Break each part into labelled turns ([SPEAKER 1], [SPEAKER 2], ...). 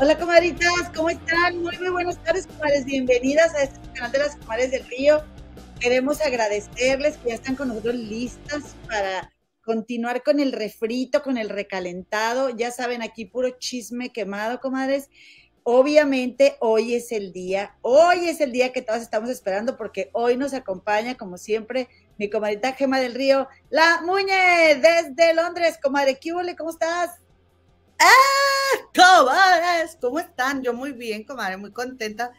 [SPEAKER 1] Hola, comadritas, ¿cómo están? Muy, muy buenas tardes, comadres. Bienvenidas a este canal de las comadres del río. Queremos agradecerles que ya están con nosotros listas para continuar con el refrito, con el recalentado. Ya saben, aquí puro chisme quemado, comadres. Obviamente hoy es el día, hoy es el día que todos estamos esperando porque hoy nos acompaña, como siempre, mi comadrita Gema del Río, la Muñe, desde Londres. Comadre, ¿qué ¿Cómo estás?
[SPEAKER 2] ¡Ah! Comadres, ¿cómo están? Yo muy bien, comadre, muy contenta.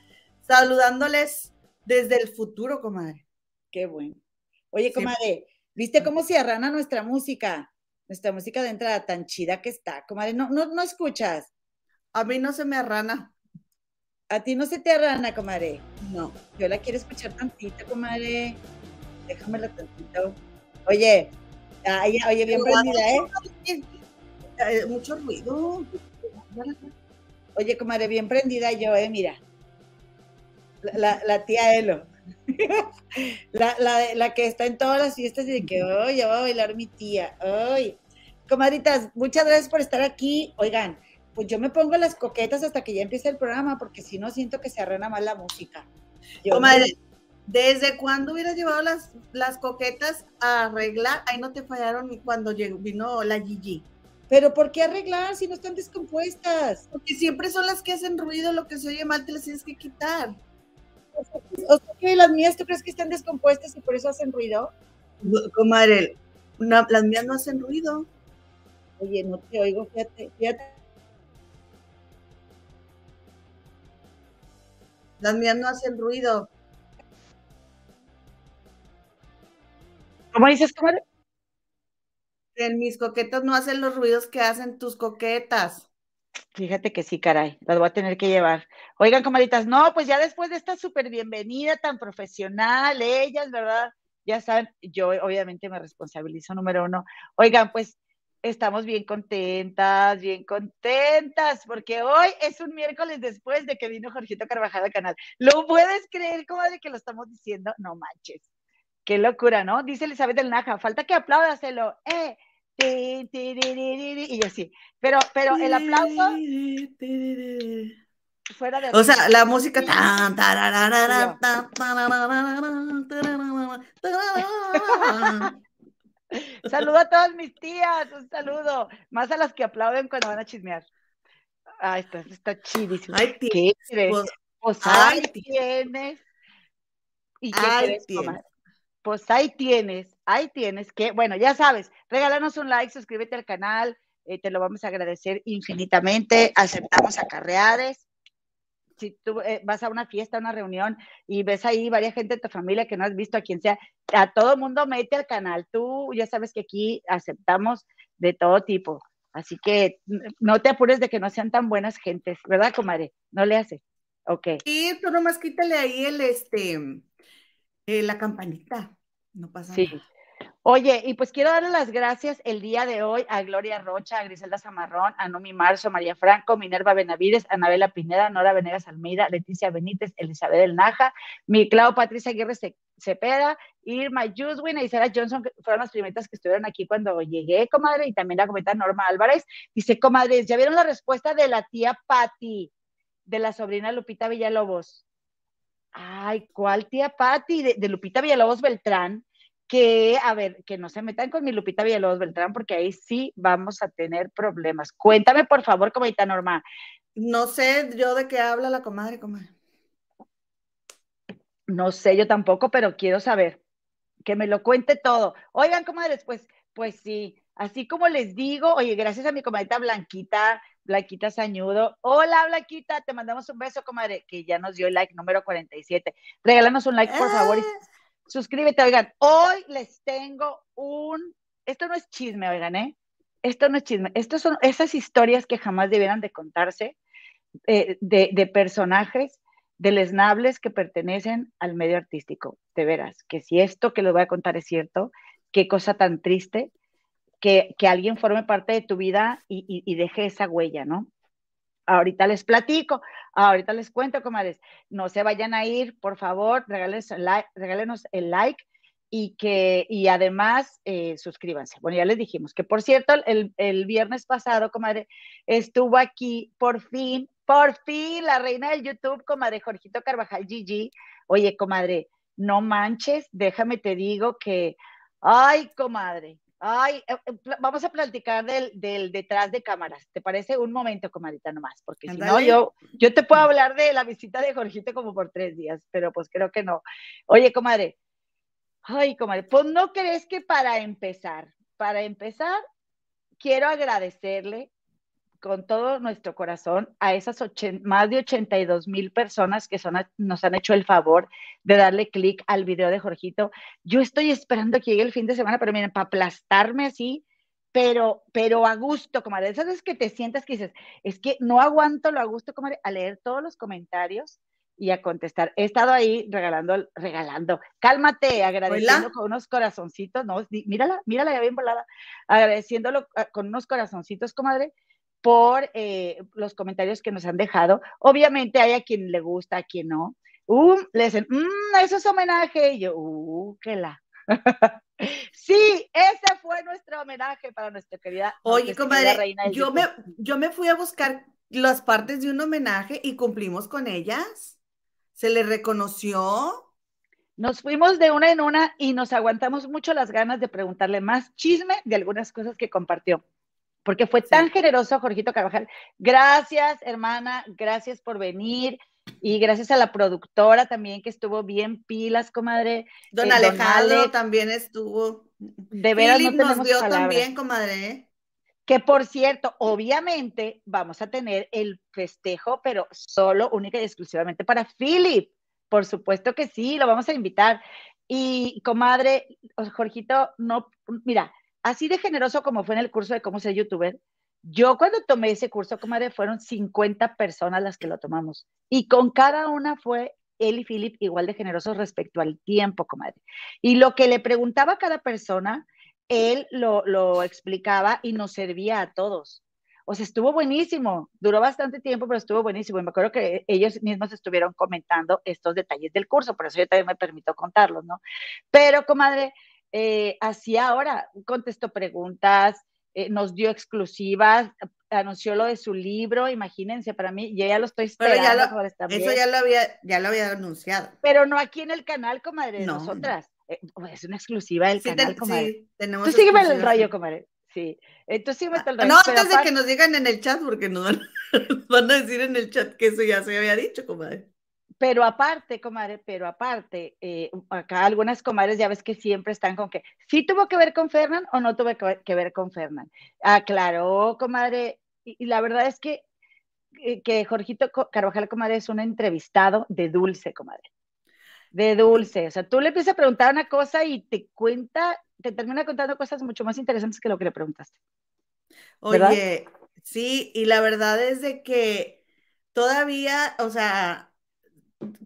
[SPEAKER 2] Saludándoles desde el futuro, comadre.
[SPEAKER 1] Qué bueno. Oye, comadre, ¿viste cómo se arrana nuestra música? Nuestra música de entrada tan chida que está, comadre. No, no, no escuchas.
[SPEAKER 2] A mí no se me arrana.
[SPEAKER 1] ¿A ti no se te arrana, comadre? No. Yo la quiero escuchar tantito, comadre. Déjamela tantito. Oye, oye, bien prendida, ¿eh?
[SPEAKER 2] Eh, mucho ruido.
[SPEAKER 1] Oye, comadre, bien prendida yo, eh, mira. La, tía Elo. la, que está en todas las fiestas y de que, hoy ya va a bailar mi tía. Comadritas, muchas gracias por estar aquí. Oigan, pues yo me pongo las coquetas hasta que ya empiece el programa, porque si no siento que se arrena mal la música.
[SPEAKER 2] Comadre, ¿desde cuándo hubieras llevado las, las coquetas a arreglar? Ahí no te fallaron cuando llegó, vino la Gigi.
[SPEAKER 1] Pero ¿por qué arreglar si no están descompuestas?
[SPEAKER 2] Porque siempre son las que hacen ruido, lo que se oye mal te las tienes que quitar.
[SPEAKER 1] O sea, que las mías, ¿tú crees que están descompuestas y por eso hacen ruido?
[SPEAKER 2] Comadre, las mías no hacen ruido.
[SPEAKER 1] Oye, no te oigo, fíjate, fíjate.
[SPEAKER 2] Las mías no hacen ruido.
[SPEAKER 1] ¿Cómo dices, comadre?
[SPEAKER 2] Mis coquetas no hacen los ruidos que hacen tus coquetas.
[SPEAKER 1] Fíjate que sí, caray, las voy a tener que llevar. Oigan, comaditas, no, pues ya después de esta súper bienvenida tan profesional, ellas, ¿verdad? Ya saben, yo obviamente me responsabilizo número uno. Oigan, pues estamos bien contentas, bien contentas, porque hoy es un miércoles después de que vino Jorgito Carvajal al canal. ¿Lo puedes creer, comadre, que lo estamos diciendo? No manches. Qué locura, ¿no? Dice Elizabeth del Naja, falta que aplaudaselo. ¡Eh! Y así. Pero, pero el aplauso fuera de.
[SPEAKER 2] O sea, la música.
[SPEAKER 1] saludo a todas mis tías, un saludo. Más a las que aplauden cuando van a chismear. Ay, está, está chidísimo.
[SPEAKER 2] Ay, ¿Qué
[SPEAKER 1] Pues, pues ahí tienes. ¿Y qué crees, pues ahí tienes, ahí tienes que, bueno, ya sabes, regálanos un like, suscríbete al canal, eh, te lo vamos a agradecer infinitamente, aceptamos acarreades. Si tú eh, vas a una fiesta, a una reunión y ves ahí varias gente de tu familia que no has visto, a quien sea, a todo mundo mete al canal. Tú ya sabes que aquí aceptamos de todo tipo. Así que no te apures de que no sean tan buenas gentes, ¿verdad, comadre? No le haces. Ok.
[SPEAKER 2] Y tú nomás quítale ahí el, este, eh, la campanita, no pasa sí. nada.
[SPEAKER 1] Oye, y pues quiero darle las gracias el día de hoy a Gloria Rocha, a Griselda Zamarrón, a Nomi Marzo, María Franco, Minerva Benavides, Anabela Pineda, Nora Venegas Almeida, Leticia Benítez, Elizabeth del Naja, mi Clau Patricia Aguirre Cepeda, Irma Yuswin y Sarah Johnson, que fueron las primeritas que estuvieron aquí cuando llegué, comadre, y también la comenta Norma Álvarez. Dice, comadres, ¿ya vieron la respuesta de la tía Patti, de la sobrina Lupita Villalobos? Ay, ¿cuál tía Patti? De, Lupita Villalobos Beltrán, que, a ver, que no se metan con mi Lupita Villalobos Beltrán, porque ahí sí vamos a tener problemas. Cuéntame, por favor, comadita Norma.
[SPEAKER 2] No sé yo de qué habla la comadre, comadre.
[SPEAKER 1] No sé yo tampoco, pero quiero saber. Que me lo cuente todo. Oigan, comadres, pues, pues sí, así como les digo, oye, gracias a mi comadita Blanquita, Blanquita Sañudo. Hola, Blanquita, te mandamos un beso, comadre, que ya nos dio el like número 47. Regálanos un like, por favor, y ah. suscríbete. Oigan, hoy les tengo un. Esto no es chisme, oigan, ¿eh? Esto no es chisme. Estas son esas historias que jamás debieran de contarse eh, de, de personajes deleznables que pertenecen al medio artístico. De veras, que si esto que les voy a contar es cierto, qué cosa tan triste que, alguien forme parte de tu vida y, deje esa huella, ¿no? Ahorita les platico, ahorita les cuento, comadres. No se vayan a ir, por favor, regálenos el like, regálenos el like y que y además eh, suscríbanse. Bueno, ya les dijimos que por cierto, el, el, viernes pasado, comadre, estuvo aquí por fin Por fin, la reina del YouTube, comadre Jorgito Carvajal Gigi. Oye, comadre, no manches, déjame te digo que, ay, comadre, ay, eh, eh, vamos a platicar del, del, detrás de cámaras. ¿Te parece un momento, comadita, nomás? Porque si no, yo, yo te puedo hablar de la visita de Jorgito como por tres días, pero pues creo que no. Oye, comadre, ay, comadre, pues no crees que para empezar, para empezar, quiero agradecerle con todo nuestro corazón a esas más de 82 mil personas que son, nos han hecho el favor de darle clic al video de Jorgito. Yo estoy esperando que llegue el fin de semana, pero miren, para aplastarme así, pero, pero a gusto, comadre. Esas veces que te sientas que dices, es que no aguanto lo a gusto, comadre, a leer todos los comentarios y a contestar. He estado ahí regalando, regalando, cálmate, agradeciendo con unos corazoncitos, no, mírala, mírala ya bien volada, agradeciéndolo ah, con unos corazoncitos, comadre, por eh, los comentarios que nos han dejado. Obviamente hay a quien le gusta, a quien no. Um, le dicen, mmm, eso es homenaje. Y yo, uh, qué la. sí, ese fue nuestro homenaje para nuestra querida.
[SPEAKER 2] Oye, comadre, reina yo, me, yo me fui a buscar las partes de un homenaje y cumplimos con ellas. ¿Se le reconoció?
[SPEAKER 1] Nos fuimos de una en una y nos aguantamos mucho las ganas de preguntarle más chisme de algunas cosas que compartió porque fue tan generoso Jorgito Carvajal. Gracias, hermana, gracias por venir. Y gracias a la productora también que estuvo bien pilas, comadre.
[SPEAKER 2] Don eh, Alejandro también estuvo.
[SPEAKER 1] De veras no nos dio
[SPEAKER 2] también, comadre.
[SPEAKER 1] Que por cierto, obviamente vamos a tener el festejo, pero solo, única y exclusivamente para Philip. Por supuesto que sí, lo vamos a invitar. Y comadre, Jorgito, no, mira, así de generoso como fue en el curso de cómo ser youtuber, yo cuando tomé ese curso, comadre, fueron 50 personas las que lo tomamos. Y con cada una fue él y Philip igual de generosos respecto al tiempo, comadre. Y lo que le preguntaba a cada persona, él lo, explicaba y nos servía a todos. O sea, estuvo buenísimo, duró bastante tiempo, pero estuvo buenísimo. Y me acuerdo que ellos mismos estuvieron comentando estos detalles del curso, por eso yo también me permito contarlos, ¿no? Pero, comadre, eh, así ahora, contestó preguntas, eh, nos dio exclusivas, anunció lo de su libro, imagínense, para mí, yo ya lo estoy esperando.
[SPEAKER 2] eso ya lo, había, ya lo había anunciado.
[SPEAKER 1] Pero no aquí en el canal, comadre, de nosotras. Eh, es una exclusiva del canal, comadre.
[SPEAKER 2] Sí, tenemos
[SPEAKER 1] Tú sígueme el rollo, comadre. Sí, entonces sígueme el rollo.
[SPEAKER 2] No, antes de que nos digan en el chat, porque nos van, van a decir en el chat que eso ya se había dicho, comadre.
[SPEAKER 1] Pero aparte, comadre, pero aparte, eh, acá algunas comadres ya ves que siempre están con que, ¿sí tuvo que ver con Fernán o no tuvo que ver con Fernán? Aclaró, comadre, y, la verdad es que, eh, que Jorgito Carvajal, comadre, es un entrevistado de dulce, comadre. De dulce. O sea, tú le empiezas a preguntar una cosa y te cuenta, te termina contando cosas mucho más interesantes que lo que le preguntaste.
[SPEAKER 2] Oye, sí, y la verdad es de que todavía, o sea,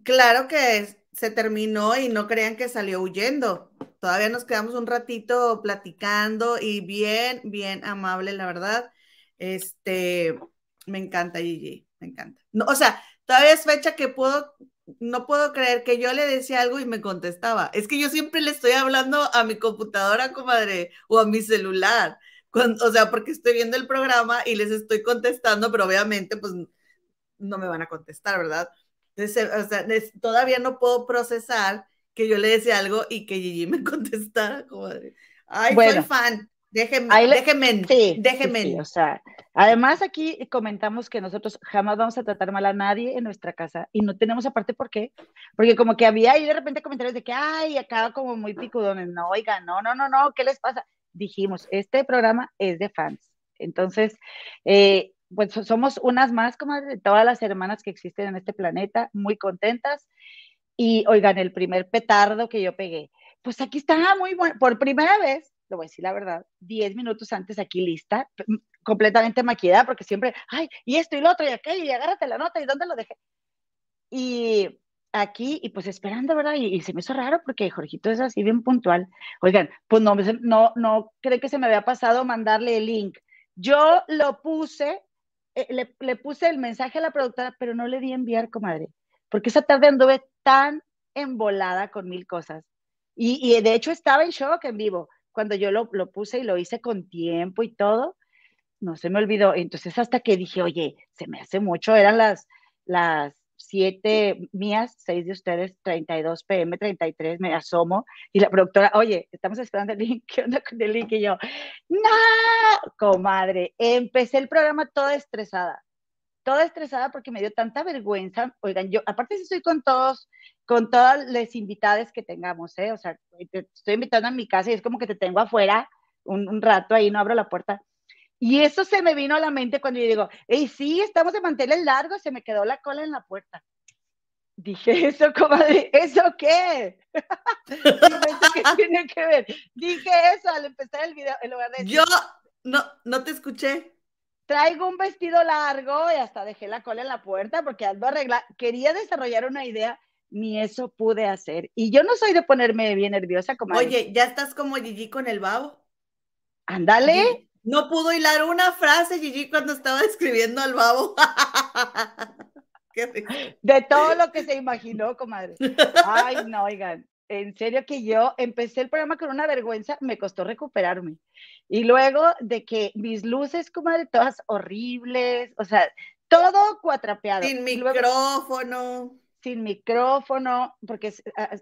[SPEAKER 2] Claro que se terminó y no crean que salió huyendo. Todavía nos quedamos un ratito platicando y bien, bien amable, la verdad. Este, me encanta Gigi, me encanta. No, o sea, todavía es fecha que puedo, no puedo creer que yo le decía algo y me contestaba. Es que yo siempre le estoy hablando a mi computadora, comadre, o a mi celular. o sea, porque estoy viendo el programa y les estoy contestando, pero obviamente, pues no me van a contestar, ¿verdad? Entonces, o sea, todavía no puedo procesar que yo le decía algo y que Gigi me contestara como ay, soy fan, déjenme, déjenme, sí, déjenme.
[SPEAKER 1] o sea, además aquí comentamos que nosotros jamás vamos a tratar mal a nadie en nuestra casa y no tenemos aparte por qué, porque como que había ahí de repente comentarios de que, ay, acá como muy picudones, no, oiga, no, no, no, no, ¿qué les pasa? Dijimos, este programa es de fans. Entonces, eh, pues somos unas más como de todas las hermanas que existen en este planeta, muy contentas. Y oigan, el primer petardo que yo pegué, pues aquí está muy bueno, por primera vez, lo voy a decir la verdad, 10 minutos antes aquí lista, completamente maquillada, porque siempre, ay, y esto y lo otro y aquello, y agárrate la nota, ¿y dónde lo dejé? Y aquí, y pues esperando, ¿verdad? Y, se me hizo raro porque Jorgito es así bien puntual. Oigan, pues no, no, no creo que se me había pasado mandarle el link. Yo lo puse eh, le, puse el mensaje a la productora, pero no le di enviar, comadre, porque esa tarde anduve tan embolada con mil cosas. Y, de hecho estaba en shock en vivo. Cuando yo lo, puse y lo hice con tiempo y todo, no se me olvidó. Entonces hasta que dije, oye, se me hace mucho, eran las, las 7 mías, 6 de ustedes, 32 pm, 33, me asomo y la productora, oye, estamos esperando el link, ¿qué onda con el link? Y yo, no, comadre, empecé el programa toda estresada, toda estresada porque me dio tanta vergüenza. Oigan, yo, aparte estoy con todos, con todas las invitadas que tengamos, ¿eh? O sea, te estoy invitando a mi casa y es como que te tengo afuera un, un rato ahí, no abro la puerta. Y eso se me vino a la mente cuando yo digo, hey, sí, estamos de manteles largos, se me quedó la cola en la puerta. Dije, ¿eso, comadre? ¿Eso qué? qué tiene que ver? Dije eso al empezar el video, en lugar de...
[SPEAKER 2] Yo no, no te escuché.
[SPEAKER 1] Traigo un vestido largo y hasta dejé la cola en la puerta porque ando arreglar. Quería desarrollar una idea, ni eso pude hacer. Y yo no soy de ponerme bien nerviosa, comadre.
[SPEAKER 2] Oye, ¿ya estás como Gigi con el babo?
[SPEAKER 1] Ándale.
[SPEAKER 2] No pudo hilar una frase, Gigi, cuando estaba escribiendo al babo.
[SPEAKER 1] de todo lo que se imaginó, comadre. Ay, no, oigan, en serio que yo empecé el programa con una vergüenza, me costó recuperarme. Y luego de que mis luces, comadre, todas horribles, o sea, todo cuatrapeado.
[SPEAKER 2] Sin micrófono.
[SPEAKER 1] sin micrófono, porque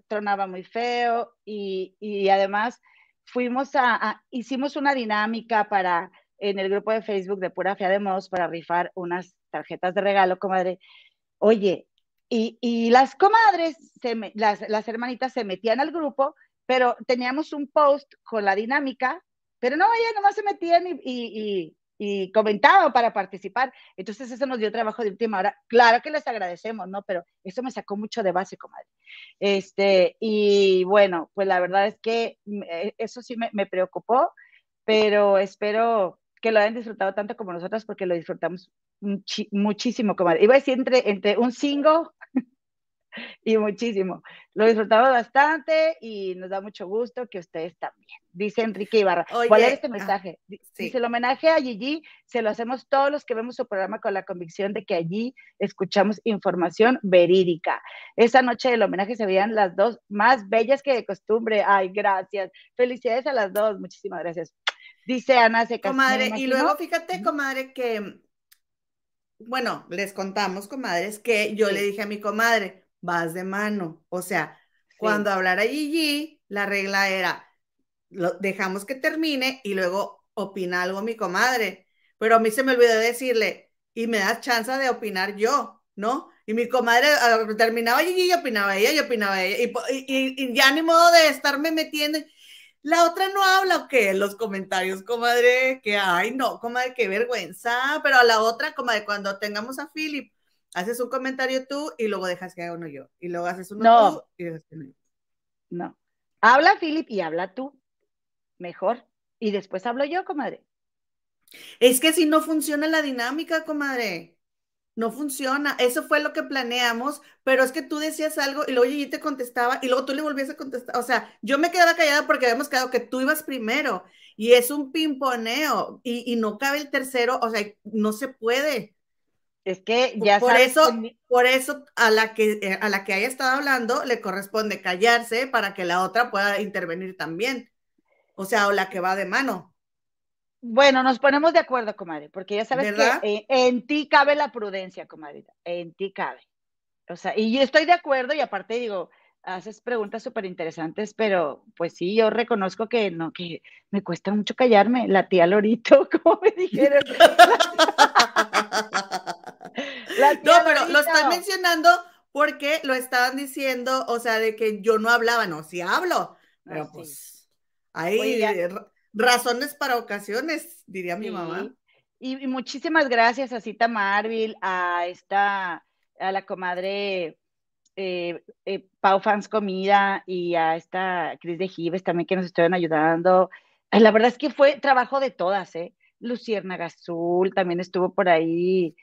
[SPEAKER 1] tronaba muy feo y, y además fuimos a, hicimos una dinámica para, en el grupo de Facebook de Pura Fea de Modos para rifar unas tarjetas de regalo, comadre. Oye, y, y las comadres, se las, las hermanitas se metían al grupo, pero teníamos un post con la dinámica, pero no, ellas nomás se metían y comentaba para participar. Entonces eso nos dio trabajo de última hora. Claro que les agradecemos, ¿no? Pero eso me sacó mucho de base, comadre. Este, y bueno, pues la verdad es que eh, eso sí me, me preocupó, pero espero que lo hayan disfrutado tanto como nosotros porque lo disfrutamos muchísimo, comadre. Iba a decir entre, entre un single y muchísimo. Lo disfrutamos bastante y nos da mucho gusto que ustedes también. Dice Enrique Ibarra. ¿Cuál es este ah, mensaje? Dice, el homenaje a Gigi se lo hacemos todos los que vemos su programa con la convicción de que allí escuchamos información verídica. Esa noche del homenaje se veían las dos más bellas que de costumbre. Ay, gracias. Felicidades a las dos. Muchísimas gracias. Dice Ana Seca.
[SPEAKER 2] Comadre, y luego fíjate, comadre, que, bueno, les contamos, comadres, que yo le dije a mi comadre, vas de mano. O sea, cuando hablara Gigi, la regla era, lo, dejamos que termine y luego opina algo mi comadre. Pero a mí se me olvidó decirle, y me das chance de opinar yo, ¿no? Y mi comadre terminaba Gigi y opinaba ella y opinaba ella. Y, ya ni modo de estarme metiendo. La otra no habla, ¿o qué? Los comentarios, comadre, que, ay, no, comadre, qué vergüenza. Pero a la otra, comadre, cuando tengamos a Philip, haces un comentario tú y luego dejas que haga uno yo. Y luego haces uno no. tú y dejas que uno yo.
[SPEAKER 1] No. Habla Philip y habla tú. Mejor. Y después hablo yo, comadre.
[SPEAKER 2] Es que si no funciona la dinámica, comadre. No funciona. Eso fue lo que planeamos, pero es que tú decías algo y luego Gigi te contestaba y luego tú le volvías a contestar. O sea, yo me quedaba callada porque habíamos quedado que tú ibas primero y es un pimponeo y, y no cabe el tercero. O sea, no se puede.
[SPEAKER 1] Es que ya
[SPEAKER 2] por eso, por eso a la que eh, a la que haya estado hablando le corresponde callarse para que la otra pueda intervenir también. O sea, o la que va de mano.
[SPEAKER 1] Bueno, nos ponemos de acuerdo, comadre, porque ya sabes que en ti cabe la prudencia, comadre. En ti cabe. O sea, y yo estoy de acuerdo y aparte digo, haces preguntas súper interesantes, pero pues sí, yo reconozco que no, que me cuesta mucho callarme. La tía Lorito, como me dijeron.
[SPEAKER 2] no, pero lo están mencionando porque lo estaban diciendo, o sea, de que yo no hablaba, no, sí hablo, pero pues hay razones para ocasiones, diría mi mamá.
[SPEAKER 1] Y, muchísimas gracias a Cita Marville, a esta, a la comadre eh, eh, Pau Fans Comida y a esta Cris de Gives también que nos estuvieron ayudando. La verdad es que fue trabajo de todas, ¿eh? Lucierna Azul también estuvo por ahí.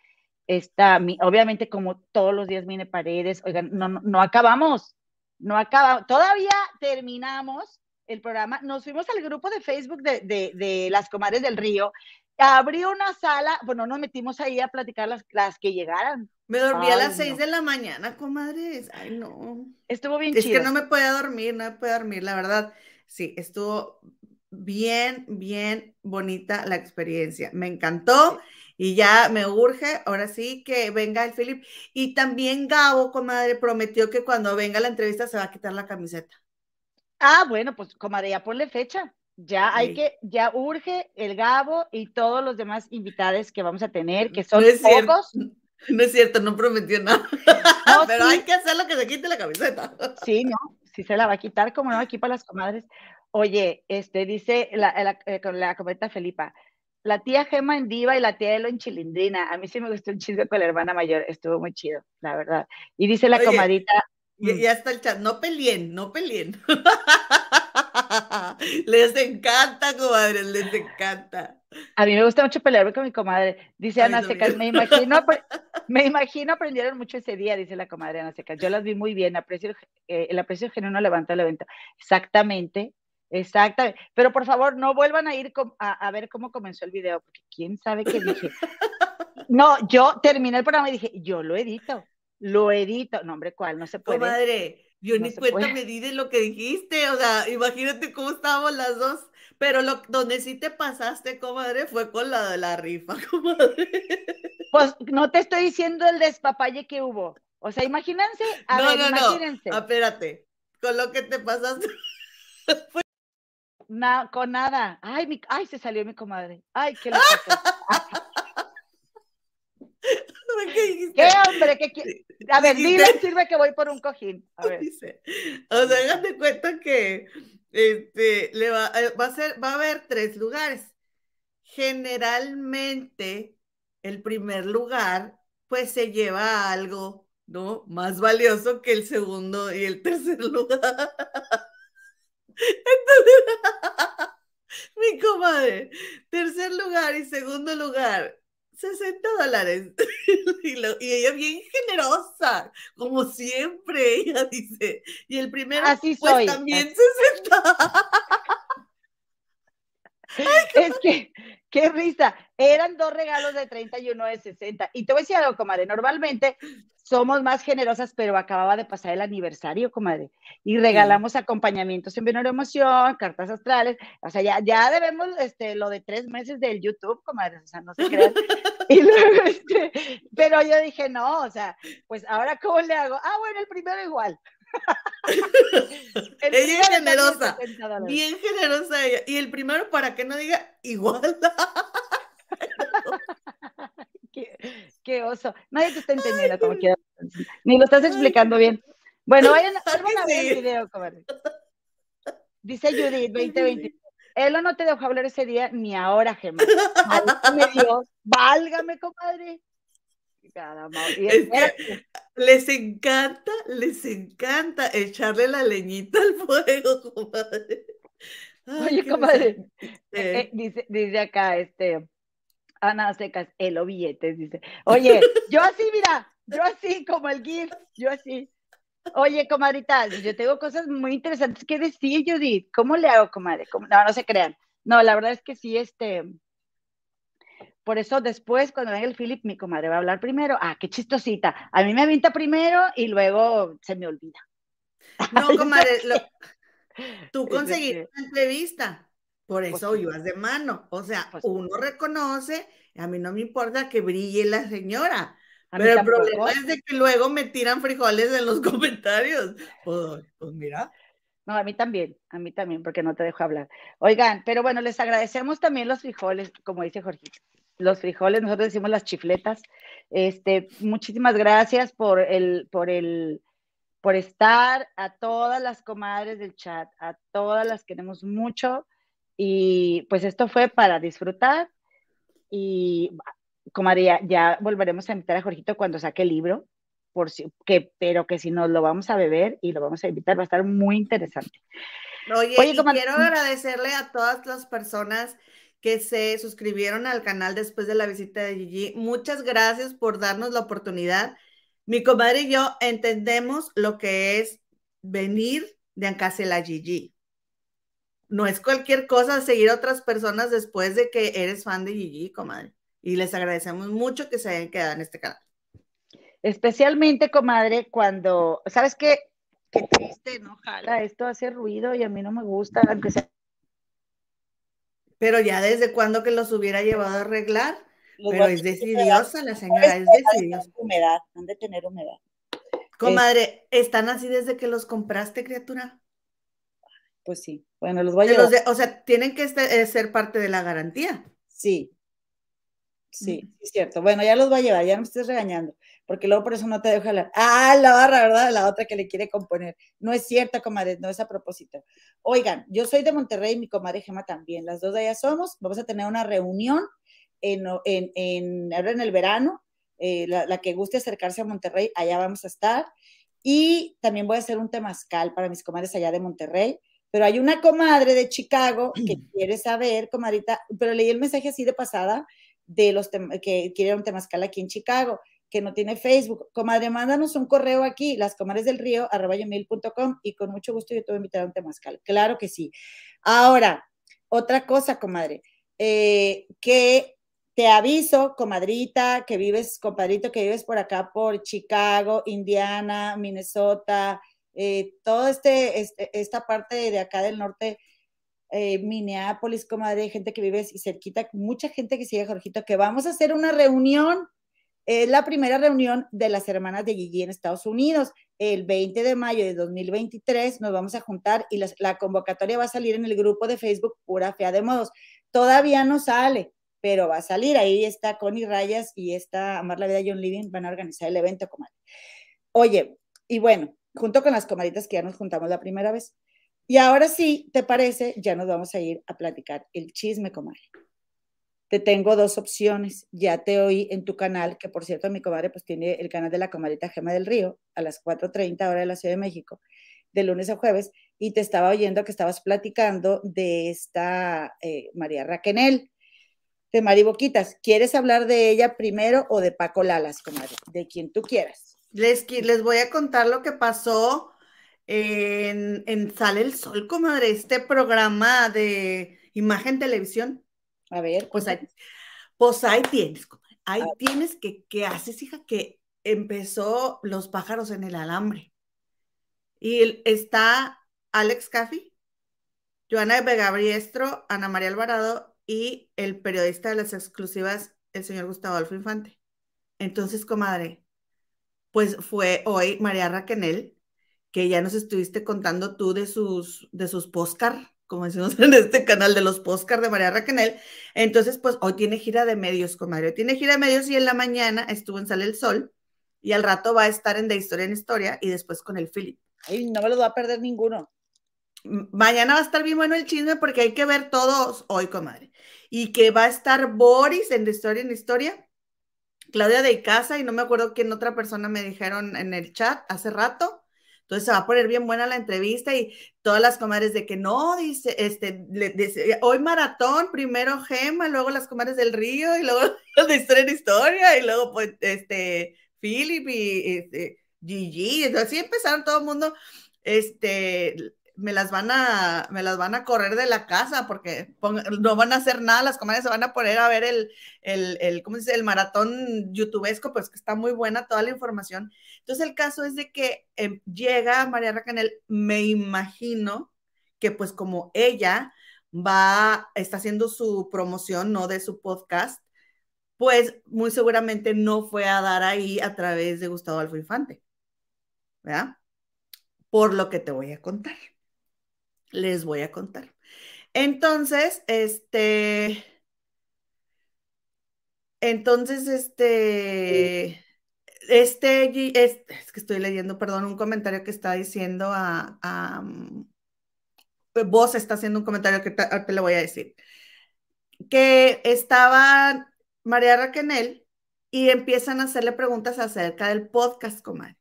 [SPEAKER 1] Está, obviamente, como todos los días, Mine Paredes. Oigan, no, no, acabamos, no acabamos. Todavía terminamos el programa. Nos fuimos al grupo de Facebook de, de, las comadres del río. Abrió una sala, bueno, nos metimos ahí a platicar las, las que llegaran.
[SPEAKER 2] Me dormí a las seis de la mañana, comadres. Ay, no.
[SPEAKER 1] Estuvo bien
[SPEAKER 2] Es que no me podía dormir, no me podía dormir, la verdad. Sí, estuvo bien, bien bonita la experiencia. Me encantó y ya me urge, ahora sí, que venga el Philip. Y también Gabo, comadre, prometió que cuando venga la entrevista se va a quitar la camiseta.
[SPEAKER 1] Ah, bueno, pues comadre, ya ponle fecha. Ya hay que, ya urge el Gabo y todos los demás invitados que vamos a tener, que son pocos.
[SPEAKER 2] No es cierto, no prometió nada. Pero hay que hacer lo que se quite la camiseta.
[SPEAKER 1] Sí, no, sí se la va a quitar, como no, aquí para las comadres. Oye, este dice la, la, eh, con la cometa Felipa, la tía Gema en Diva y la tía Elo en Chilindrina. A mí sí me gustó un chisme con la hermana mayor, estuvo muy chido, la verdad. Y dice la comadita.
[SPEAKER 2] Y, mm. ya está el chat, no peleen, no peleen. les encanta, comadre, les encanta.
[SPEAKER 1] A mí me gusta mucho pelearme con mi comadre. Dice Ana Secas, me imagino, me imagino aprendieron mucho ese día, dice la comadre Ana Secas. Yo las vi muy bien, aprecio, eh, el aprecio genuino levanta el evento. Exactamente, Exactamente. Pero por favor, no vuelvan a ir a, ver cómo comenzó el video, porque quién sabe qué dije. No, yo terminé el programa y dije, yo lo edito, lo edito. No, hombre, ¿cuál? No se puede.
[SPEAKER 2] Comadre, yo ni cuenta me di de lo que dijiste. O sea, imagínate cómo estábamos las dos. Pero lo, donde sí te pasaste, comadre, fue con la de la rifa, comadre.
[SPEAKER 1] Pues no te estoy diciendo el despapalle que hubo. O sea, imagínense. A no, ver, no, imagínense.
[SPEAKER 2] no. Espérate. Con lo que te pasaste.
[SPEAKER 1] con nada. Ay, mi, ay, se salió mi comadre. Ay, qué le pasó. ¿Qué, ¿Qué hombre? ¿Qué, A ver, dile, sirve que voy por un cojín. A ver. Dice,
[SPEAKER 2] o sea, hágate cuenta que este, le va, eh, va, a ser, va a haber tres lugares. Generalmente, el primer lugar, pues se lleva algo, ¿no? Más valioso que el segundo y el tercer lugar. Entonces, mi comadre, tercer lugar y segundo lugar, 60 dólares. Y, ella bien generosa, como siempre, ella dice. Y el primero,
[SPEAKER 1] Así
[SPEAKER 2] pues
[SPEAKER 1] soy.
[SPEAKER 2] también 60.
[SPEAKER 1] es que, qué risa. Eran dos regalos de 30 y uno de 60. Y te voy a decir algo, comadre. Normalmente somos más generosas, pero acababa de pasar el aniversario, comadre. Y regalamos acompañamientos en Venor Emoción, cartas astrales. O sea, ya, ya debemos este, lo de tres meses del YouTube, comadre. O sea, no se crean. y luego, este, pero yo dije, no, o sea, pues ahora, ¿cómo le hago? Ah, bueno, el primero igual.
[SPEAKER 2] ella es generosa, bien generosa ella. Y el primero, para que no diga igual.
[SPEAKER 1] qué, oso. Nadie te está entendiendo como quieras. Ni lo estás explicando bien. Bueno, vayan, a ver el video, comadre. Dice Judith, 2020. Elo no te dejó hablar ese día ni ahora, Gemma. Válgame Dios, válgame, comadre.
[SPEAKER 2] Les encanta, les encanta echarle la leñita al fuego, comadre.
[SPEAKER 1] Oye, comadre, eh, eh, dice, dice acá, este, Ana Secas, Elo billetes, dice. Oye, yo así, mira, yo así, como el GIF, yo así. Oye, comadrita, yo tengo cosas muy interesantes que decir, Judith. ¿Cómo le hago, comadre? No, no se crean. No, la verdad es que sí, este, por eso después, cuando venga el Philip, mi comadre va a hablar primero. Ah, qué chistosita. A mí me avienta primero y luego se me olvida.
[SPEAKER 2] No, comadre, tú conseguiste una entrevista. Por pues eso ibas de mano. O sea, pues uno reconoce, a mí no me importa que brille la señora. Pero el problema es de que luego me tiran frijoles en los comentarios. Pues, pues, mira.
[SPEAKER 1] No, a mí también, a mí también, porque no te dejo hablar. Oigan, pero bueno, les agradecemos también los frijoles, como dice Jorgito los frijoles, nosotros decimos las chifletas. Este, muchísimas gracias por el, por el, por estar, a todas las comadres del chat, a todas las queremos mucho. Y pues esto fue para disfrutar. Y comadre, ya, volveremos a invitar a Jorgito cuando saque el libro, por si, que, pero que si nos lo vamos a beber y lo vamos a invitar, va a estar muy interesante.
[SPEAKER 2] Oye, quiero agradecerle a todas las personas que se suscribieron al canal después de la visita de Gigi. Muchas gracias por darnos la oportunidad. Mi comadre y yo entendemos lo que es venir de la Gigi. No es cualquier cosa seguir a otras personas después de que eres fan de Gigi, comadre. Y les agradecemos mucho que se hayan quedado en este canal.
[SPEAKER 1] Especialmente, comadre, cuando, ¿sabes qué? Qué triste, ¿no? Jala, esto hace ruido y a mí no me gusta, aunque sea
[SPEAKER 2] Pero ya desde cuándo que los hubiera llevado a arreglar. Pero es decidiosa la señora, es decidiosa.
[SPEAKER 1] Humedad, han de tener humedad.
[SPEAKER 2] Comadre, ¿están así desde que los compraste, criatura?
[SPEAKER 1] Pues sí. Bueno, los voy a llevar.
[SPEAKER 2] o sea, tienen que este, eh, ser parte de la garantía.
[SPEAKER 1] Sí. Sí, es cierto. Bueno, ya los voy a llevar, ya no me estés regañando, porque luego por eso no te dejo hablar. Ah, la barra, ¿verdad? La otra que le quiere componer. No es cierta, comadre, no es a propósito. Oigan, yo soy de Monterrey, mi comadre Gema también. Las dos de allá somos. Vamos a tener una reunión en, en, en, en el verano. Eh, la, que guste acercarse a Monterrey, allá vamos a estar. Y también voy a hacer un temazcal para mis comadres allá de Monterrey. Pero hay una comadre de Chicago que quiere saber, comadrita, pero leí el mensaje así de pasada de los que quieren un temazcal aquí en Chicago, que no tiene Facebook. Comadre, mándanos un correo aquí, las del río, arroba y con mucho gusto yo te voy a invitar a un temazcal. Claro que sí. Ahora, otra cosa, comadre, eh, que te aviso, comadrita, que vives, compadrito, que vives por acá, por Chicago, Indiana, Minnesota, eh, toda este, este, esta parte de acá del norte, eh, Minneapolis, comadre, gente que vive y cerquita, mucha gente que sigue, Jorgito, que vamos a hacer una reunión. Es la primera reunión de las hermanas de Gigi en Estados Unidos. El 20 de mayo de 2023 nos vamos a juntar y la convocatoria va a salir en el grupo de Facebook Pura Fea de Modos. Todavía no sale, pero va a salir. Ahí está Connie Rayas y está Amar la Vida John Living, van a organizar el evento, comadre. Oye, y bueno, junto con las comaditas que ya nos juntamos la primera vez. Y ahora sí, ¿te parece? Ya nos vamos a ir a platicar el chisme, comadre. Te tengo dos opciones. Ya te oí en tu canal, que por cierto, mi comadre pues tiene el canal de la comadita Gema del Río a las 4.30 hora de la Ciudad de México, de lunes a jueves, y te estaba oyendo que estabas platicando de esta eh, María Raquenel de Mari Boquitas. ¿Quieres hablar de ella primero o de Paco Lalas, comadre? De quien tú quieras.
[SPEAKER 2] Les, les voy a contar lo que pasó en, en Sale el Sol, comadre, este programa de imagen televisión.
[SPEAKER 1] A ver.
[SPEAKER 2] Pues ahí, pues ahí tienes. Ahí tienes que, ¿qué haces, hija? Que empezó Los pájaros en el alambre. Y está Alex Caffi, Joana Vega Briestro, Ana María Alvarado y el periodista de las exclusivas, el señor Gustavo Alfo Infante. Entonces, comadre, pues fue hoy María Raquenel, que ya nos estuviste contando tú de sus, de sus postcar, como decimos en este canal de los postcar de María Raquenel. Entonces, pues hoy tiene gira de medios, comadre. Tiene gira de medios y en la mañana estuvo en Sale el Sol y al rato va a estar en De Historia en Historia y después con el Philip.
[SPEAKER 1] Ay, no me lo va a perder ninguno.
[SPEAKER 2] Mañana va a estar bien bueno el chisme porque hay que ver todos hoy, comadre. Y que va a estar Boris en De Historia en Historia, Claudia de Icaza y no me acuerdo quién otra persona me dijeron en el chat hace rato. Entonces se va a poner bien buena la entrevista y todas las comadres de que no, dice, este, hoy maratón, primero Gema, luego las comadres del río y luego de historia en historia y luego pues este, Philip y este, Gigi. Entonces así empezaron todo el mundo, este, me las van a, me las van a correr de la casa porque no van a hacer nada, las comadres se van a poner a ver el, el, el ¿cómo se dice? El maratón youtubesco, pues que está muy buena toda la información. Entonces el caso es de que em, llega María Racanel, me imagino que pues como ella va, está haciendo su promoción, ¿no? De su podcast, pues muy seguramente no fue a dar ahí a través de Gustavo Alfo Infante, ¿verdad? Por lo que te voy a contar les voy a contar. Entonces, este, entonces, este, este, es, que estoy leyendo, perdón, un comentario que está diciendo a, mm, vos está haciendo un comentario que te, le voy a decir, que estaba María Raquenel y empiezan a hacerle preguntas acerca del podcast, comadre.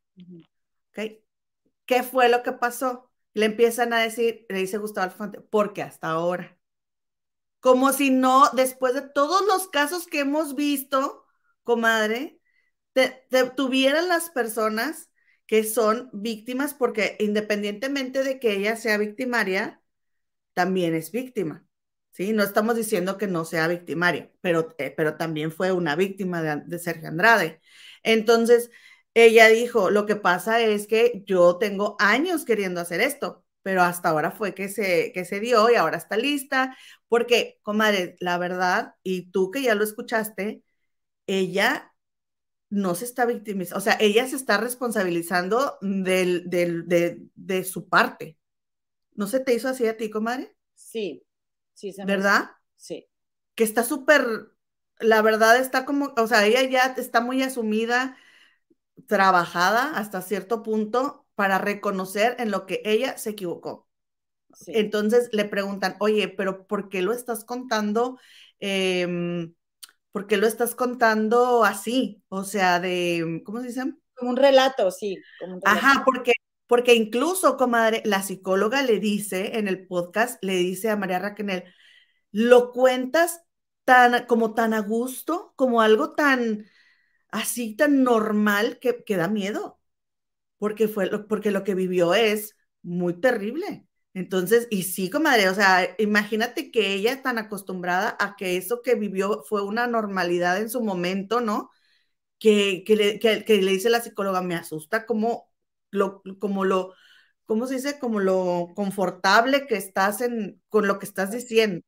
[SPEAKER 2] ¿Qué fue lo que pasó? Le empiezan a decir, le dice Gustavo Alfonte, porque hasta ahora. Como si no, después de todos los casos que hemos visto, comadre, tuvieran las personas que son víctimas, porque independientemente de que ella sea victimaria, también es víctima. ¿sí? No estamos diciendo que no sea victimaria, pero, eh, pero también fue una víctima de, de Sergio Andrade. Entonces, ella dijo, lo que pasa es que yo tengo años queriendo hacer esto, pero hasta ahora fue que se, que se dio y ahora está lista, porque, comadre, la verdad, y tú que ya lo escuchaste, ella no se está victimizando, o sea, ella se está responsabilizando del, de, de, su parte. ¿No se te hizo así a ti, comadre?
[SPEAKER 1] Sí, sí.
[SPEAKER 2] Se ¿Verdad?
[SPEAKER 1] Sí.
[SPEAKER 2] Que está súper, la verdad está como, o sea, ella ya está muy asumida, trabajada hasta cierto punto para reconocer en lo que ella se equivocó. Entonces le preguntan, oye, pero ¿por qué lo estás contando? Eh, ¿por qué lo estás contando así? O sea, de, ¿cómo se dice?
[SPEAKER 1] Como un relato, sí.
[SPEAKER 2] Ajá, porque, porque incluso, comadre, la psicóloga le dice en el podcast, le dice a María Raquel, lo cuentas tan, como tan a gusto, como algo tan, así tan normal que, que da miedo, porque, fue lo, porque lo que vivió es muy terrible. Entonces, y sí, comadre, o sea, imagínate que ella tan acostumbrada a que eso que vivió fue una normalidad en su momento, ¿no? Que, que, le, que, le, dice la psicóloga, me asusta como lo, como lo, ¿cómo se dice? Como lo confortable que estás en, con lo que estás diciendo.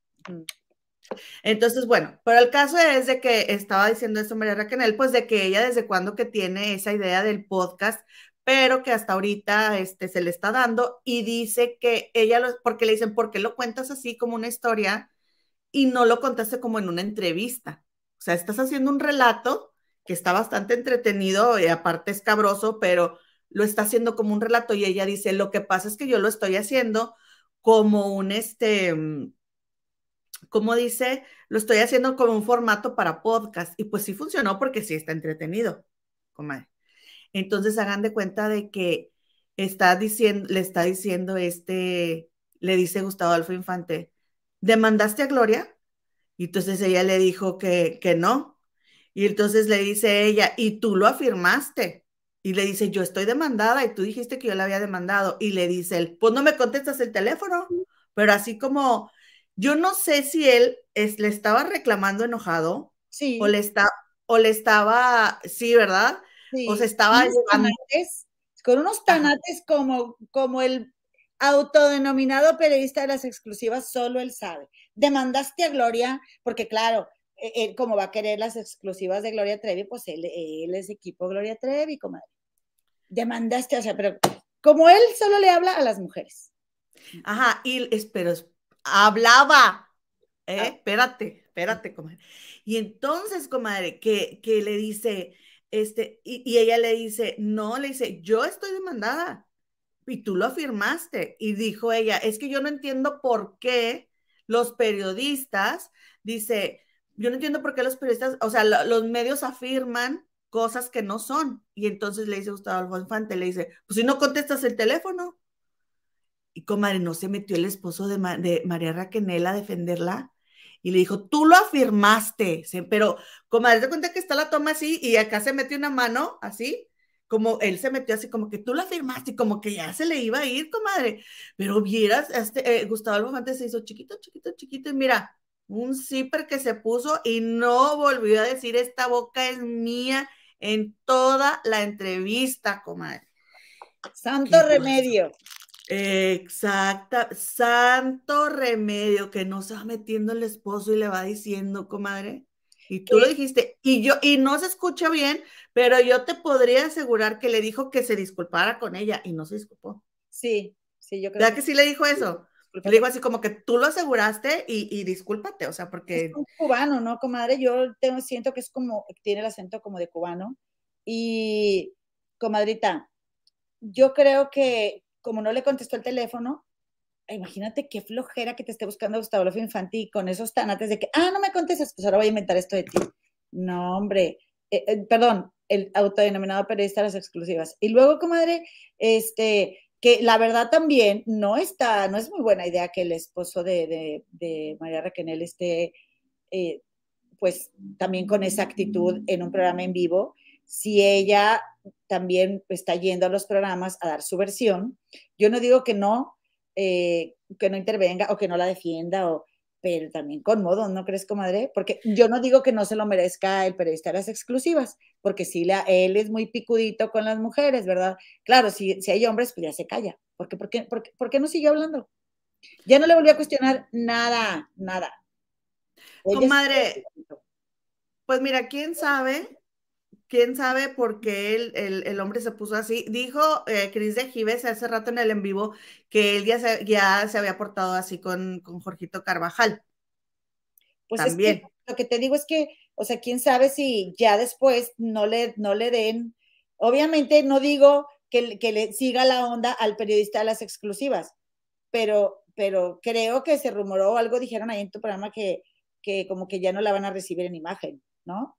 [SPEAKER 2] Entonces, bueno, pero el caso es de que estaba diciendo eso María Raquel, pues de que ella desde cuando que tiene esa idea del podcast, pero que hasta ahorita este, se le está dando y dice que ella, lo, porque le dicen, ¿por qué lo cuentas así como una historia y no lo contaste como en una entrevista? O sea, estás haciendo un relato que está bastante entretenido y aparte es cabroso, pero lo está haciendo como un relato y ella dice, lo que pasa es que yo lo estoy haciendo como un, este, mm, como dice, lo estoy haciendo como un formato para podcast y pues sí funcionó porque sí está entretenido, comadre. Entonces hagan de cuenta de que está diciendo, le está diciendo este, le dice Gustavo Alfa Infante, ¿demandaste a Gloria? Y entonces ella le dijo que, que no. Y entonces le dice ella, y tú lo afirmaste. Y le dice, yo estoy demandada y tú dijiste que yo la había demandado. Y le dice él, pues no me contestas el teléfono. Pero así como, yo no sé si él le estaba reclamando enojado.
[SPEAKER 1] Sí.
[SPEAKER 2] O le, está, o le estaba, sí, ¿verdad? O sea, estaba
[SPEAKER 1] con unos tanates como, como el autodenominado periodista de las exclusivas, solo él sabe. Demandaste a Gloria, porque claro, e, él, como va a querer las exclusivas de Gloria Trevi, pues él, él es equipo Gloria Trevi, comadre. Demandaste, o sea, pero como él solo le habla a las mujeres.
[SPEAKER 2] Ajá, y espero, hablaba. ¿eh? Ah. Espérate, espérate, comadre. Y entonces, comadre, que, que le dice, este, y, ella le dice, no, le dice, yo estoy demandada y tú lo afirmaste. Y dijo ella, es que yo no entiendo por qué los periodistas, dice, yo no entiendo por qué los periodistas, o sea, los medios afirman cosas que no son. Y entonces le dice Gustavo Alfonso Infante, le dice, pues si no contestas el teléfono. Y comadre, no se metió el esposo de, de María Raquel a defenderla y le dijo, tú lo afirmaste, pero comadre, te cuenta que está la toma así y acá se metió una mano así, como él se metió así, como que tú lo afirmaste, como que ya se le iba a ir, comadre. Pero vieras, este, eh, Gustavo Albofante se hizo chiquito, chiquito, chiquito, y mira, un zipper que se puso y no volvió a decir, esta boca es mía en toda la entrevista, comadre.
[SPEAKER 1] Santo remedio.
[SPEAKER 2] Exacta, santo remedio que no se va metiendo el esposo y le va diciendo, comadre. Y tú lo dijiste, y yo, y no se escucha bien, pero yo te podría asegurar que le dijo que se disculpara con ella y no se disculpó.
[SPEAKER 1] Sí, sí, yo creo.
[SPEAKER 2] ¿Verdad que, sí le dijo eso? Le dijo así como que tú lo aseguraste y, y discúlpate, o sea, porque...
[SPEAKER 1] Es un cubano, ¿no, comadre? Yo tengo, siento que es como, tiene el acento como de cubano. Y, comadrita, yo creo que, como no le contestó el teléfono, imagínate qué flojera que te esté buscando Gustavo López Infantil con esos tanates de que, ah, no me contestas, pues ahora voy a inventar esto de ti. No, hombre, eh, eh, perdón, el autodenominado periodista de las exclusivas. Y luego, comadre, este, que la verdad también no está, no es muy buena idea que el esposo de, María Raquel esté, eh, pues, también con esa actitud en un programa en vivo si ella también está yendo a los programas a dar su versión. Yo no digo que no, eh, que no intervenga o que no la defienda, o, pero también con modo, ¿no crees, comadre? Porque yo no digo que no se lo merezca el periodista de las exclusivas, porque sí, la, él es muy picudito con las mujeres, ¿verdad? Claro, si, si hay hombres, pues ya se calla. ¿Por qué, por, qué, por, qué, no siguió hablando? Ya no le volvió a cuestionar nada, nada.
[SPEAKER 2] Comadre, pues mira, quién sabe, quién sabe por qué el, el, hombre se puso así. Dijo eh, Cris de Gives hace rato en el en vivo que él ya se, ya se había portado así con, con Jorgito Carvajal.
[SPEAKER 1] Pues También. lo que te digo es que, o sea, quién sabe si ya después no le, no le den. Obviamente no digo que, que le siga la onda al periodista de las exclusivas, pero, pero creo que se rumoró algo, dijeron ahí en tu programa que, que como que ya no la van a recibir en imagen, ¿no?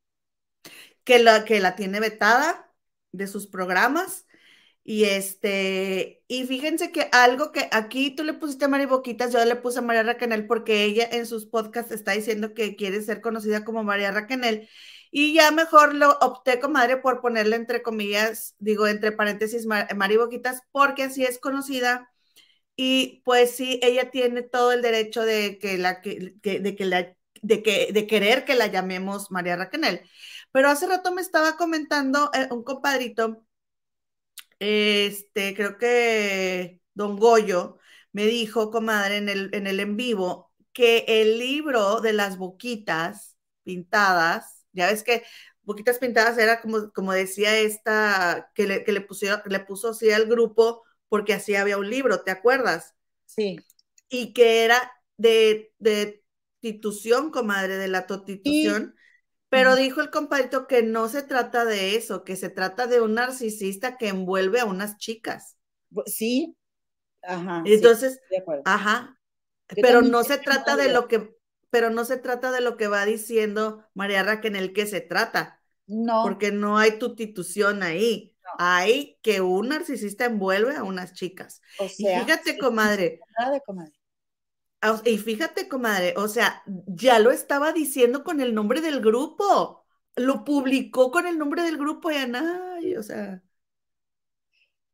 [SPEAKER 2] Que la, que la tiene vetada de sus programas. Y este, y fíjense que algo que aquí tú le pusiste a Mari Boquitas, yo le puse a María Raquenel porque ella en sus podcasts está diciendo que quiere ser conocida como María Raquenel. Y ya mejor lo opté, comadre, por ponerle entre comillas, digo, entre paréntesis, Mari Boquitas, porque así es conocida. Y pues sí, ella tiene todo el derecho de que la, que, de que la de, que, de querer que la llamemos María Raquenel. Pero hace rato me estaba comentando eh, un compadrito, este, creo que Don Goyo, me dijo, comadre, en el, en el en vivo, que el libro de las boquitas pintadas, ya ves que boquitas pintadas era como, como decía esta, que le, que le, le puso así al grupo porque así había un libro, ¿te acuerdas?
[SPEAKER 1] Sí.
[SPEAKER 2] Y que era de, de prostitución, comadre, de la prostitución. Pero dijo el compadrito que no se trata de eso, que se trata de un narcisista que envuelve a unas chicas.
[SPEAKER 1] Sí, ajá.
[SPEAKER 2] Entonces, ajá. pero no se trata de lo que, pero no se trata de lo que va diciendo María Raquel que se trata.
[SPEAKER 1] No.
[SPEAKER 2] Porque no hay tustitución ahí. Hay que un narcisista envuelve a unas chicas. O sea, y fíjate, comadre.
[SPEAKER 1] comadre.
[SPEAKER 2] Y fíjate, comadre, o sea, ya lo estaba diciendo con el nombre del grupo. Lo publicó con el nombre del grupo y Anay, o sea.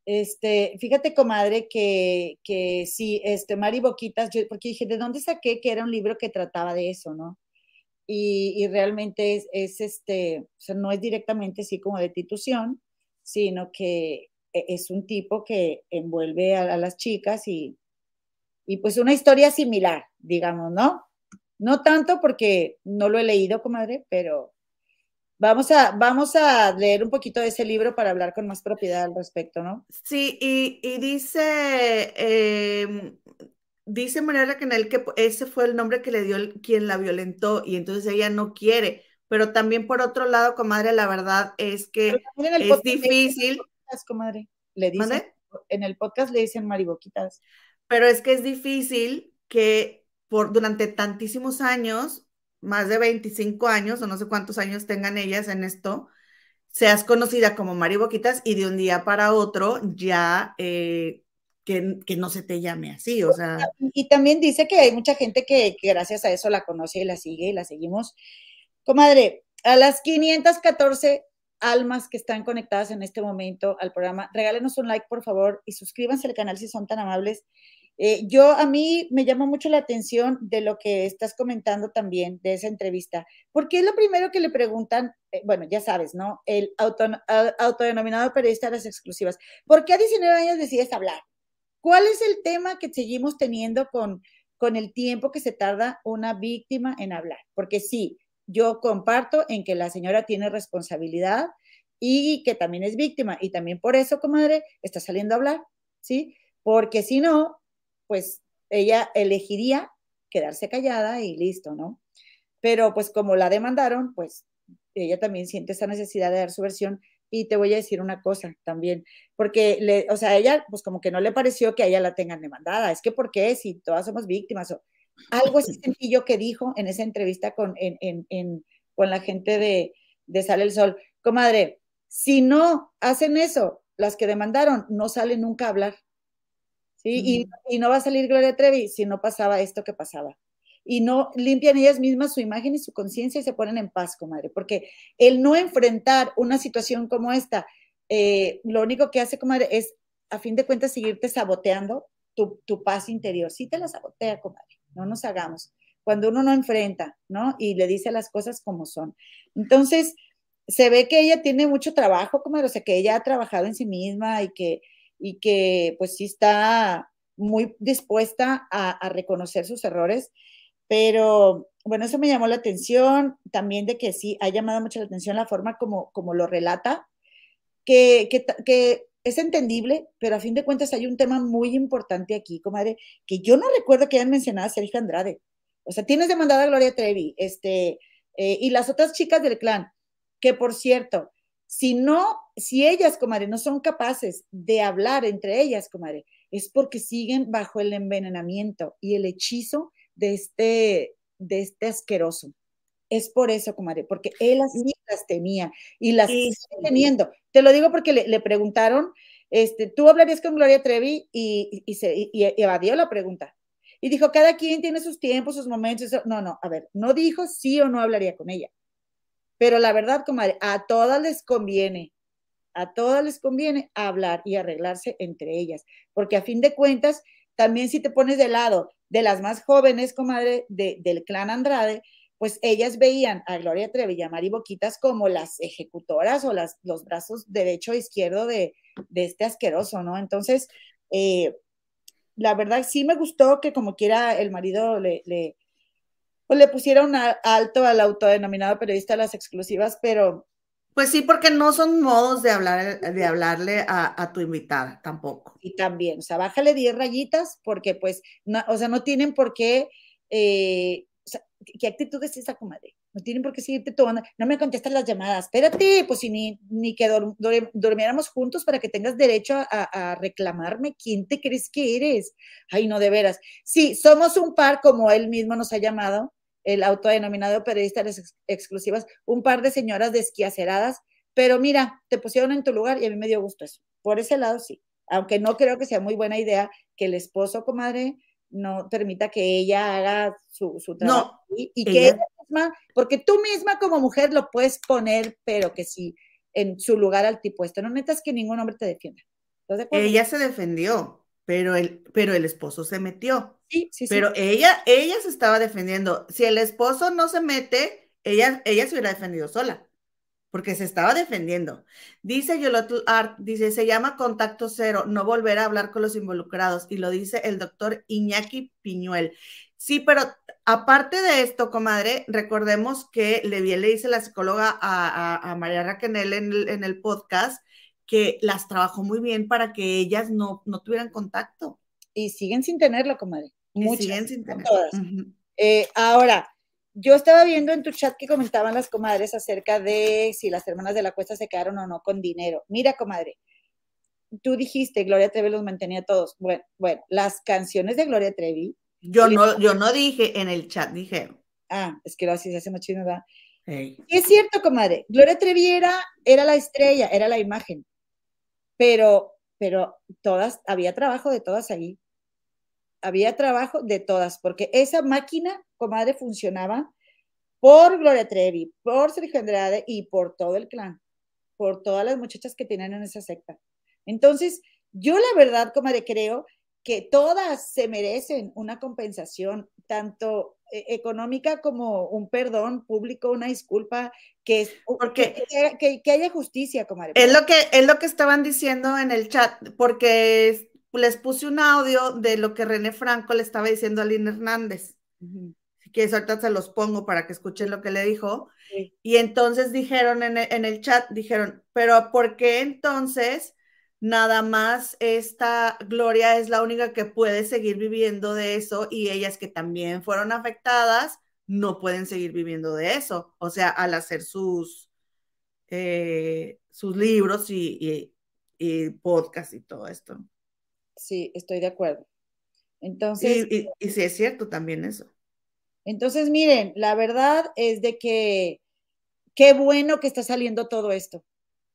[SPEAKER 1] Este, fíjate, comadre, que, que sí, este, Mari Boquitas, yo, porque dije, ¿de dónde saqué que era un libro que trataba de eso, no? Y, realmente es, es, este, o sea, no es directamente así como de titución, sino que e, es un tipo que envuelve a las chicas y, y pues una historia similar, digamos, ¿no? No tanto porque no lo he leído, comadre, pero vamos a, vamos a leer un poquito de ese libro para hablar con más propiedad al respecto, ¿no?
[SPEAKER 2] Sí, y, dice, eh, dice María Raquel que ese fue el nombre que le dio quien la violentó y entonces ella no quiere. Pero también por otro lado, comadre, la verdad es que es difícil.
[SPEAKER 1] comadre, le dicen, en el podcast le dicen mariboquitas
[SPEAKER 2] pero es que es difícil que por durante tantísimos años, más de 25 años o no sé cuántos años tengan ellas en esto, seas conocida como Mari Boquitas y de un día para otro ya eh, que, no se te llame así, o sea.
[SPEAKER 1] Y también dice que hay mucha gente que, que, gracias a eso la conoce y la sigue y la seguimos. Comadre, a las 514 almas que están conectadas en este momento al programa, regálenos un like, por favor, y suscríbanse al canal si son tan amables. Eh, yo, a mí me llama mucho la atención de lo que estás comentando también de esa entrevista, porque es lo primero que le preguntan, eh, bueno, ya sabes, ¿no? El autodenominado periodista de las exclusivas. ¿Por qué a 19 años decides hablar? ¿Cuál es el tema que seguimos teniendo con, con el tiempo que se tarda una víctima en hablar? Porque sí, yo comparto en que la señora tiene responsabilidad y que también es víctima, y también por eso, comadre, está saliendo a hablar, ¿sí? Porque si no, pues ella elegiría quedarse callada y listo, ¿no? Pero pues como la demandaron, pues ella también siente esa necesidad de dar su versión y te voy a decir una cosa también, porque, le, o sea, ella, pues como que no le pareció que a ella la tengan demandada, es que ¿por qué? Si todas somos víctimas o algo así sencillo que dijo en esa entrevista con, con la gente de, de Sale el Sol, comadre, si no hacen eso, las que demandaron no salen nunca a hablar. Y, no va a salir Gloria Trevi si no pasaba esto que pasaba. Y no limpian ellas mismas su imagen y su conciencia y se ponen en paz, comadre, porque el no enfrentar una situación como esta, eh, lo único que hace, comadre, es a fin de cuentas seguirte saboteando tu, paz interior. Sí te la sabotea, comadre, no nos hagamos. cuando uno no enfrenta, ¿no? Y le dice las cosas como son. Entonces, se ve que ella tiene mucho trabajo, como, o sea, que ella ha trabajado en sí misma y que, y que pues sí está muy dispuesta a, reconocer sus errores, pero bueno, eso me llamó la atención, también de que sí, ha llamado mucho la atención la forma como, como lo relata, que, que, que es entendible, pero a fin de cuentas hay un tema muy importante aquí, comadre, que yo no recuerdo que hayan mencionado a Sergio Andrade. O sea, tienes demandada a Gloria Trevi, este, eh, y las otras chicas del clan, que por cierto, si no, si ellas, comadre, no son capaces de hablar entre ellas, comadre, es porque siguen bajo el envenenamiento y el hechizo de este, de este asqueroso. Es por eso, comadre, porque él así las tenía y las sigue teniendo. Te lo digo porque le, le, preguntaron, este, tú hablarías con Gloria Trevi y, y, se, y, evadió la pregunta. Y dijo, cada quien tiene sus tiempos, sus momentos. No, no, a ver, no dijo sí o no hablaría con ella. Pero la verdad, comadre, a todas les conviene, a todas les conviene hablar y arreglarse entre ellas, porque a fin de cuentas, también si te pones de lado de las más jóvenes, comadre, de, del clan Andrade, pues ellas veían a Gloria Trevi y a Mari Boquitas como las ejecutoras o las, los brazos derecho e izquierdo de, de este asqueroso, ¿no? Entonces, eh, la verdad sí me gustó que como quiera el marido le, le, pues le pusieron alto al autodenominado periodista de las exclusivas, pero...
[SPEAKER 2] Pues sí, porque no son modos de, hablar, de hablarle a, a tu invitada tampoco.
[SPEAKER 1] Y también, o sea, bájale 10 rayitas porque pues, no, o sea, no tienen por qué eh, o sea, ¿qué actitud es esa, comadre? No tienen por qué seguirte tomando. No me contestas las llamadas. Espérate, pues si ni, ni que dur, dur, durmiéramos juntos para que tengas derecho a, a, reclamarme. ¿Quién te crees que eres? Ay, no, de veras. Sí, somos un par, como él mismo nos ha llamado, el autodenominado periodista de las ex exclusivas, un par de señoras desquiaceradas, pero mira, te pusieron en tu lugar y a mí me dio gusto eso. Por ese lado, sí. Aunque no creo que sea muy buena idea que el esposo, comadre, no permita que ella haga su, su trabajo no, y, y que ella... misma, porque tú misma como mujer lo puedes poner, pero que sí, en su lugar altipuesto. No metas que ningún hombre te defienda.
[SPEAKER 2] De ella se defendió, pero el, pero el esposo se metió.
[SPEAKER 1] Sí, sí,
[SPEAKER 2] pero
[SPEAKER 1] sí.
[SPEAKER 2] ella, ella se estaba defendiendo. Si el esposo no se mete, ella, ella se hubiera defendido sola porque se estaba defendiendo. Dice Yolotl Art, dice, se llama contacto cero, no volver a hablar con los involucrados, y lo dice el doctor Iñaki Piñuel. Sí, pero aparte de esto, comadre, recordemos que le, le dice la psicóloga a, a, a María Raquenel en el, en el, podcast que las trabajó muy bien para que ellas no, no tuvieran contacto.
[SPEAKER 1] Y siguen sin tenerlo, comadre.
[SPEAKER 2] Muchas, y siguen sin tenerlo.
[SPEAKER 1] Todas. Uh -huh. eh, ahora, yo estaba viendo en tu chat que comentaban las comadres acerca de si las hermanas de la cuesta se quedaron o no con dinero. Mira, comadre, tú dijiste Gloria Trevi los mantenía todos. Bueno, bueno, las canciones de Gloria Trevi.
[SPEAKER 2] Yo no, yo no dije en el chat, dije.
[SPEAKER 1] Ah, es que lo así se hace machino, ¿verdad? Hey. Es cierto, comadre. Gloria Trevi era, era la estrella, era la imagen. Pero, pero todas, había trabajo de todas ahí había trabajo de todas, porque esa máquina, comadre, funcionaba por Gloria Trevi, por Sergio Andrade y por todo el clan, por todas las muchachas que tienen en esa secta. Entonces, yo la verdad, comadre, creo que todas se merecen una compensación, tanto económica como un perdón público, una disculpa, que, es,
[SPEAKER 2] porque,
[SPEAKER 1] que, que, que haya justicia, comadre.
[SPEAKER 2] Es lo, que, es lo que estaban diciendo en el chat, porque les puse un audio de lo que René Franco le estaba diciendo a Lina Hernández. Uh -huh. Si quieres, ahorita se los pongo para que escuchen lo que le dijo. Sí. Y entonces dijeron en el, en el, chat, dijeron, pero ¿por qué entonces nada más esta Gloria es la única que puede seguir viviendo de eso y ellas que también fueron afectadas no pueden seguir viviendo de eso? O sea, al hacer sus, eh, sus libros y, y, y podcast y todo esto.
[SPEAKER 1] Sí, estoy de acuerdo. Entonces.
[SPEAKER 2] Y, y, y, sí es cierto también eso.
[SPEAKER 1] Entonces, miren, la verdad es de que qué bueno que está saliendo todo esto.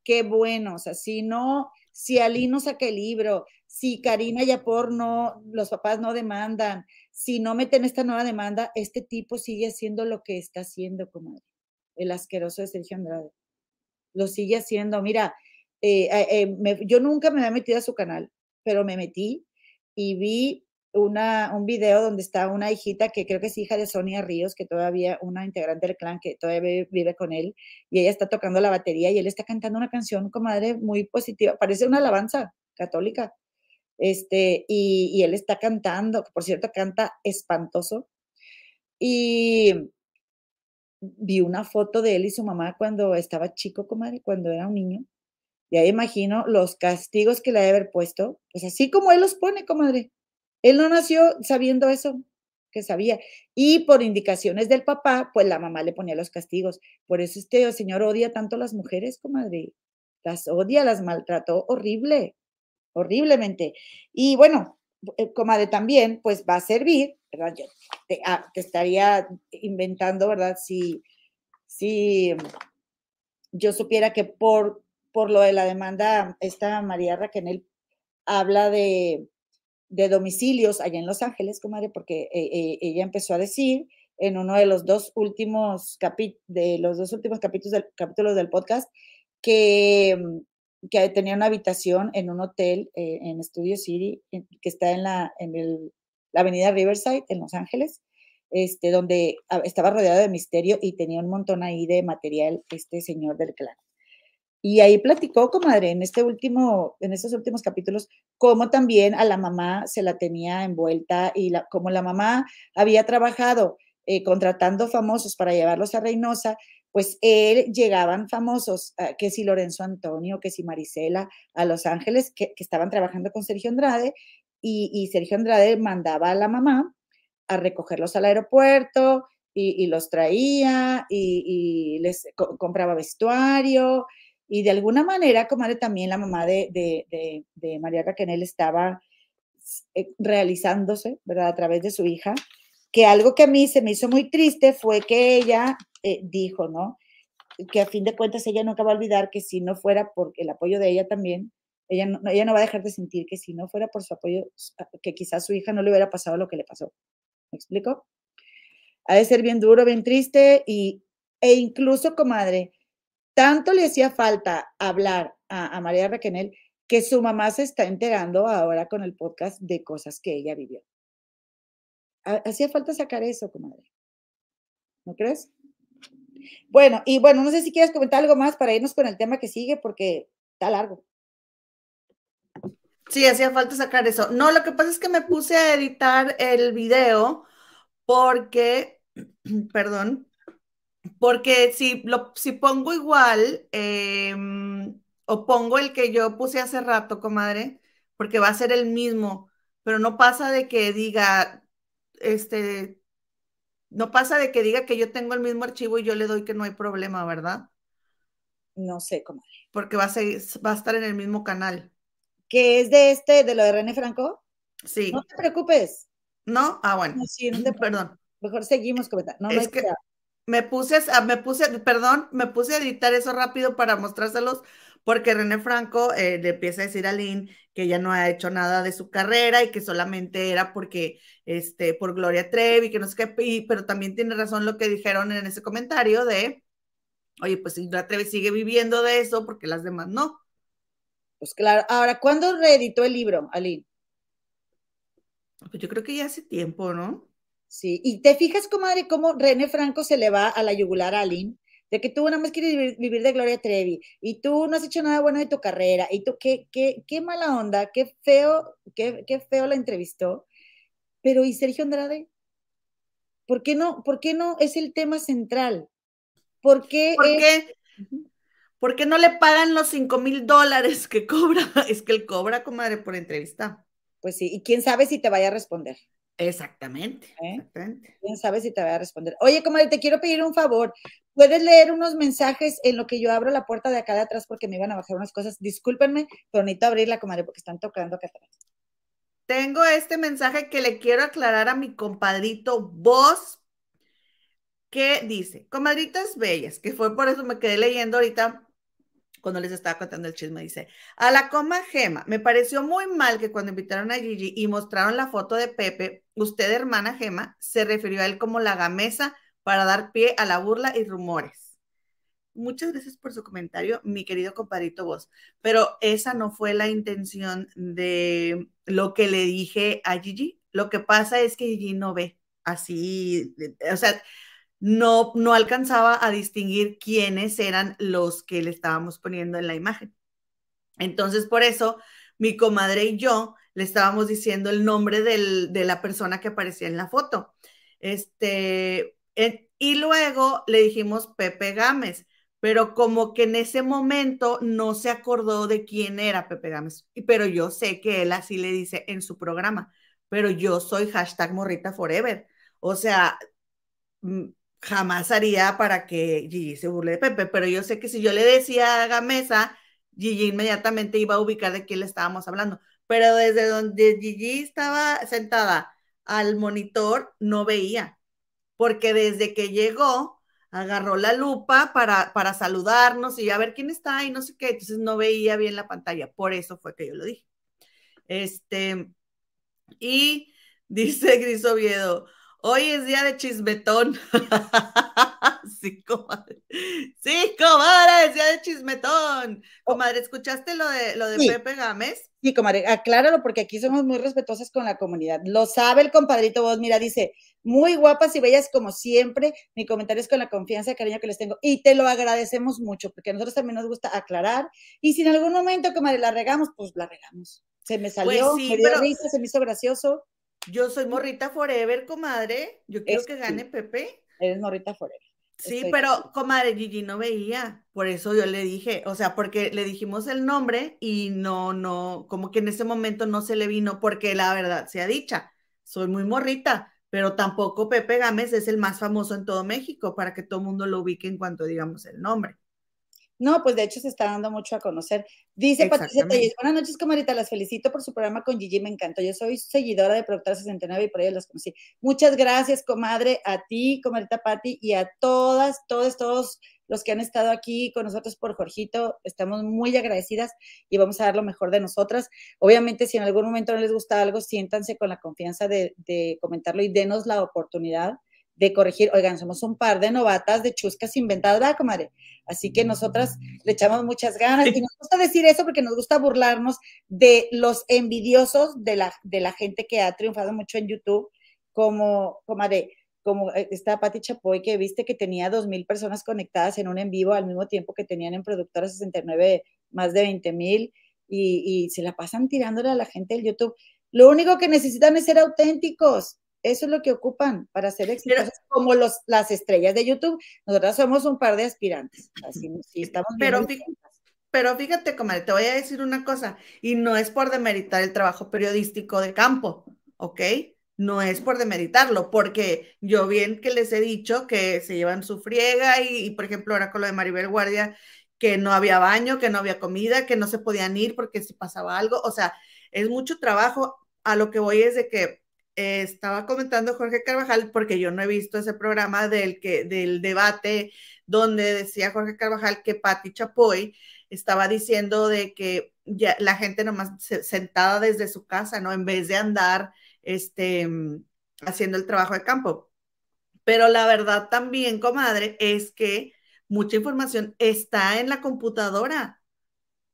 [SPEAKER 1] Qué bueno. O sea, si no, si Ali no saca el libro, si Karina Yapor no, los papás no demandan, si no meten esta nueva demanda, este tipo sigue haciendo lo que está haciendo, comadre. El asqueroso de Sergio Andrade. Lo sigue haciendo. Mira, eh, eh, me, yo nunca me había metido a su canal pero me metí y vi una, un video donde está una hijita que creo que es hija de Sonia Ríos, que todavía, una integrante del clan que todavía vive con él, y ella está tocando la batería y él está cantando una canción, comadre, muy positiva, parece una alabanza católica. Este, y, y él está cantando, por cierto, canta espantoso. Y vi una foto de él y su mamá cuando estaba chico, comadre, cuando era un niño. Y ahí imagino los castigos que le debe haber puesto, pues así como él los pone, comadre. Él no nació sabiendo eso, que sabía. Y por indicaciones del papá, pues la mamá le ponía los castigos. Por eso este señor odia tanto a las mujeres, comadre. Las odia, las maltrató horrible, horriblemente. Y bueno, eh, comadre también, pues va a servir, ¿verdad? Yo te, ah, estaría inventando, ¿verdad? Si, si yo supiera que por, por lo de la demanda, esta María Raquel habla de de domicilios allá en Los Ángeles, comadre, porque eh, eh, ella empezó a decir en uno de los dos últimos de los dos últimos capítulos del, capítulos del podcast que, mm, que tenía una habitación en un hotel eh, en Studio City, que está en la, en el, la avenida Riverside, en Los Ángeles, este, donde ah, estaba rodeado de misterio y tenía un montón ahí de material este señor del clan. Y ahí platicó, comadre, en este último, en estos últimos capítulos, cómo también a la mamá se la tenía envuelta y la, como la mamá había trabajado eh, contratando famosos para llevarlos a Reynosa, pues él llegaban famosos, ah, que si Lorenzo Antonio, que si Marisela, a Los Ángeles, que, estaban trabajando con Sergio Andrade, y, Sergio Andrade mandaba a la mamá a recogerlos al aeropuerto y, los traía y, les compraba vestuario y de alguna manera, comadre, también la mamá de, de, de, María Raquel estaba eh, realizándose, ¿verdad? A través de su hija, que algo que a mí se me hizo muy triste fue que ella eh, dijo, ¿no? Que a fin de cuentas ella nunca va a olvidar que si no fuera por el apoyo de ella también, ella no, ella no va a dejar de sentir que si no fuera por su apoyo, que quizás su hija no le hubiera pasado lo que le pasó. ¿Me explico? Ha de ser bien duro, bien triste y, e incluso, comadre, tanto le hacía falta hablar a, María Raquel que su mamá se está enterando ahora con el podcast de cosas que ella vivió. Hacía falta sacar eso, comadre. ¿No crees? Bueno, y bueno, no sé si quieres comentar algo más para irnos con el tema que sigue, porque está largo.
[SPEAKER 2] Sí, hacía falta sacar eso. No, lo que pasa es que me puse a editar el video porque, perdón, porque si, lo, si pongo igual, em, o pongo el que yo puse hace rato, comadre, porque va a ser el mismo, pero no pasa de que diga, este, no pasa de que diga que yo tengo el mismo archivo y yo le doy que no hay problema, ¿verdad?
[SPEAKER 1] No sé, comadre.
[SPEAKER 2] Porque va a, va a estar en el mismo canal.
[SPEAKER 1] ¿Que es de este, de lo de René Franco?
[SPEAKER 2] Sí.
[SPEAKER 1] No te preocupes.
[SPEAKER 2] ¿No? Ah, bueno.
[SPEAKER 1] sí, no te... Perdón. Mejor seguimos comentando. No,
[SPEAKER 2] es que, me puse, a, me puse, perdón, me puse a editar eso rápido para mostrárselos, porque René Franco eh, le empieza a decir a Lynn que ya no ha hecho nada de su carrera y que solamente era porque, este, por Gloria Trevi, que no sé qué, pero también tiene razón lo que dijeron en ese comentario de, oye, pues si Gloria Trevi sigue viviendo de eso, porque las demás no.
[SPEAKER 1] Pues claro, ahora, ¿cuándo reeditó el libro, Aline?
[SPEAKER 2] Pues yo creo que ya hace tiempo, ¿no?
[SPEAKER 1] Sí, y te fijas, comadre, cómo René Franco se le va a la yugular a Aline, de que tú nada más quieres vivir, de Gloria Trevi, y tú no has hecho nada bueno de tu carrera, y tú, qué, qué, qué mala onda, qué feo, qué, qué feo la entrevistó. Pero, ¿y Sergio Andrade? ¿Por qué no, por qué no es el tema central? ¿Por qué?
[SPEAKER 2] ¿Por qué? ¿Por qué no le pagan los cinco mil dólares que cobra? Es que él cobra, comadre, por entrevista.
[SPEAKER 1] Pues sí, y quién sabe si te vaya a responder.
[SPEAKER 2] Exactamente, ¿Eh? exactamente.
[SPEAKER 1] Quién sabe si te voy a responder. Oye, comadre, te quiero pedir un favor. ¿Puedes leer unos mensajes en lo que yo abro la puerta de acá de atrás porque me iban a bajar unas cosas? Discúlpenme, pero necesito abrirla, comadre, porque están tocando acá atrás.
[SPEAKER 2] Tengo este mensaje que le quiero aclarar a mi compadrito Vos, que dice, comadritas bellas, que fue por eso me quedé leyendo ahorita cuando les estaba contando el chisme, dice, a la coma Gema, me pareció muy mal que cuando invitaron a Gigi y mostraron la foto de Pepe, usted, hermana Gema, se refirió a él como la gamesa para dar pie a la burla y rumores. Muchas gracias por su comentario, mi querido compadrito vos, pero esa no fue la intención de lo que le dije a Gigi. Lo que pasa es que Gigi no ve así, o sea, no, no alcanzaba a distinguir quiénes eran los que le estábamos poniendo en la imagen. Entonces, por eso, mi comadre y yo le estábamos diciendo el nombre de la persona que aparecía en la foto. Este, y luego le dijimos Pepe Gámez, pero como que en ese momento no se acordó de quién era Pepe Gámez, pero yo sé que él así le dice en su programa, pero yo soy hashtag morrita forever. O sea, mm, jamás haría para que Gigi se burle de Pepe, pero yo sé que si yo le decía a Gamesa, Gigi inmediatamente iba a ubicar de quién le estábamos hablando. Pero desde donde Gigi estaba sentada al monitor, no veía, porque desde que llegó, agarró la lupa para, para saludarnos y a ver quién está y no sé qué, entonces no veía bien la pantalla, por eso fue que yo lo dije. Este, y dice Gris Oviedo, hoy es día de chismetón. sí, comadre. Sí, comadre, es día de chismetón. Oh. Comadre, ¿escuchaste lo de, lo de Pepe Gámez?
[SPEAKER 1] Sí, comadre, acláralo porque aquí somos muy respetuosas con la comunidad. Lo sabe el compadrito vos, mira, dice, muy guapas y bellas como siempre. Mi comentario es con la confianza y cariño que les tengo. Y te lo agradecemos mucho porque a nosotros también nos gusta aclarar. Y si en algún momento, comadre, la regamos, pues la regamos. Se me pues salió, me dio risa, se me hizo gracioso.
[SPEAKER 2] Yo soy morrita forever, comadre. Yo quiero que gane Pepe.
[SPEAKER 1] Eres morrita forever.
[SPEAKER 2] Sí, pero comadre Gigi no veía, por eso yo le dije, o sea, porque le dijimos el nombre y no, no, como que en ese momento no se le vino, porque la verdad sea dicha, soy muy morrita, pero tampoco Pepe Gámez es el más famoso en todo México para que todo el mundo lo ubique en cuanto digamos el nombre.
[SPEAKER 1] No, pues de hecho se está dando mucho a conocer. Dice Patricia Talles, buenas noches, comadita, las felicito por su programa con Gigi, me encantó. Yo soy seguidora de Productora 69 y por ello las conocí. Muchas gracias, comadre, a ti, comadita Patti, y a todas, todos, todos los que han estado aquí con nosotros por Jorgito. Estamos muy agradecidas y vamos a dar lo mejor de nosotras. Obviamente, si en algún momento no les gusta algo, siéntanse con la confianza de, de comentarlo y denos la oportunidad de corregir. Oigan, somos un par de novatas de chuscas inventadas, ¿verdad, comadre? Así que nosotras le echamos muchas ganas y nos gusta decir eso porque nos gusta burlarnos de los envidiosos de la, de la gente que ha triunfado mucho en YouTube, como, comadre, como eh, esta Pati Chapoy que viste que tenía dos mil personas conectadas en un en vivo al mismo tiempo que tenían en Productora 69 más de 20 mil y, y se la pasan tirándole a la gente del YouTube. Lo único que necesitan es ser auténticos eso es lo que ocupan para ser exitosos como los, las estrellas de YouTube. Nosotras somos un par de aspirantes. Así, sí, estamos
[SPEAKER 2] pero, fíjate, pero fíjate, comadre, te voy a decir una cosa, y no es por demeritar el trabajo periodístico de campo, ¿ok? No es por demeritarlo, porque yo bien que les he dicho que se llevan su friega y, y por ejemplo, ahora con lo de Maribel Guardia, que no había baño, que no había comida, que no se podían ir porque si pasaba algo, o sea, es mucho trabajo. A lo que voy es de que estaba comentando Jorge Carvajal, porque yo no he visto ese programa del, que, del debate donde decía Jorge Carvajal que Patti Chapoy estaba diciendo de que ya la gente nomás sentada desde su casa, ¿no? En vez de andar este, haciendo el trabajo de campo. Pero la verdad también, comadre, es que mucha información está en la computadora.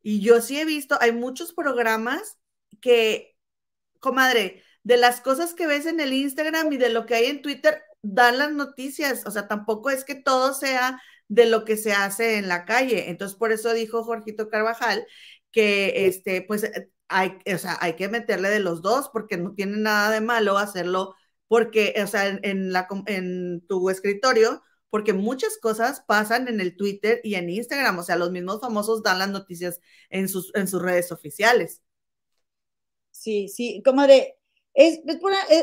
[SPEAKER 2] Y yo sí he visto, hay muchos programas que, comadre, de las cosas que ves en el Instagram y de lo que hay en Twitter, dan las noticias. O sea, tampoco es que todo sea de lo que se hace en la calle. Entonces, por eso dijo Jorgito Carvajal que, este, pues, hay, o sea, hay que meterle de los dos porque no tiene nada de malo hacerlo porque, o sea, en, la, en tu escritorio, porque muchas cosas pasan en el Twitter y en Instagram, o sea, los mismos famosos dan las noticias en sus, en sus redes oficiales.
[SPEAKER 1] Sí, sí, como de, es,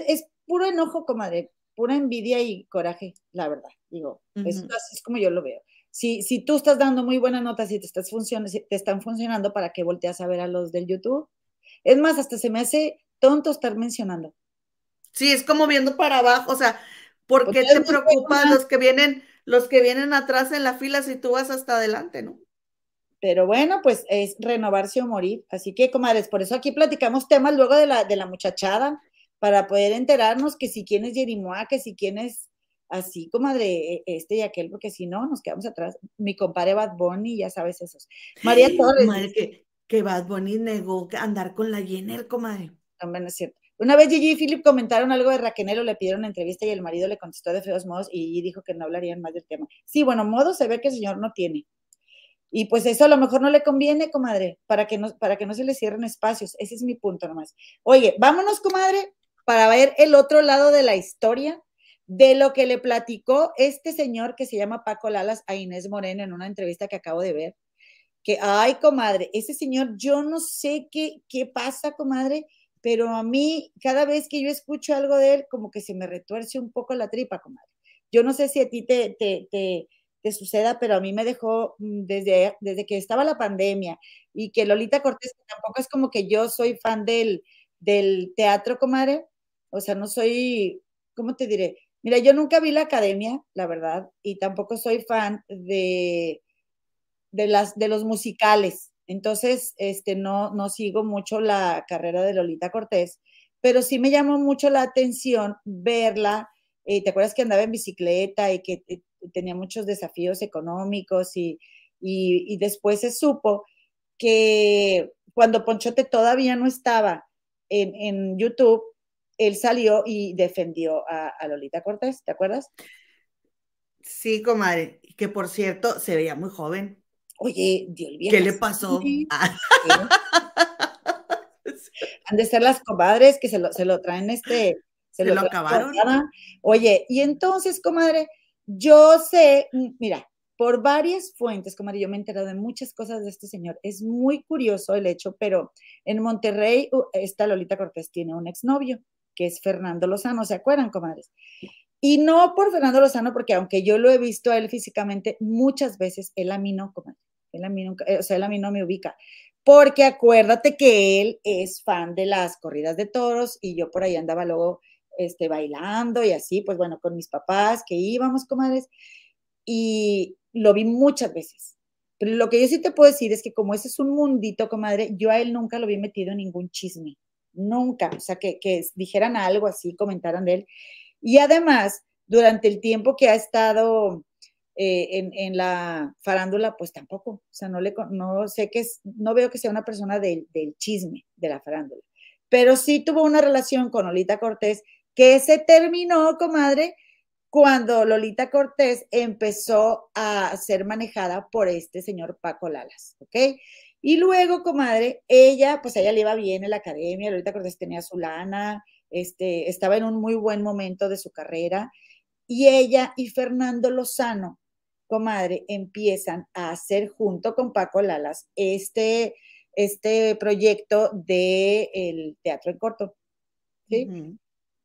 [SPEAKER 1] es, puro enojo, comadre, pura envidia y coraje, la verdad. Digo, es, así es como yo lo veo. Si, si tú estás dando muy buenas notas y te, estás te están funcionando, ¿para qué volteas a ver a los del YouTube? Es más, hasta se me hace tonto estar mencionando.
[SPEAKER 2] Sí, es como viendo para abajo, o sea, ¿por qué te preocupan los que vienen, los que vienen atrás en la fila si tú vas hasta adelante, no?
[SPEAKER 1] Pero bueno, pues es renovarse o morir. Así que, comadres, por eso aquí platicamos temas luego de la, de la muchachada, para poder enterarnos que si quién es Jerimoa, que si quién es así, comadre, e, este y aquel, porque si no, nos quedamos atrás. Mi compadre Bad Bunny, ya sabes esos. María Torres.
[SPEAKER 2] Madre, que, que Bad Bunny negó andar con la Jenner, comadre.
[SPEAKER 1] También es cierto. Una vez Gigi y Philip comentaron algo de Raquenelo, le pidieron una entrevista y el marido le contestó de feos modos y dijo que no hablarían más del tema. Sí, bueno, modo se ve que el señor no tiene. Y pues eso a lo mejor no le conviene, comadre, para que no, para que no se le cierren espacios. Ese es mi punto nomás. Oye, vámonos, comadre, para ver el otro lado de la historia de lo que le platicó este señor que se llama Paco Lalas a Inés Moreno en una entrevista que acabo de ver. Que, ay, comadre, ese señor, yo no sé qué, qué pasa, comadre, pero a mí, cada vez que yo escucho algo de él, como que se me retuerce un poco la tripa, comadre. Yo no sé si a ti te, te, te, suceda, pero a mí me dejó mm, desde, desde que estaba la pandemia y que Lolita Cortés tampoco es como que yo soy fan del, del teatro, comadre. O sea, no soy, ¿cómo te diré? Mira, yo nunca vi la academia, la verdad, y tampoco soy fan de, de, las, de los musicales. Entonces, este, no, no sigo mucho la carrera de Lolita Cortés, pero sí me llamó mucho la atención verla. Eh, ¿Te acuerdas que andaba en bicicleta y que eh, tenía muchos desafíos económicos y, y, después se supo que cuando Ponchote todavía no estaba en, en YouTube, él salió y defendió a, a, Lolita Cortés, ¿te acuerdas?
[SPEAKER 2] Sí, comadre, que por cierto se veía muy joven.
[SPEAKER 1] Oye,
[SPEAKER 2] Dios mío. ¿Qué le pasó? Ah.
[SPEAKER 1] Han de ser las comadres que se lo, se lo traen este.
[SPEAKER 2] Se, lo, acabaron.
[SPEAKER 1] Oye, y entonces, comadre, yo sé, mm, mira, por varias fuentes, comadre, yo me he enterado de muchas cosas de este señor. Es muy curioso el hecho, pero en Monterrey, esta Lolita Cortés tiene un exnovio, que es Fernando Lozano, ¿se acuerdan, comadres? Y no por Fernando Lozano, porque aunque yo lo he visto a él físicamente muchas veces, él a mí no, comadre. Él a mí nunca, o sea, él a mí no me ubica. Porque acuérdate que él es fan de las corridas de toros y yo por ahí andaba luego este, bailando y así, pues bueno, con mis papás que íbamos, comadres, y lo vi muchas veces. Pero lo que yo sí te puedo decir es que como ese es un mundito, comadre, yo a él nunca lo vi metido en ningún chisme. Nunca. O sea, que, que dijeran algo así, comentaran de él. Y además, durante el tiempo que ha estado eh, en, la farándula, pues tampoco, o sea, no, le, no sé que es, no veo que sea una persona del, chisme de la farándula, pero sí tuvo una relación con Lolita Cortés que se terminó, comadre, cuando Lolita Cortés empezó a ser manejada por este señor Paco Lalas, ¿ok? Y luego, comadre, ella, pues a ella le iba bien en la academia, Lolita Cortés tenía su lana, este, estaba en un muy buen momento de su carrera, y ella y Fernando Lozano comadre, empiezan a hacer junto con Paco Lalas este, este proyecto del el teatro en corto. ¿sí?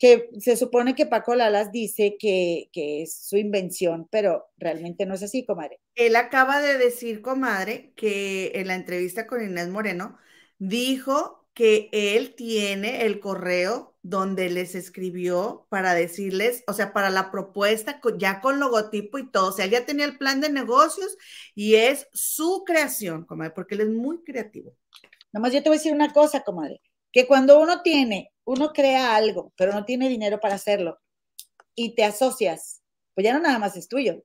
[SPEAKER 1] Que se supone que Paco Lalas dice que, que, es su invención, pero realmente no es así, comadre.
[SPEAKER 2] Él acaba de decir, comadre, que en la entrevista con Inés Moreno, dijo que él tiene el correo donde les escribió para decirles, o sea, para la propuesta ya con logotipo y todo, o sea, ya tenía el plan de negocios y es su creación, comadre, porque él es muy creativo.
[SPEAKER 1] Nomás yo te voy a decir una cosa, comadre, que cuando uno tiene, uno crea algo, pero no tiene dinero para hacerlo y te asocias, pues ya no nada más es tuyo.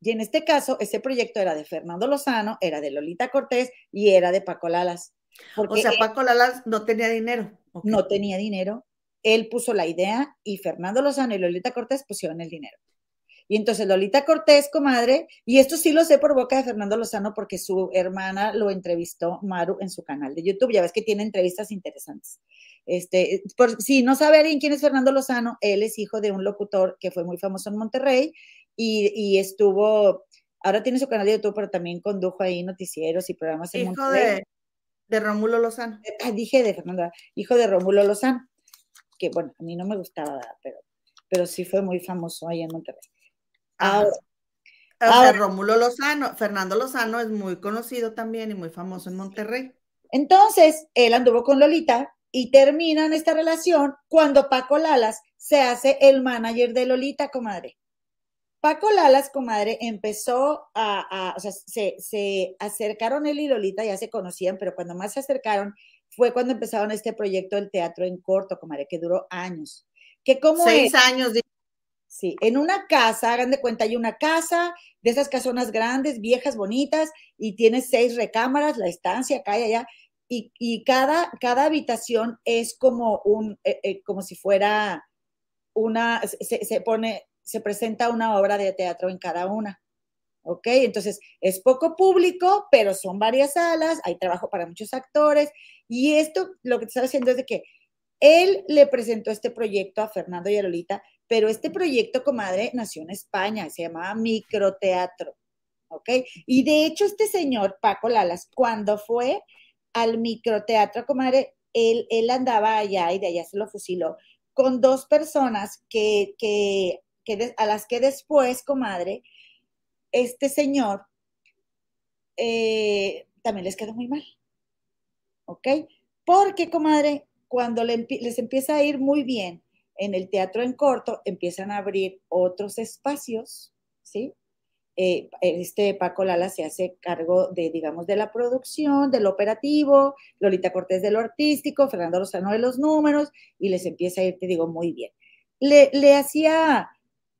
[SPEAKER 1] Y en este caso, ese proyecto era de Fernando Lozano, era de Lolita Cortés y era de Paco Lalas.
[SPEAKER 2] o sea, Paco Lalas no tenía dinero.
[SPEAKER 1] No tenía dinero. Él puso la idea y Fernando Lozano y Lolita Cortés pusieron el dinero. Y entonces Lolita Cortés, comadre, y esto sí lo sé por boca de Fernando Lozano porque su hermana lo entrevistó, Maru, en su canal de YouTube. Ya ves que tiene entrevistas interesantes. Este, por, si no sabe alguien quién es Fernando Lozano, él es hijo de un locutor que fue muy famoso en Monterrey y, estuvo, ahora tiene su canal de YouTube, pero también condujo ahí noticieros y programas en Monterrey.
[SPEAKER 2] De Rómulo Lozano.
[SPEAKER 1] Ah, dije de Fernanda, hijo de Rómulo Lozano, que bueno, a mí no me gustaba, pero, pero sí fue muy famoso ahí en Monterrey.
[SPEAKER 2] Ahora, ahora, Rómulo Lozano, Fernando Lozano es muy conocido también y muy famoso en Monterrey.
[SPEAKER 1] Entonces, él anduvo con Lolita y terminan esta relación cuando Paco Lalas se hace el manager de Lolita, comadre. Paco Lalas, comadre, empezó a, o sea, se, acercaron él y Lolita, ya se conocían, pero cuando más se acercaron fue cuando empezaron este proyecto del teatro en corto, comadre, que duró años. Que como
[SPEAKER 2] Seis años.
[SPEAKER 1] Sí, en una casa, hagan de cuenta, hay una casa de esas casonas grandes, viejas, bonitas, y tiene seis recámaras, la estancia acá y allá, y, cada, cada habitación es como un, eh, eh, como si fuera una, se, se, pone, se presenta una obra de teatro en cada una. ¿Ok? Entonces, es poco público, pero son varias salas, hay trabajo para muchos actores, y esto lo que te está haciendo es de que él le presentó este proyecto a Fernando y a Lolita, pero este proyecto, comadre, nació en España, se llamaba Microteatro. ¿Ok? Y de hecho, este señor, Paco Lalas, cuando fue al microteatro, comadre, él, él andaba allá y de allá se lo fusiló con dos personas que, que, que a las que después, comadre, este señor eh, también les quedó muy mal. ¿Ok? Porque, comadre, cuando les empieza a ir muy bien en el teatro en corto, empiezan a abrir otros espacios, ¿sí? Eh, este Paco Lala se hace cargo de, digamos, de la producción, del operativo, Lolita Cortés de lo artístico, Fernando Lozano de los números, y les empieza a ir, te digo, muy bien. Le, le hacía,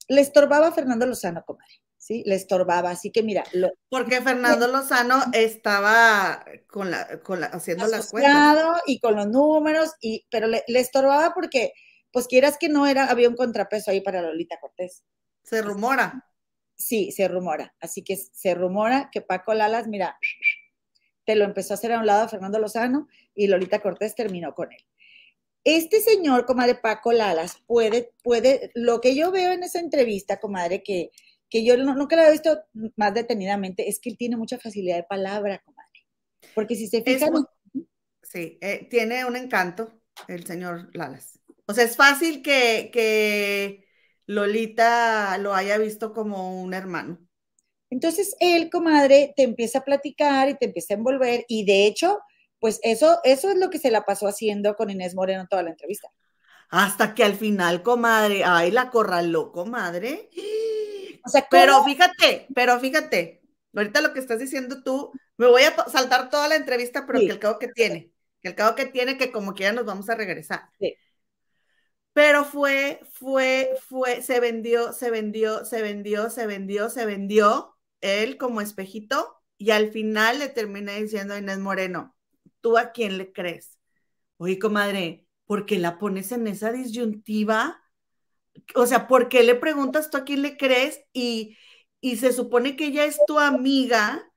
[SPEAKER 1] le estorbaba a Fernando Lozano, comadre, ¿sí? Le estorbaba, así que mira.
[SPEAKER 2] Porque Fernando Lozano estaba con la, con la haciendo las cuentas.
[SPEAKER 1] Y con los números, y, pero le, le estorbaba porque, pues quieras que no era, había un contrapeso ahí para Lolita Cortés.
[SPEAKER 2] Se rumora.
[SPEAKER 1] Sí, se rumora. Así que se rumora que Paco Lalas, mira, te lo empezó a hacer a un lado Fernando Lozano y Lolita Cortés terminó con él. Este señor, comadre Paco Lalas, puede, puede, lo que yo veo en esa entrevista, comadre, que, que yo no, nunca la he visto más detenidamente, es que él tiene mucha facilidad de palabra, comadre. Porque si se fijan...
[SPEAKER 2] sí, eh, tiene un encanto el señor Lalas. O sea, es fácil que, que Lolita lo haya visto como un hermano.
[SPEAKER 1] Entonces él, comadre, te empieza a platicar y te empieza a envolver y de hecho, pues eso, eso es lo que se la pasó haciendo con Inés Moreno toda la entrevista.
[SPEAKER 2] Hasta que al final, comadre, ay, la corraló, comadre. O sea, pero fíjate, pero fíjate, ahorita lo que estás diciendo tú, me voy a saltar toda la entrevista, pero que el cabo que tiene, que el cabo que tiene, que como quiera nos vamos a regresar. Sí. Pero fue, fue, fue, se vendió, se vendió, se vendió, se vendió, se vendió él como espejito y al final le terminé diciendo a Inés Moreno, ¿tú a quién le crees? Oye, comadre, ¿por qué la pones en esa disyuntiva? O sea, ¿por qué le preguntas tú a quién le crees? Y, y se supone que ella es tu amiga,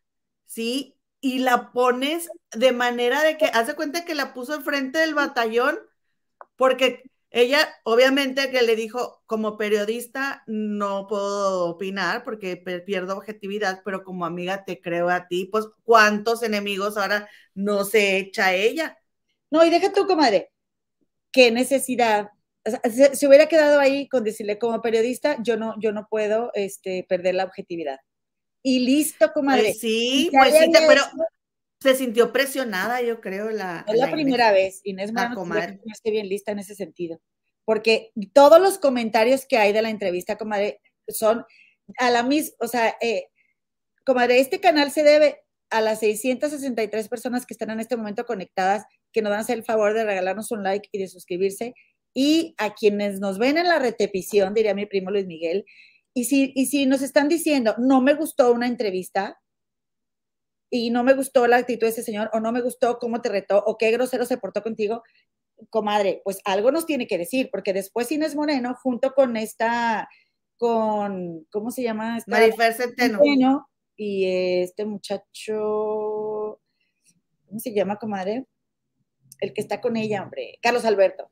[SPEAKER 2] ¿sí? Y la pones de manera de que, hace cuenta que la puso enfrente del batallón, porque ella, obviamente, que le dijo, como periodista no puedo opinar porque pierdo objetividad, pero como amiga te creo a ti, pues cuántos enemigos ahora no se echa ella.
[SPEAKER 1] No, y deja tú, comadre, qué necesidad. se, hubiera quedado ahí con decirle, como periodista, yo no, yo no puedo este, perder la objetividad. Y listo, comadre.
[SPEAKER 2] Pues sí, pues sí, pero se sintió presionada, yo creo, la.
[SPEAKER 1] Es la, primera vez, Inés Moreno, no esté bien lista en ese sentido. Porque todos los comentarios que hay de la entrevista, comadre, son a la misma, o sea, eh, comadre, este canal se debe a las 663 personas que están en este momento conectadas, que nos hacer el favor de regalarnos un like y de suscribirse, y a quienes nos ven en la repetición, diría mi primo Luis Miguel, y si, y si nos están diciendo, no me gustó una entrevista, y no me gustó la actitud de ese señor, o no me gustó cómo te retó, o qué grosero se portó contigo, comadre, pues algo nos tiene que decir, porque después Inés Moreno, junto con esta, con, ¿cómo se llama? Esta,
[SPEAKER 2] Marifer Centeno.
[SPEAKER 1] Y este muchacho, ¿cómo se llama, comadre? El que está con ella, hombre, Carlos Alberto.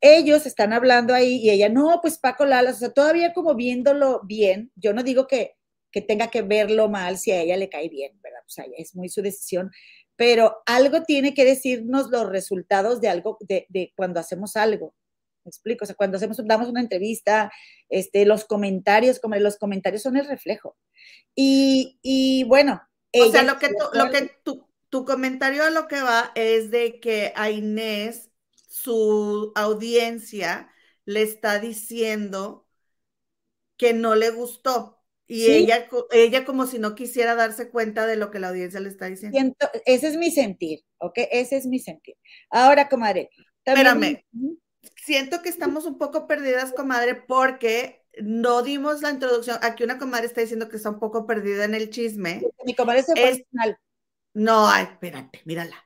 [SPEAKER 1] Ellos están hablando ahí y ella, no, pues Paco Lalas, o sea, todavía como viéndolo bien, yo no digo que que tenga que verlo mal si a ella le cae bien, ¿verdad? O sea, es muy su decisión, pero algo tiene que decirnos los resultados de algo, de, cuando hacemos algo. ¿Me explico? O sea, cuando hacemos, damos una entrevista, este, los comentarios, como los comentarios son el reflejo. Y, y bueno.
[SPEAKER 2] O sea, lo que, tu, lo que tu, tu comentario a lo que va es de que a Inés, su audiencia, le está diciendo que no le gustó. Y ella, ella como si no quisiera darse cuenta de lo que la audiencia le está diciendo.
[SPEAKER 1] ese es mi sentir, ¿ok? Ese es mi sentir. Ahora, comadre.
[SPEAKER 2] Espérame. Siento que estamos un poco perdidas, comadre, porque no dimos la introducción. Aquí una comadre está diciendo que está un poco perdida en el chisme.
[SPEAKER 1] Mi comadre se fue al final.
[SPEAKER 2] No, espérate, mírala.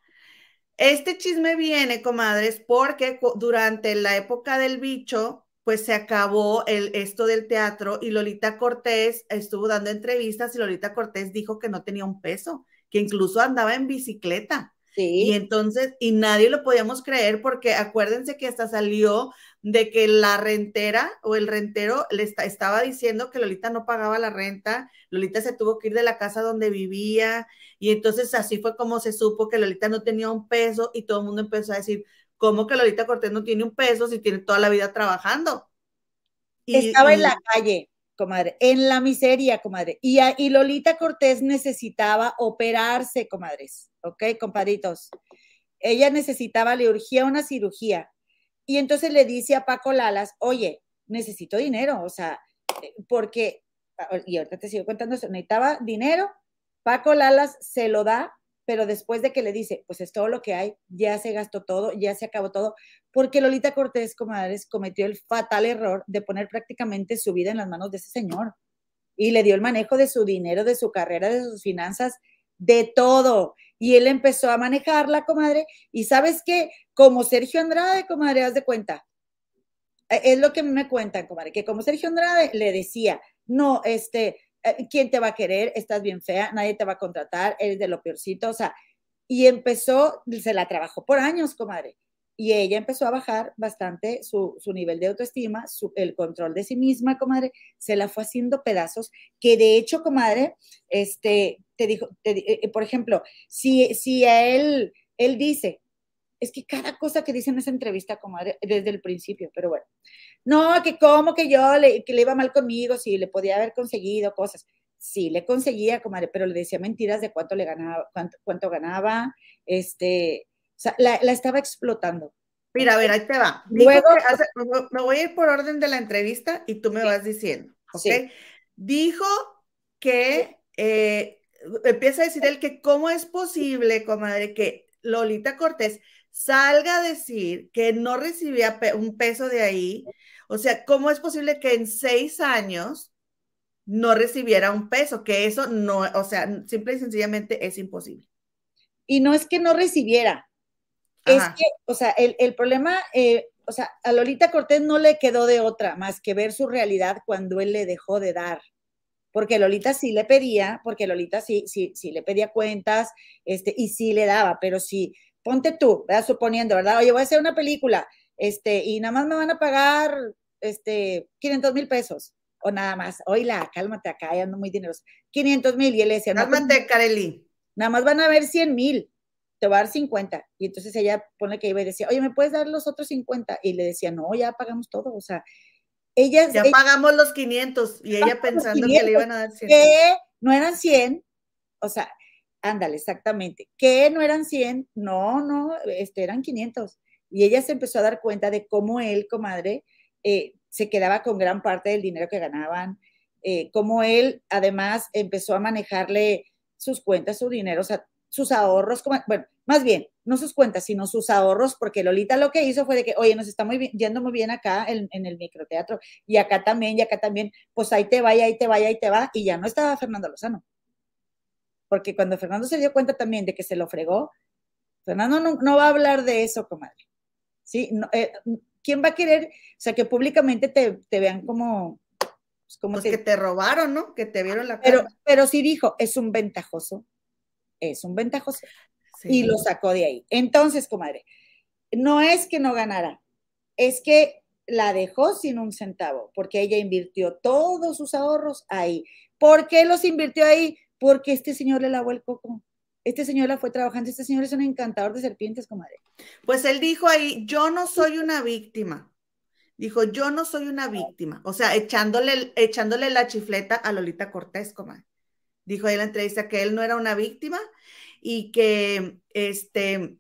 [SPEAKER 2] Este chisme viene, comadres, porque durante la época del bicho, pues se acabó el, esto del teatro y Lolita Cortés estuvo dando entrevistas y Lolita Cortés dijo que no tenía un peso, que incluso andaba en bicicleta. Y entonces, y nadie lo podíamos creer porque acuérdense que hasta salió de que la rentera o el rentero le estaba diciendo que Lolita no pagaba la renta, Lolita se tuvo que ir de la casa donde vivía y entonces así fue como se supo que Lolita no tenía un peso y todo el mundo empezó a decir, ¿cómo que Lolita Cortés no tiene un peso si tiene toda la vida trabajando?
[SPEAKER 1] estaba en la calle, comadre, en la miseria, comadre. Y, y Lolita Cortés necesitaba operarse, comadres, ¿ok, compadritos? Ella necesitaba, le urgía una cirugía. Y entonces le dice a Paco Lalas, oye, necesito dinero, o sea, eh, porque, y ahorita te sigo contando eso, necesitaba dinero, Paco Lalas se lo da, pero después de que le dice, pues es todo lo que hay, ya se gastó todo, ya se acabó todo, porque Lolita Cortés, comadres, cometió el fatal error de poner prácticamente su vida en las manos de ese señor y le dio el manejo de su dinero, de su carrera, de sus finanzas, de todo. Y él empezó a manejarla, comadre, y sabes qué, como Sergio Andrade, comadre, haz de cuenta. E, es lo que me cuentan, comadre, que como Sergio Andrade le decía, no, este, ¿quién te va a querer? Estás bien fea, nadie te va a contratar, eres de lo peorcito, o sea, y empezó, se la trabajó por años, comadre, y ella empezó a bajar bastante su, nivel de autoestima, su, el control de sí misma, comadre, se la fue haciendo pedazos, que de hecho, comadre, este, te dijo, eh, eh, por ejemplo, si, si a él, él dice, es que cada cosa que dice en esa entrevista, comadre, desde el principio, pero bueno, no, que como que yo le, que le iba mal conmigo, si le podía haber conseguido cosas. Sí, le conseguía, comadre, pero le decía mentiras de cuánto le ganaba, cuánto, ganaba, este, o sea, la, estaba explotando.
[SPEAKER 2] Mira, a ver, ahí te va. Luego, me voy a ir por orden de la entrevista y tú me vas diciendo, ¿ok? Dijo que, eh, empieza a decir él que cómo es posible, comadre, que Lolita Cortés salga a decir que no recibía un peso de ahí. O sea, ¿cómo es posible que en seis años no recibiera un peso? Que eso no, o sea, simple y sencillamente es imposible.
[SPEAKER 1] Y no es que no recibiera, es que, o sea, el, problema, eh, o sea, a Lolita Cortés no le quedó de otra más que ver su realidad cuando él le dejó de dar. Porque Lolita sí le pedía, porque Lolita sí, sí, sí le pedía cuentas, este, y sí le daba, pero sí, ponte tú, ¿verdad? Suponiendo, ¿verdad? Oye, voy a hacer una película, este, y nada más me van a pagar, este, 500 mil pesos, o nada más. Oíla, cálmate acá, ya ando muy dineros. 500 mil, y él decía,
[SPEAKER 2] pues, cálmate, Kareli.
[SPEAKER 1] Nada más van a ver 100 mil, te voy a dar 50. Y entonces ella pone que iba y decía, oye, ¿me puedes dar los otros 50? Y le decía, no, ya pagamos todo, o sea, ella...
[SPEAKER 2] Ya pagamos los 500, y ella pensando que le iban a dar 100.
[SPEAKER 1] Que no eran 100, o sea, Ándale, exactamente. ¿Que no eran 100? No, no, este, eran 500. Y ella se empezó a dar cuenta de cómo él, comadre, eh, se quedaba con gran parte del dinero que ganaban, eh, cómo él además empezó a manejarle sus cuentas, su dinero, sus ahorros, bueno, más bien, no sus cuentas, sino sus ahorros, porque Lolita lo que hizo fue de que, oye, nos está muy yendo muy bien acá en, el microteatro, y acá también, y acá también, pues ahí te va, y ahí te va, y ahí te va, y ya no estaba Fernando Lozano porque cuando Fernando se dio cuenta también de que se lo fregó, Fernando no, va a hablar de eso, comadre. ¿Sí? Eh, ¿Quién va a querer, o sea, que públicamente te, vean como...
[SPEAKER 2] Pues, como pues que te robaron, ¿no? Que te vieron la
[SPEAKER 1] cara. Pero, pero sí dijo, es un ventajoso, es un ventajoso. Y lo sacó de ahí. Entonces, comadre, no es que no ganara, es que la dejó sin un centavo, porque ella invirtió todos sus ahorros ahí. ¿Por qué los invirtió ahí? porque este señor le lavó el coco. Este señor la fue trabajando, este señor es un encantador de serpientes, comadre.
[SPEAKER 2] Pues él dijo ahí, yo no soy una víctima. Dijo, yo no soy una víctima. O sea, echándole, echándole la chifleta a Lolita Cortés, comadre. Dijo ahí en la entrevista que él no era una víctima y que, este,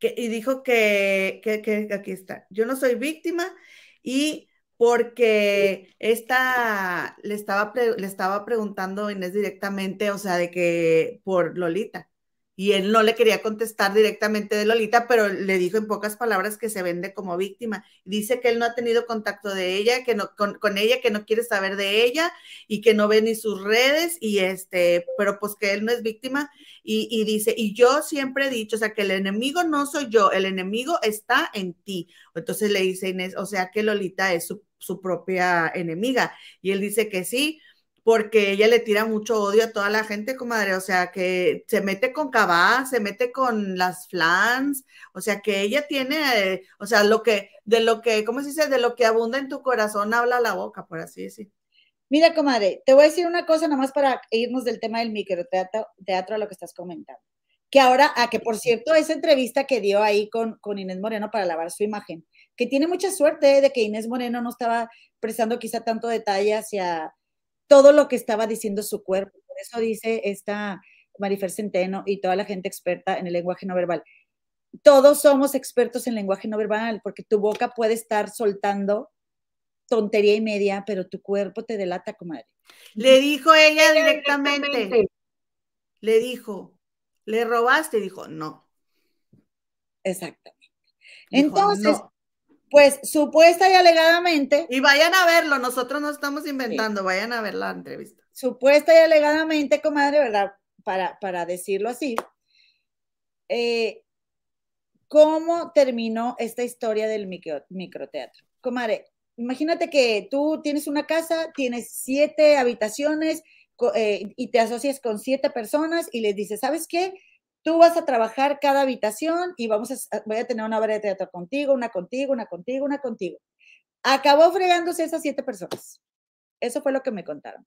[SPEAKER 2] que, y dijo que, que, que aquí está, yo no soy víctima y porque esta le estaba, le estaba preguntando Inés directamente, o sea, de que por Lolita. y él no le quería contestar directamente de Lolita, pero le dijo en pocas palabras que se vende como víctima. Dice que él no ha tenido contacto de ella, que no, con, ella, que no quiere saber de ella y que no ve ni sus redes, y este, pero pues que él no es víctima. Y, y dice, y yo siempre he dicho, o sea, que el enemigo no soy yo, el enemigo está en ti. Entonces le dice Inés, o sea, que Lolita es su, su propia enemiga. Y él dice que sí, porque ella le tira mucho odio a toda la gente, comadre, o sea, que se mete con Cabá, se mete con las flans, o sea, que ella tiene, eh, o sea, lo que, de lo que, ¿cómo se dice? De lo que abunda en tu corazón habla la boca, por así decir.
[SPEAKER 1] Mira, comadre, te voy a decir una cosa nomás para irnos del tema del microteatro teatro a lo que estás comentando. Que ahora, a ah, que por cierto, esa entrevista que dio ahí con, con Inés Moreno para lavar su imagen, que tiene mucha suerte de que Inés Moreno no estaba prestando quizá tanto detalle hacia todo lo que estaba diciendo su cuerpo. Por eso dice esta Marifer Centeno y toda la gente experta en el lenguaje no verbal. Todos somos expertos en lenguaje no verbal porque tu boca puede estar soltando tontería y media, pero tu cuerpo te delata, comadre.
[SPEAKER 2] Le dijo ella directamente. Le dijo, ¿le robaste? Dijo, no.
[SPEAKER 1] Exactamente. Entonces, pues supuesta y alegadamente.
[SPEAKER 2] Y vayan a verlo, nosotros no estamos inventando, vayan a ver la entrevista.
[SPEAKER 1] Supuesta y alegadamente, comadre, ¿verdad? Para, para decirlo así. Eh, ¿Cómo terminó esta historia del micro, microteatro? Comadre, imagínate que tú tienes una casa, tienes siete habitaciones eh, y te asocias con siete personas y les dices, ¿sabes qué? Tú vas a trabajar cada habitación y vamos a, voy a tener una obra de teatro contigo, una contigo, una contigo, una contigo. Acabó fregándose esas siete personas. Eso fue lo que me contaron.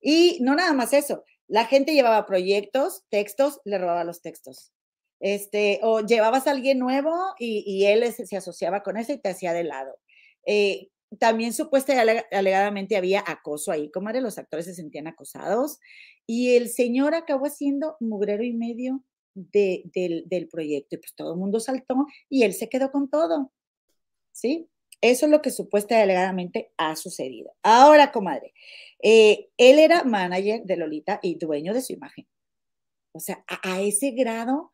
[SPEAKER 1] Y no nada más eso, la gente llevaba proyectos, textos, le robaba los textos. Este, o llevabas a alguien nuevo y, él se, asociaba con eso y te hacía de lado. Eh, también supuesta y alegadamente había acoso ahí, como eran los actores se sentían acosados y el señor acabó haciendo mugrero y medio del, proyecto. Y pues todo el mundo saltó y él se quedó con todo. ¿Sí? Eso es lo que supuestamente alegadamente ha sucedido. Ahora, comadre, eh, él era manager de Lolita y dueño de su imagen. O sea, a, ese grado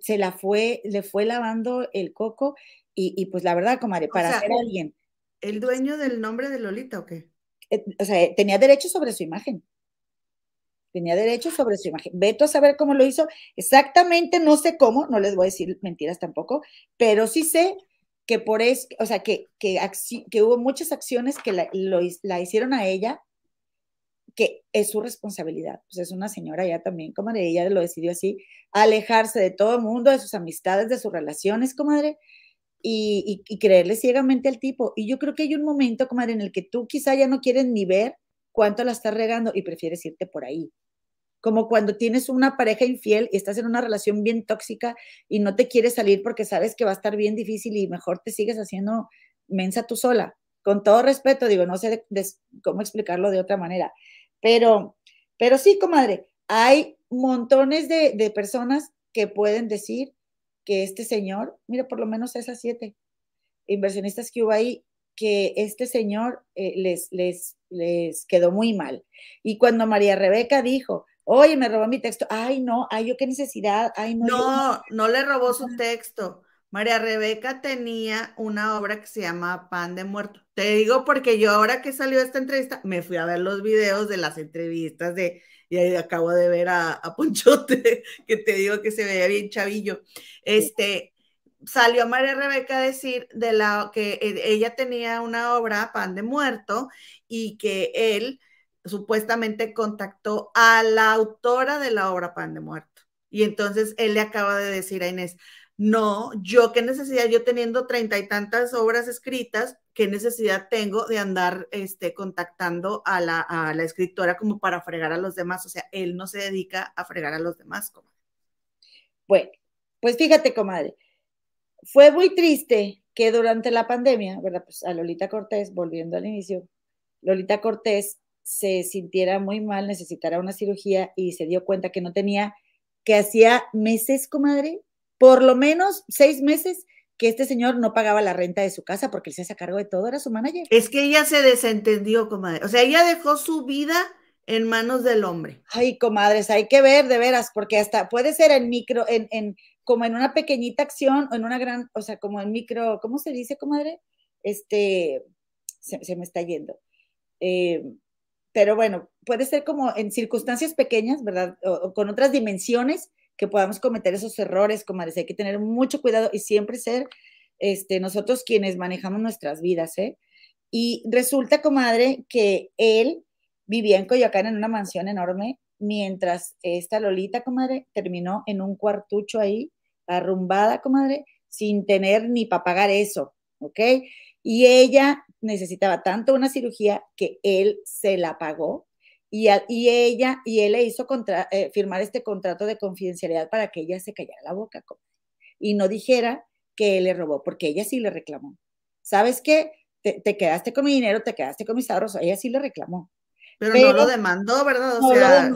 [SPEAKER 1] se la fue, le fue lavando el coco y, pues la verdad, comadre, para ser alguien.
[SPEAKER 2] ¿El dueño del nombre de Lolita o qué?
[SPEAKER 1] Eh, o sea, tenía derecho sobre su imagen tenía derecho sobre su imagen. Veto a saber cómo lo hizo. Exactamente, no sé cómo, no les voy a decir mentiras tampoco, pero sí sé que por eso, o sea, que, que, que hubo muchas acciones que la, la, hicieron a ella, que es su responsabilidad. Pues es una señora ya también, comadre, ella lo decidió así, alejarse de todo el mundo, de sus amistades, de sus relaciones, comadre, y, y, y creerle ciegamente al tipo. Y yo creo que hay un momento, comadre, en el que tú quizá ya no quieres ni ver cuánto la estás regando y prefieres irte por ahí como cuando tienes una pareja infiel y estás en una relación bien tóxica y no te quieres salir porque sabes que va a estar bien difícil y mejor te sigues haciendo mensa tú sola. Con todo respeto, digo, no sé cómo explicarlo de otra manera, pero, pero sí, comadre, hay montones de, personas que pueden decir que este señor, mira, por lo menos esas siete inversionistas que hubo ahí, que este señor eh, les, les, les quedó muy mal. Y cuando María Rebeca dijo, Oye, me robó mi texto. Ay, no, ay, yo qué necesidad. Ay, no.
[SPEAKER 2] No, no le robó su texto. María Rebeca tenía una obra que se llama Pan de Muerto. Te digo porque yo ahora que salió esta entrevista, me fui a ver los videos de las entrevistas de, y ahí acabo de ver a, Ponchote, que te digo que se veía bien chavillo. Este, salió María Rebeca a decir de la que e, ella tenía una obra, Pan de Muerto, y que él supuestamente contactó a la autora de la obra Pan de Muerto. Y entonces él le acaba de decir a Inés, no, yo qué necesidad, yo teniendo treinta y tantas obras escritas, qué necesidad tengo de andar este, contactando a la, a la escritora como para fregar a los demás. O sea, él no se dedica a fregar a los demás, comadre.
[SPEAKER 1] Bueno, pues fíjate, comadre, fue muy triste que durante la pandemia, ¿verdad? Pues a Lolita Cortés, volviendo al inicio, Lolita Cortés se sintiera muy mal, necesitara una cirugía y se dio cuenta que no tenía, que hacía meses, comadre, por lo menos seis meses que este señor no pagaba la renta de su casa porque él se hace cargo de todo, era su manager.
[SPEAKER 2] Es que ella se desentendió, comadre. O sea, ella dejó su vida en manos del hombre.
[SPEAKER 1] Ay, comadres, hay que ver de veras, porque hasta puede ser en micro, en, en, como en una pequeñita acción o en una gran, o sea, como en micro, ¿cómo se dice, comadre? Este, se, me está yendo. Eh, pero bueno, puede ser como en circunstancias pequeñas, ¿verdad? O, con otras dimensiones que podamos cometer esos errores, comadres. Hay que tener mucho cuidado y siempre ser este, nosotros quienes manejamos nuestras vidas, ¿eh? Y resulta, comadre, que él vivía en Coyoacán en una mansión enorme, mientras esta Lolita, comadre, terminó en un cuartucho ahí, arrumbada, comadre, sin tener ni para pagar eso, ¿ok? Y ella necesitaba tanto una cirugía que él se la pagó y, y ella, y él le hizo contra, eh, firmar este contrato de confidencialidad para que ella se callara la boca y no dijera que él le robó, porque ella sí le reclamó. ¿Sabes qué? Te, te quedaste con mi dinero, te quedaste con mis ahorros, ella sí le reclamó.
[SPEAKER 2] Pero, no lo demandó, ¿verdad? O sea,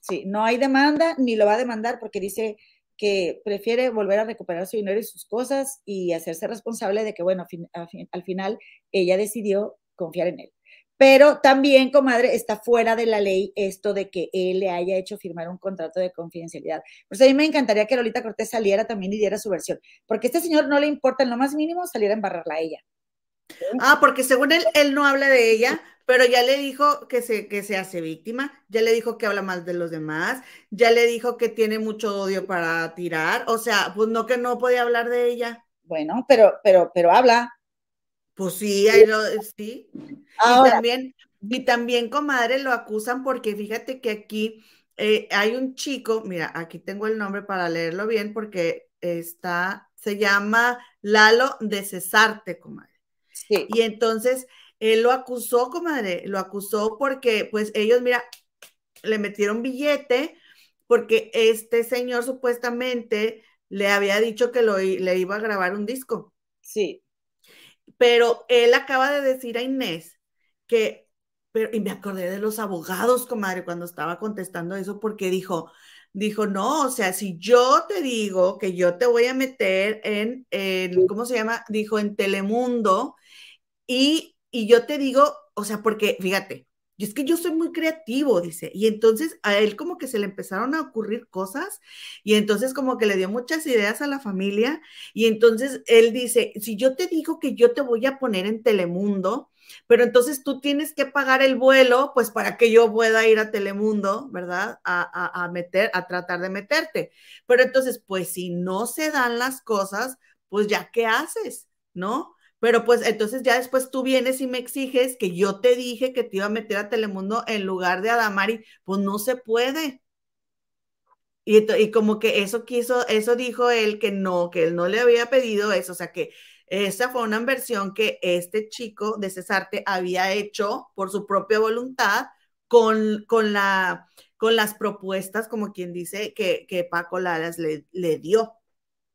[SPEAKER 1] sí, no hay demanda ni lo va a demandar porque dice que prefiere volver a recuperar su dinero y sus cosas y hacerse responsable de que, bueno, al final ella decidió confiar en él. Pero también, comadre, está fuera de la ley esto de que él le haya hecho firmar un contrato de confidencialidad. Pues a mí me encantaría que Lolita Cortés saliera también y diera su versión, porque a este señor no le importa en lo más mínimo salir a embarrarla a ella.
[SPEAKER 2] Ah, porque según él, él no habla de ella, pero ya le dijo que se, que se hace víctima, ya le dijo que habla mal de los demás, ya le dijo que tiene mucho odio para tirar, o sea, pues no que no podía hablar de ella.
[SPEAKER 1] Bueno, pero, pero, pero habla.
[SPEAKER 2] Pues sí, ahí lo, sí. Y también, y también, comadre, lo acusan porque fíjate que aquí eh, hay un chico, mira, aquí tengo el nombre para leerlo bien porque está, se llama Lalo de Cesarte, comadre. Sí. Y entonces él lo acusó, comadre, lo acusó porque pues ellos, mira, le metieron billete porque este señor supuestamente le había dicho que lo, le iba a grabar un disco.
[SPEAKER 1] Sí.
[SPEAKER 2] Pero él acaba de decir a Inés que, pero, y me acordé de los abogados, comadre, cuando estaba contestando eso, porque dijo, dijo, no, o sea, si yo te digo que yo te voy a meter en, en ¿cómo se llama? Dijo, en Telemundo, y yo te digo, o sea, porque fíjate, es que yo soy muy creativo, dice, y entonces a él como que se le empezaron a ocurrir cosas y entonces como que le dio muchas ideas a la familia y entonces él dice, si yo te digo que yo te voy a poner en Telemundo, pero entonces tú tienes que pagar el vuelo, pues para que yo pueda ir a Telemundo, ¿verdad? A, a meter, a tratar de meterte. Pero entonces, pues si no se dan las cosas, pues ya, ¿qué haces? ¿No? Pero pues entonces ya después tú vienes y me exiges que yo te dije que te iba a meter a Telemundo en lugar de Adamari, pues no se puede. Y, como que eso quiso, eso dijo él que no, que él no le había pedido eso, o sea que esa fue una inversión que este chico de Cesarte había hecho por su propia voluntad con, con, la, con las propuestas, como quien dice, que, que Paco Lalas le, le dio.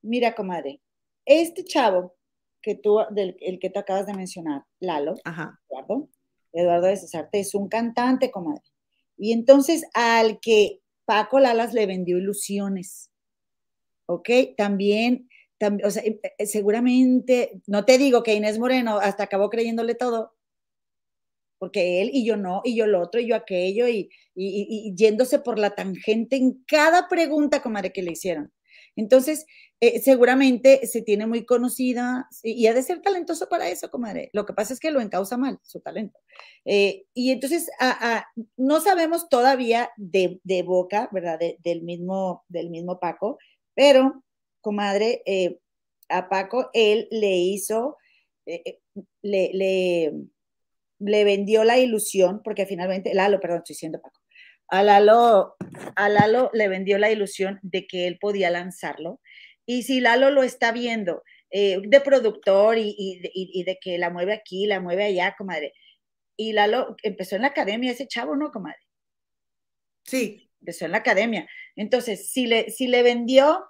[SPEAKER 1] Mira, comadre, este chavo que tú, del el que te acabas de mencionar, Lalo, Eduardo, Eduardo de Cesarte, es un cantante, comadre. Y entonces al que Paco Lalas le vendió ilusiones, ¿ok? También, también o sea, eh, eh, seguramente, no te digo que Inés Moreno hasta acabó creyéndole todo, porque él y yo no, y yo lo otro, y yo aquello, y, y, y yéndose por la tangente en cada pregunta, comadre, que le hicieron. Entonces, eh, seguramente se tiene muy conocida y ha de ser talentoso para eso, comadre. Lo que pasa es que lo encausa mal, su talento. Eh, y entonces, no sabemos todavía de, boca, ¿verdad? del, mismo, del mismo Paco, pero, comadre, eh, a Paco él le hizo, le, le, le vendió la ilusión, porque finalmente, Lalo, perdón, estoy diciendo Paco, a Lalo, a Lalo le vendió la ilusión de que él podía lanzarlo. Y si Lalo lo está viendo eh, de productor y, de que la mueve aquí, la mueve allá, comadre. Y Lalo empezó en la academia, ese chavo, ¿no, comadre?
[SPEAKER 2] Sí.
[SPEAKER 1] Empezó en la academia. Entonces, si le, si le vendió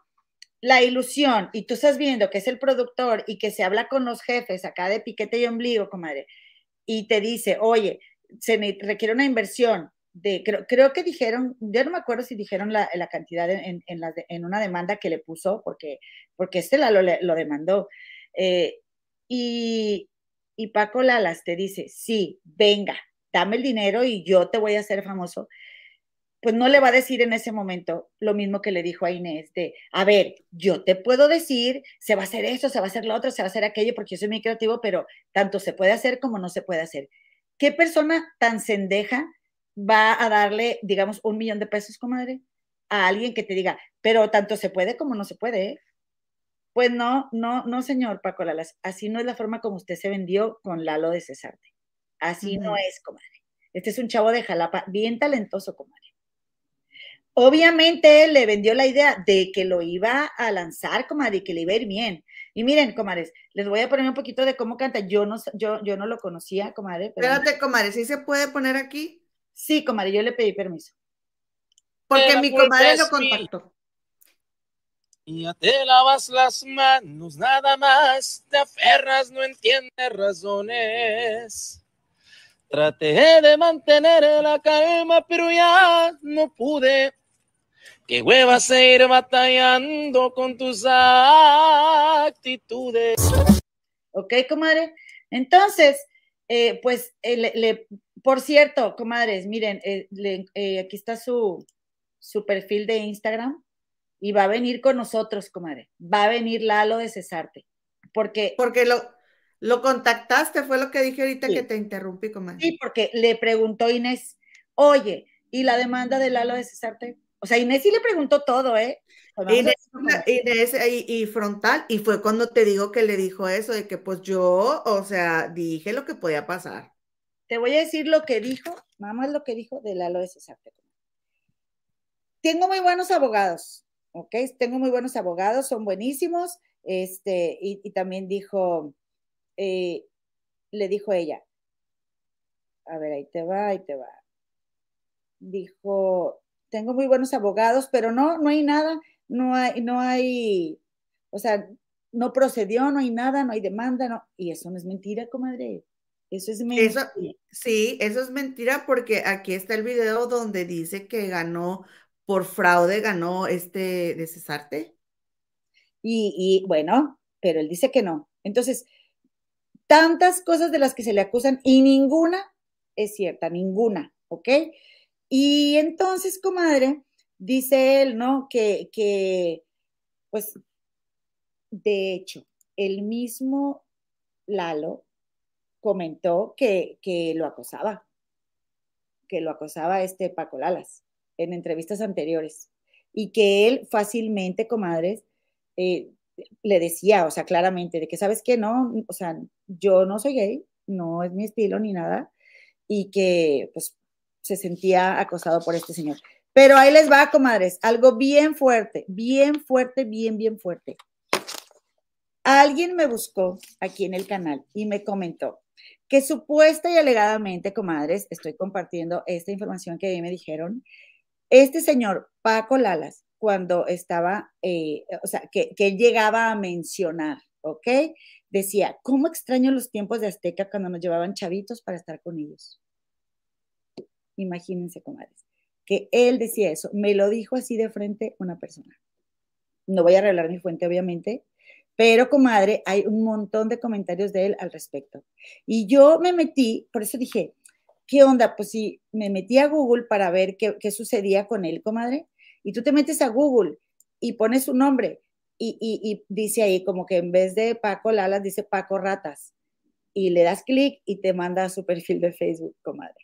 [SPEAKER 1] la ilusión y tú estás viendo que es el productor y que se habla con los jefes acá de piquete y ombligo, comadre, y te dice, oye, se requiere una inversión creo, que dijeron, yo no me acuerdo si dijeron la, cantidad en, en, una demanda que le puso, porque, porque este lo, lo demandó. Eh, y, y Paco Lalas te dice, sí, venga, dame el dinero y yo te voy a hacer famoso, pues no le va a decir en ese momento lo mismo que le dijo a Inés de, a ver, yo te puedo decir, se va a hacer eso, se va a hacer lo otro, se va a hacer aquello, porque yo soy muy creativo, pero tanto se puede hacer como no se puede hacer. ¿Qué persona tan sendeja va a darle, digamos, un millón de pesos, comadre, a alguien que te diga, pero tanto se puede como no se puede, ¿eh? Pues no, no, no, señor Paco Lalas, así no es la forma como usted se vendió con Lalo de Cesarte. Así no es, comadre. Este es un chavo de Jalapa, bien talentoso, comadre. Obviamente él le vendió la idea de que lo iba a lanzar, comadre, y que le iba a ir bien. Y miren, comadres, les voy a poner un poquito de cómo canta. Yo no, yo, yo no lo conocía, comadre.
[SPEAKER 2] Espérate, comadre, ¿sí se puede poner aquí?
[SPEAKER 1] Sí, comadre, yo le pedí permiso.
[SPEAKER 2] Porque mi comadre lo contactó.
[SPEAKER 3] Y ya te lavas las manos, nada más, te aferras, no entiendes razones. Traté de mantener la calma, pero ya no pude. Qué hueva seguir batallando con tus actitudes.
[SPEAKER 1] Ok, comadre. Entonces, eh, pues, eh, le, por cierto, comadres, miren, eh, aquí está su, su perfil de Instagram y va a venir con nosotros, comadre. Va a venir Lalo de Cesarte. Porque.
[SPEAKER 2] Porque lo, lo contactaste, fue lo que dije ahorita que te interrumpí, comadre.
[SPEAKER 1] Sí, porque le preguntó Inés, oye, ¿y la demanda de Lalo de Cesarte? O sea, Inés sí le preguntó todo, ¿eh?
[SPEAKER 2] Inés, y, frontal, y fue cuando te digo que le dijo eso, de que pues yo, o sea, dije lo que podía pasar.
[SPEAKER 1] Te voy a decir lo que dijo, mamá es lo que dijo de Lalo de Cesarte. Tengo muy buenos abogados, ¿ok? Tengo muy buenos abogados, son buenísimos, este, y, también dijo, eh, le dijo ella, a ver, ahí te va, ahí te va. Dijo, tengo muy buenos abogados, pero no, no hay nada, no hay, no hay, o sea, no procedió, no hay nada, no hay demanda, no, y eso no es mentira, comadre. Eso es mentira.
[SPEAKER 2] sí, eso es mentira porque aquí está el video donde dice que ganó por fraude, ganó este de Cesarte.
[SPEAKER 1] Y, y bueno, pero él dice que no. Entonces, tantas cosas de las que se le acusan y ninguna es cierta, ninguna, ¿ok? Y entonces, comadre, dice él, ¿no? Que, que, pues, de hecho, el mismo Lalo comentó que, que lo acosaba, que lo acosaba este Paco Lalas en entrevistas anteriores y que él fácilmente, comadres, eh, le decía, o sea, claramente, de que sabes que no, o sea, yo no soy gay, no es mi estilo ni nada, y que pues se sentía acosado por este señor. Pero ahí les va, comadres, algo bien fuerte, bien fuerte, bien, bien fuerte. Alguien me buscó aquí en el canal y me comentó que supuesta y alegadamente, comadres, estoy compartiendo esta información que me dijeron, este señor Paco Lalas, cuando estaba, eh, o sea, que, que llegaba a mencionar, ¿ok? Decía, ¿cómo extraño los tiempos de Azteca cuando nos llevaban chavitos para estar con ellos? Imagínense, comadres, que él decía eso. Me lo dijo así de frente una persona. No voy a revelar mi fuente, obviamente, pero, comadre, hay un montón de comentarios de él al respecto. Y yo me metí, por eso dije, ¿qué onda? Pues sí, me metí a Google para ver qué, qué sucedía con él, comadre. Y tú te metes a Google y pones su nombre y, y, dice ahí como que en vez de Paco Lalas dice Paco Ratas. Y le das clic y te manda a su perfil de Facebook, comadre.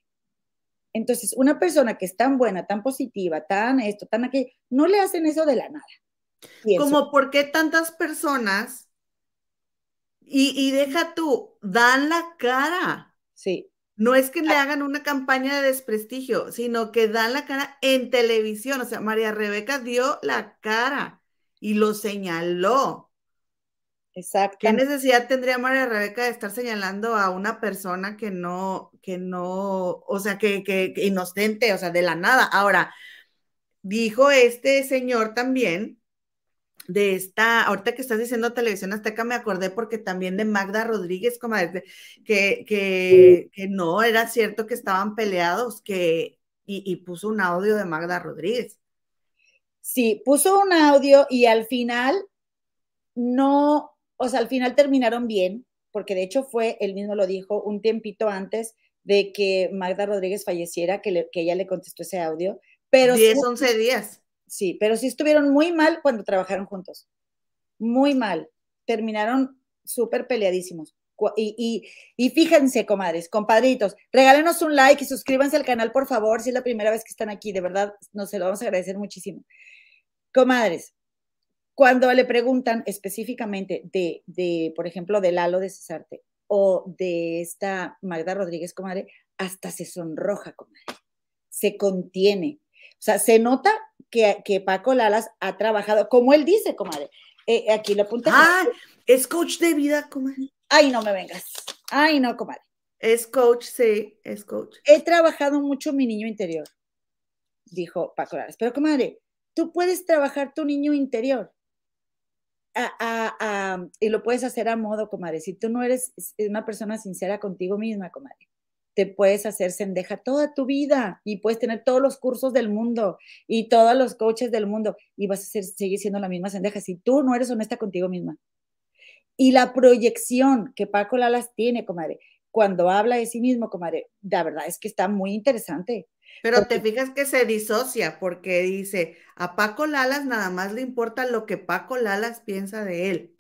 [SPEAKER 1] Entonces, una persona que es tan buena, tan positiva, tan esto, tan aquello, no le hacen eso de la nada.
[SPEAKER 2] Como por qué tantas personas, y, y, deja tú, dan la cara.
[SPEAKER 1] Sí.
[SPEAKER 2] No es que le ah. hagan una campaña de desprestigio, sino que dan la cara en televisión. O sea, María Rebeca dio la cara y lo señaló.
[SPEAKER 1] Exacto.
[SPEAKER 2] ¿Qué necesidad tendría María Rebeca de estar señalando a una persona que no, que no, o sea, que, que, inocente, o sea, de la nada? Ahora, dijo este señor también de esta, ahorita que estás diciendo televisión azteca, me acordé porque también de Magda Rodríguez, como que, que, que no era cierto que estaban peleados, que, y, y puso un audio de Magda Rodríguez.
[SPEAKER 1] Sí, puso un audio y al final no, o sea, al final terminaron bien, porque de hecho fue, él mismo lo dijo un tiempito antes, de que Magda Rodríguez falleciera, que, que ella le contestó ese audio. Pero
[SPEAKER 2] 10, 11 días.
[SPEAKER 1] Sí, pero sí estuvieron muy mal cuando trabajaron juntos. Muy mal. Terminaron súper peleadísimos. Y, y, fíjense, comadres, compadritos, regálenos un like y suscríbanse al canal, por favor, si es la primera vez que están aquí, de verdad, nos se lo vamos a agradecer muchísimo. Comadres, cuando le preguntan específicamente de, de, por ejemplo, de Lalo de Cesarte o de esta Magda Rodríguez, comadre, hasta se sonroja, comadre, se contiene. O sea, se nota que, que Paco Lalas ha trabajado, como él dice, comadre. Eh, aquí lo apunta.
[SPEAKER 2] Ah, es coach de vida, comadre.
[SPEAKER 1] Ay, no me vengas. Ay, no, comadre.
[SPEAKER 2] Es coach, sí, es coach.
[SPEAKER 1] He trabajado mucho mi niño interior, dijo Paco Laras. Pero, comadre, tú puedes trabajar tu niño interior. y lo puedes hacer a modo, comadre. Si tú no eres una persona sincera contigo misma, comadre, te puedes hacer sendeja toda tu vida y puedes tener todos los cursos del mundo y todos los coaches del mundo y vas a seguir siendo la misma sendeja si tú no eres honesta contigo misma. Y la proyección que Paco Lalas tiene, comadre, cuando habla de sí mismo, comadre, la verdad es que está muy interesante.
[SPEAKER 2] Pero te fijas que se disocia porque dice, a Paco Lalas nada más le importa lo que Paco Lalas piensa de él.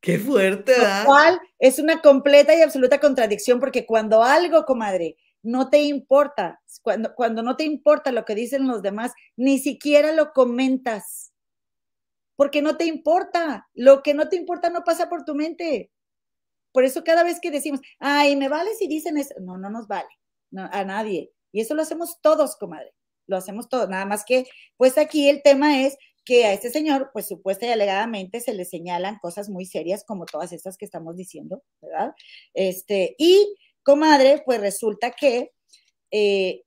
[SPEAKER 2] Qué fuerte, ¿verdad?
[SPEAKER 1] cual es una completa y absoluta contradicción porque cuando algo, comadre, no te importa, cuando, cuando no te importa lo que dicen los demás, ni siquiera lo comentas porque no te importa. Lo que no te importa no pasa por tu mente. Por eso cada vez que decimos, ay, me vale si dicen eso, no, no nos vale, a nadie. Y eso lo hacemos todos, comadre, lo hacemos todos. Nada más que, pues aquí el tema es que a este señor, pues supuesta y alegadamente se le señalan cosas muy serias como todas estas que estamos diciendo, ¿verdad? Este, y, comadre, pues resulta que eh,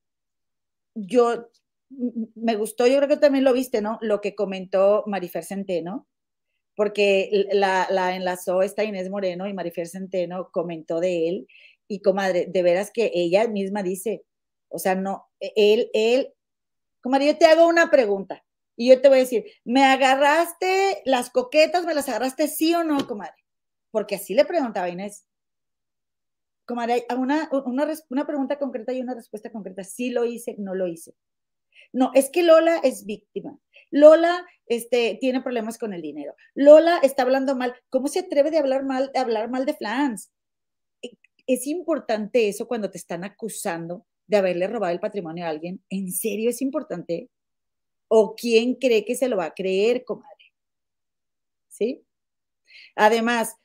[SPEAKER 1] yo me gustó, yo creo que también lo viste, ¿no? Lo que comentó Marifer Centeno, porque la, la enlazó esta Inés Moreno y Marifer Centeno comentó de él y comadre, de veras que ella misma dice, o sea, no, e, él, él, comadre, yo te hago una pregunta y yo te voy a decir, ¿me agarraste las coquetas, me las agarraste sí o no, comadre? Porque así le preguntaba Inés. Comadre, una, una, pregunta concreta y una respuesta concreta. Sí lo hice, no lo hice. No, es que Lola es víctima. Lola este, tiene problemas con el dinero. Lola está hablando mal. ¿Cómo se atreve de hablar mal, de hablar mal de Flans? E, es importante eso cuando te están acusando de haberle robado el patrimonio a alguien. ¿En serio es importante? ¿O quién cree que se lo va a creer, comadre? ¿Sí? Además,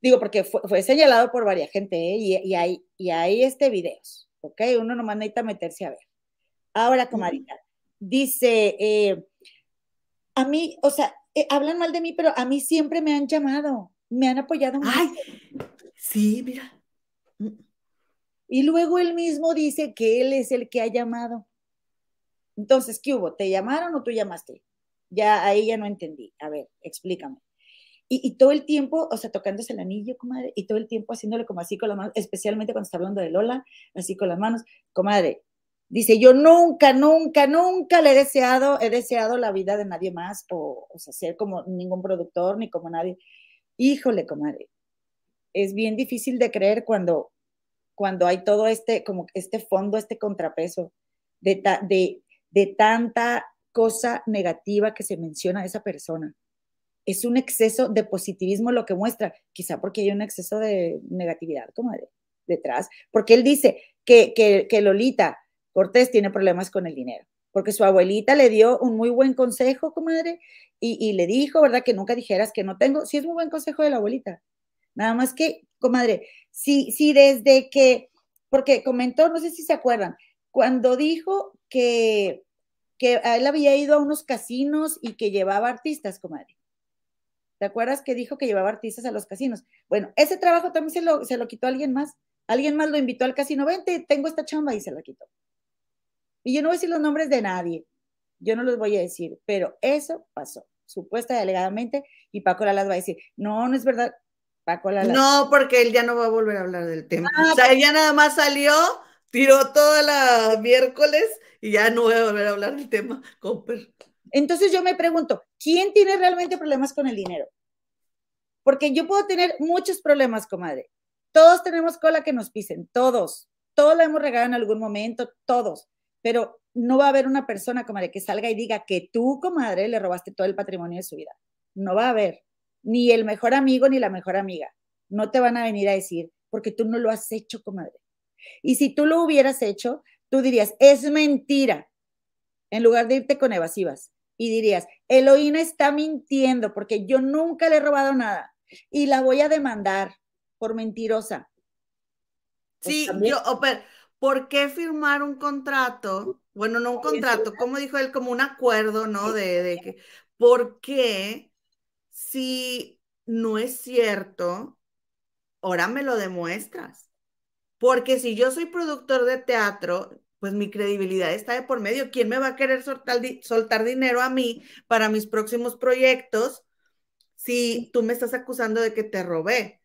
[SPEAKER 1] digo, porque fue, señalado por varias gente, ¿eh? y, hay, y hay este videos, ¿ok? Uno nomás necesita meterse a ver. Ahora, comadita, dice, eh, a mí, o sea, eh, hablan mal de mí, pero a mí siempre me han llamado, me han apoyado.
[SPEAKER 2] Ay, sí, mira.
[SPEAKER 1] Y luego él mismo dice que él es el que ha llamado. Entonces, ¿qué hubo? ¿Te llamaron o tú llamaste? Ya ahí ya no entendí. A ver, explícame. Y, y, todo el tiempo, o sea, tocándose el anillo, comadre, y todo el tiempo haciéndole como así con las manos, especialmente cuando está hablando de Lola, así con las manos, comadre, Dice, yo nunca, nunca, nunca le he deseado, he deseado la vida de nadie más, o, o sea, ser como ningún productor, ni como nadie. Híjole, comadre, es bien difícil de creer cuando, cuando hay todo este, como este fondo, este contrapeso de, de, de tanta cosa negativa que se menciona a esa persona. Es un exceso de positivismo lo que muestra, quizá porque hay un exceso de negatividad, comadre, detrás, porque él dice que, que, que Lolita, Cortés tiene problemas con el dinero, porque su abuelita le dio un muy buen consejo, comadre, y, le dijo, ¿verdad? Que nunca dijeras que no tengo. Sí, es muy buen consejo de la abuelita. Nada más que, comadre, sí, sí, desde que, porque comentó, no sé si se acuerdan, cuando dijo que, que a él había ido a unos casinos y que llevaba artistas, comadre. ¿Te acuerdas que dijo que llevaba artistas a los casinos? Bueno, ese trabajo también se lo, se lo quitó alguien más. Alguien más lo invitó al casino, vente, tengo esta chamba y se la quitó. Y yo no voy a decir los nombres de nadie, yo no los voy a decir, pero eso pasó, supuesta y alegadamente, y Paco Lalas va a decir, no, no es verdad, Paco Lalas.
[SPEAKER 2] No, porque él ya no va a volver a hablar del tema. Ah, o sea, ella nada más salió, tiró toda la miércoles y ya no voy a volver a hablar del tema, Cooper.
[SPEAKER 1] Entonces yo me pregunto, ¿quién tiene realmente problemas con el dinero? Porque yo puedo tener muchos problemas, comadre, todos tenemos cola que nos pisen, todos, todos la hemos regado en algún momento, todos, pero no va a haber una persona, comadre, que salga y diga que tú, comadre, le robaste todo el patrimonio de su vida. No va a haber, ni el mejor amigo ni la mejor amiga. No te van a venir a decir, porque tú no lo has hecho, comadre. Y si tú lo hubieras hecho, tú dirías, es mentira, en lugar de irte con evasivas. Y dirías, Eloína está mintiendo porque yo nunca le he robado nada y la voy a demandar por mentirosa.
[SPEAKER 2] Pues sí, yo, ¿por qué firmar un contrato? Bueno, no un contrato, como dijo él, como un acuerdo, ¿no? De, de que, ¿por qué si no es cierto, ahora me lo demuestras? Porque si yo soy productor de teatro, pues mi credibilidad está de por medio. ¿Quién me va a querer soltar, soltar dinero a mí para mis próximos proyectos si tú me estás acusando de que te robé?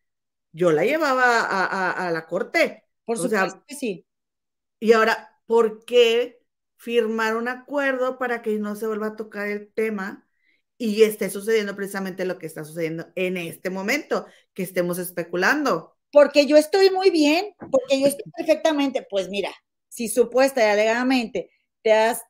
[SPEAKER 2] Yo la llevaba a, la corte.
[SPEAKER 1] Por supuesto que sí.
[SPEAKER 2] Y ahora, ¿por qué firmar un acuerdo para que no se vuelva a tocar el tema y esté sucediendo precisamente lo que está sucediendo en este momento, que estemos especulando?
[SPEAKER 1] Porque yo estoy muy bien, porque yo estoy perfectamente, pues mira, si supuesta y alegadamente te has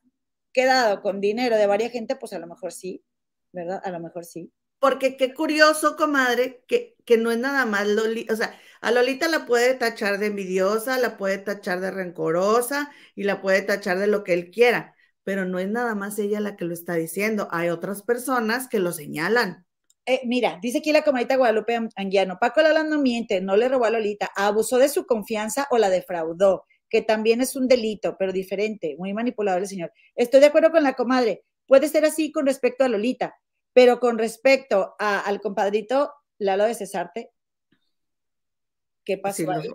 [SPEAKER 1] quedado con dinero de varias gente, pues a lo mejor sí, ¿verdad? A lo mejor sí.
[SPEAKER 2] Porque qué curioso, comadre, que, que no es nada más Lolita, o sea, a Lolita la puede tachar de envidiosa, la puede tachar de rencorosa y la puede tachar de lo que él quiera, pero no es nada más ella la que lo está diciendo, hay otras personas que lo señalan.
[SPEAKER 1] Eh, mira, dice aquí la comadita Guadalupe Anguiano, Paco Lala no miente, no le robó a Lolita, abusó de su confianza o la defraudó que también es un delito, pero diferente, muy manipulador el señor. Estoy de acuerdo con la comadre, puede ser así con respecto a Lolita, pero con respecto al compadrito Lalo de Cesarte, ¿qué pasó ahí?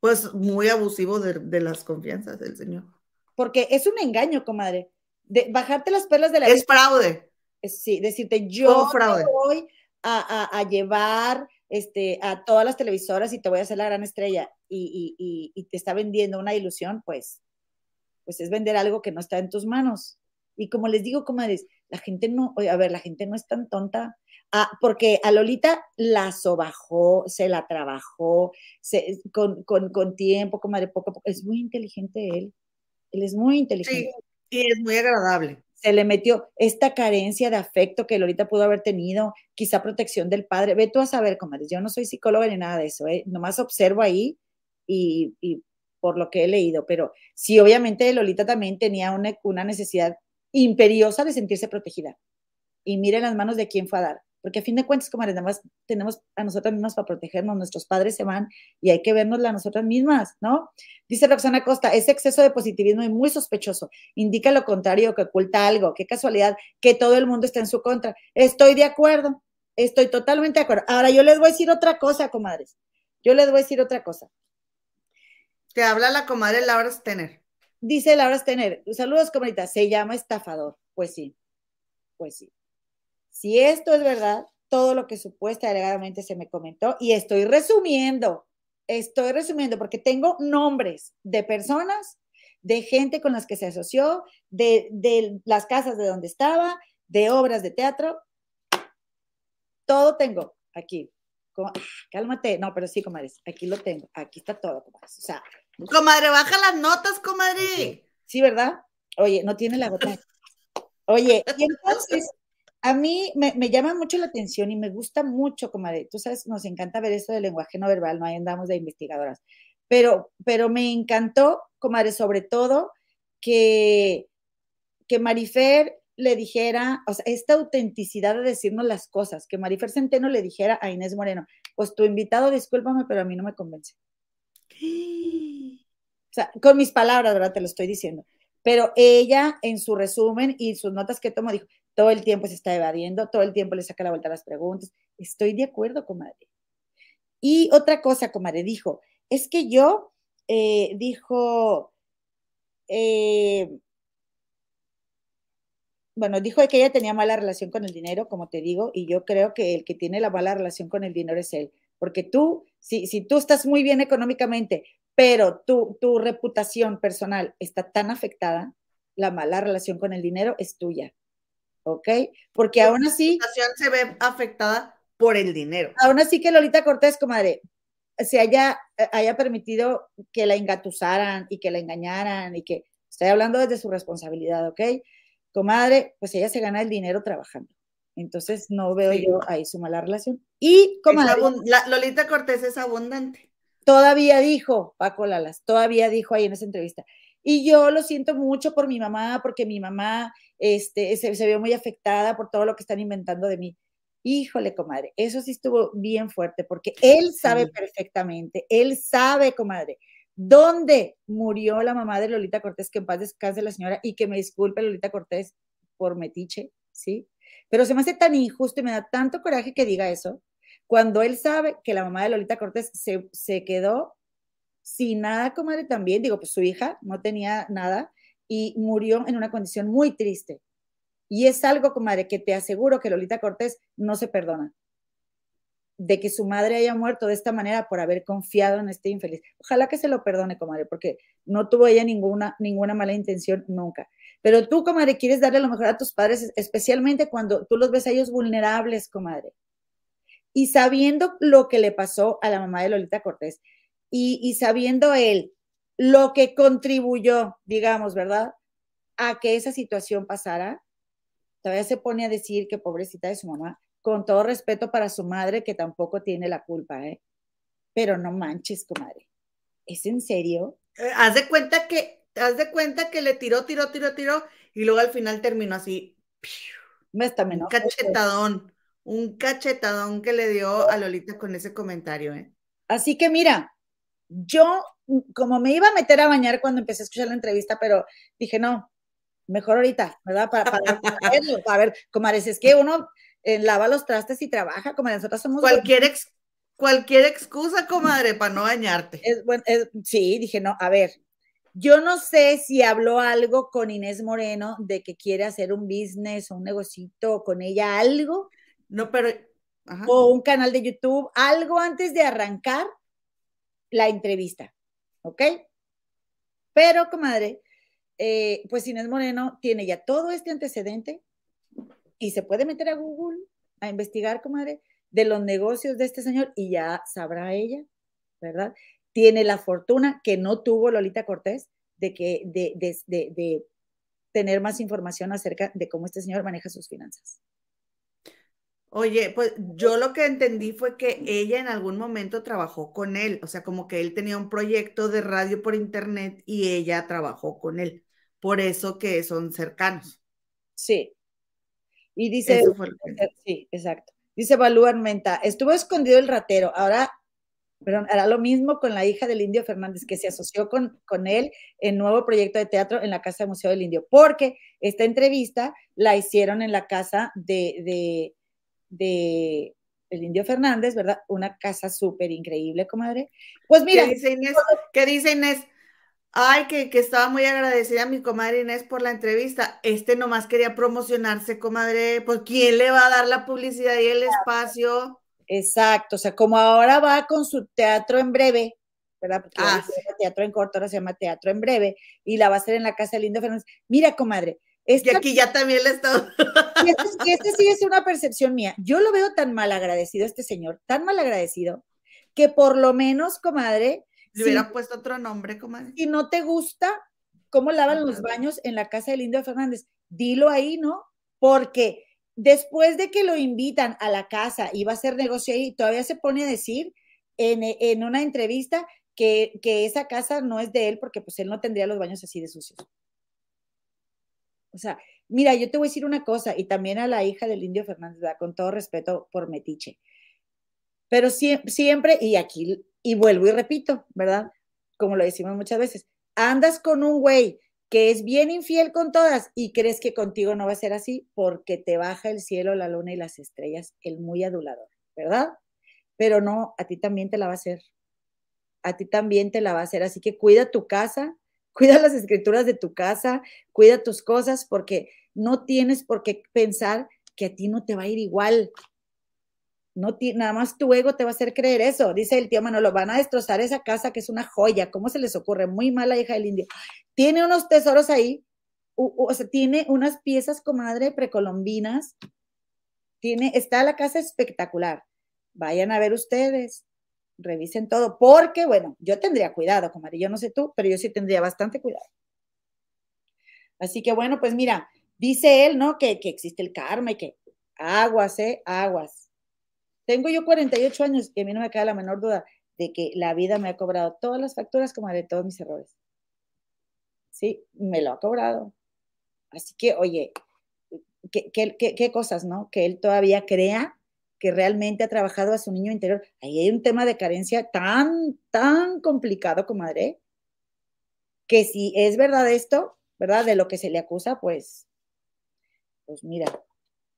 [SPEAKER 2] Pues muy abusivo de, las confianzas del señor.
[SPEAKER 1] Porque es un engaño, comadre. De bajarte las perlas de la
[SPEAKER 2] Es fraude.
[SPEAKER 1] Sí, decirte, yo voy a, llevar este, a todas las televisoras y te voy a hacer la gran estrella y, te está vendiendo una ilusión, pues, pues es vender algo que no está en tus manos. Y como les digo, comadres, la gente no, a ver, la gente no es tan tonta. Ah, porque a Lolita la sobajó, se la trabajó se, con, con, con, tiempo, comadre, poco a poco. Es muy inteligente él. Él es muy inteligente.
[SPEAKER 2] Sí, y es muy agradable
[SPEAKER 1] se le metió esta carencia de afecto que Lolita pudo haber tenido, quizá protección del padre. Ve tú a saber, comadres, yo no soy psicóloga ni nada de eso, ¿eh? nomás observo ahí y, por lo que he leído, pero sí, obviamente Lolita también tenía una, una necesidad imperiosa de sentirse protegida. Y mire las manos de quién fue a dar porque a fin de cuentas, como nada más tenemos a nosotras mismas para protegernos, nuestros padres se van y hay que vernosla a nosotras mismas, ¿no? Dice Roxana Costa, ese exceso de positivismo es muy sospechoso, indica lo contrario, que oculta algo, qué casualidad que todo el mundo está en su contra. Estoy de acuerdo, estoy totalmente de acuerdo. Ahora yo les voy a decir otra cosa, comadres, yo les voy a decir otra cosa.
[SPEAKER 2] Te habla la comadre Laura Stener.
[SPEAKER 1] Dice Laura Stener, saludos comadita, se llama estafador, pues sí, pues sí. Si esto es verdad, todo lo que supuesta alegadamente se me comentó, y estoy resumiendo, estoy resumiendo porque tengo nombres de personas, de gente con las que se asoció, de, las casas de donde estaba, de obras de teatro, todo tengo aquí. cálmate, no, pero sí, comadres, aquí lo tengo, aquí está todo, comadres. O sea,
[SPEAKER 2] comadre, baja las notas, comadre.
[SPEAKER 1] Sí, ¿verdad? Oye, no tiene la gota. Oye, y entonces a mí me, llama mucho la atención y me gusta mucho, comadre. Tú sabes, nos encanta ver esto del lenguaje no verbal, no ahí andamos de investigadoras. Pero, pero me encantó, comadre, sobre todo que, que Marifer le dijera, o sea, esta autenticidad de decirnos las cosas, que Marifer Centeno le dijera a Inés Moreno, pues tu invitado, discúlpame, pero a mí no me convence. O sea, con mis palabras, ¿verdad? Te lo estoy diciendo. Pero ella, en su resumen y sus notas que tomó, dijo, todo el tiempo se está evadiendo, todo el tiempo le saca la vuelta a las preguntas. Estoy de acuerdo, comadre. Y otra cosa, comadre, dijo, es que yo, eh, dijo, eh, bueno, dijo que ella tenía mala relación con el dinero, como te digo, y yo creo que el que tiene la mala relación con el dinero es él, porque tú, si, si tú estás muy bien económicamente, pero tu, tu reputación personal está tan afectada, la mala relación con el dinero es tuya. ¿Ok? Porque aún así...
[SPEAKER 2] La se ve afectada por el dinero.
[SPEAKER 1] Aún así que Lolita Cortés, comadre, se haya, haya permitido que la engatusaran y que la engañaran y que, estoy hablando desde su responsabilidad, ¿ok? Comadre, pues ella se gana el dinero trabajando. Entonces no veo yo ahí su mala relación. Y comadre.
[SPEAKER 2] Lolita Cortés es abundante.
[SPEAKER 1] Todavía dijo, Paco Lalas, todavía dijo ahí en esa entrevista. Y yo lo siento mucho por mi mamá, porque mi mamá este, se, se vio muy afectada por todo lo que están inventando de mí. Híjole, comadre, eso sí estuvo bien fuerte, porque él sabe perfectamente, él sabe, comadre, dónde murió la mamá de Lolita Cortés, que en paz descanse la señora, y que me disculpe Lolita Cortés por metiche, ¿sí? Pero se me hace tan injusto y me da tanto coraje que diga eso, cuando él sabe que la mamá de Lolita Cortés se, se quedó sin nada, comadre, también, digo, pues su hija no tenía nada y murió en una condición muy triste. Y es algo, comadre, que te aseguro que Lolita Cortés no se perdona. De que su madre haya muerto de esta manera por haber confiado en este infeliz. Ojalá que se lo perdone, comadre, porque no tuvo ella ninguna, ninguna mala intención nunca. Pero tú, comadre, quieres darle lo mejor a tus padres, especialmente cuando tú los ves a ellos vulnerables, comadre. Y sabiendo lo que le pasó a la mamá de Lolita Cortés y, y sabiendo él lo que contribuyó, digamos, ¿verdad? A que esa situación pasara, todavía se pone a decir que pobrecita de su mamá, con todo respeto para su madre, que tampoco tiene la culpa, ¿eh? Pero no manches, comadre. ¿Es en serio?
[SPEAKER 2] Eh, haz de cuenta que, haz de cuenta que le tiró, tiró, tiró, tiró, y luego al final terminó así.
[SPEAKER 1] Está
[SPEAKER 2] un cachetadón, un cachetadón que le dio a Lolita con ese comentario, ¿eh?
[SPEAKER 1] Así que mira, yo como me iba a meter a bañar cuando empecé a escuchar la entrevista, pero dije, no, mejor ahorita, ¿verdad? Para, para, verlo, para ver, comadres, es que uno eh, lava los trastes y trabaja, como nosotros somos...
[SPEAKER 2] Cualquier, ex, cualquier excusa, comadre, para no bañarte.
[SPEAKER 1] Es, bueno, sí, dije, no, a ver, yo no sé si habló algo con Inés Moreno de que quiere hacer un business o un negocito con ella, algo.
[SPEAKER 2] No, pero...
[SPEAKER 1] O un canal de YouTube, algo antes de arrancar la entrevista, ¿ok? Pero, comadre, eh, pues Inés Moreno tiene ya todo este antecedente y se puede meter a Google a investigar, comadre, de los negocios de este señor y ya sabrá ella, ¿verdad? Tiene la fortuna que no tuvo Lolita Cortés de, que, de, de, de tener más información acerca de cómo este señor maneja sus finanzas.
[SPEAKER 2] Oye, pues yo lo que entendí fue que ella en algún momento trabajó con él, o sea, como que él tenía un proyecto de radio por internet y ella trabajó con él por eso que son cercanos.
[SPEAKER 1] Sí. Y dice, sí, exacto. Dice Balú Armenta, estuvo escondido el ratero, ahora, perdón, hará lo mismo con la hija del Indio Fernández, que se asoció con, con él en nuevo proyecto de teatro en la Casa del Museo del Indio, porque esta entrevista la hicieron en la casa de, de, de el Indio Fernández, ¿verdad? Una casa súper increíble, comadre. Pues mira.
[SPEAKER 2] ¿Qué dice Inés? ¿Qué dice Inés? Ay, que, que, estaba muy agradecida a mi comadre Inés por la entrevista. Este nomás quería promocionarse, comadre. ¿Por quién le va a dar la publicidad y el espacio?
[SPEAKER 1] Exacto, o sea, como ahora va con su teatro en breve, ¿verdad? Porque ah, teatro en corto, ahora se llama teatro en breve, y la va a hacer en la casa de Lindo Fernández. Mira, comadre.
[SPEAKER 2] Y aquí ya también le está.
[SPEAKER 1] y y este sí es una percepción mía. Yo lo veo tan mal agradecido, este señor, tan mal agradecido, que por lo menos, comadre,
[SPEAKER 2] le hubiera puesto otro nombre, comadre.
[SPEAKER 1] Si no te gusta cómo lavan los baños en la casa de Indio Fernández, dilo ahí, ¿no? Porque después de que lo invitan a la casa y va a hacer negocio ahí, todavía se pone a decir en, en una entrevista que, que, esa casa no es de él porque pues él no tendría los baños así de sucios. Sea, mira, yo te voy a decir una cosa, y también a la hija del Indio Fernández, con todo respeto por Metiche, pero siempre, y aquí y vuelvo y repito, ¿verdad? Como lo decimos muchas veces, andas con un güey que es bien infiel con todas y crees que contigo no va a ser así porque te baja el cielo, la luna y las estrellas, el muy adulador, ¿verdad? Pero no, a ti también te la va a hacer. A ti también te la va a hacer. Así que cuida tu casa, cuida las escrituras de tu casa, cuida tus cosas porque no tienes por qué pensar que a ti no te va a ir igual. No nada más tu ego te va a hacer creer eso. Dice el tío Manolo, van a destrozar esa casa que es una joya. ¿Cómo se les ocurre? Muy mala hija del indio. Tiene unos tesoros ahí, o, sea, tiene unas piezas, comadre, precolombinas. Tiene, está la casa espectacular. Vayan a ver ustedes. Revisen todo, porque, bueno, yo tendría cuidado, comadre, yo no sé tú, pero yo sí tendría bastante cuidado. Así que, bueno, pues mira, dice él, ¿no? Que, que existe el karma y que aguas, ¿eh? Aguas. Tengo yo 48 años y a mí no me queda la menor duda de que la vida me ha cobrado todas las facturas como de todos mis errores. Sí, me lo ha cobrado. Así que, oye, ¿qué, qué, qué cosas, no? Que él todavía crea que realmente ha trabajado a su niño interior. Ahí hay un tema de carencia tan, tan complicado, comadre, que si es verdad esto, ¿verdad? De lo que se le acusa, pues, pues mira,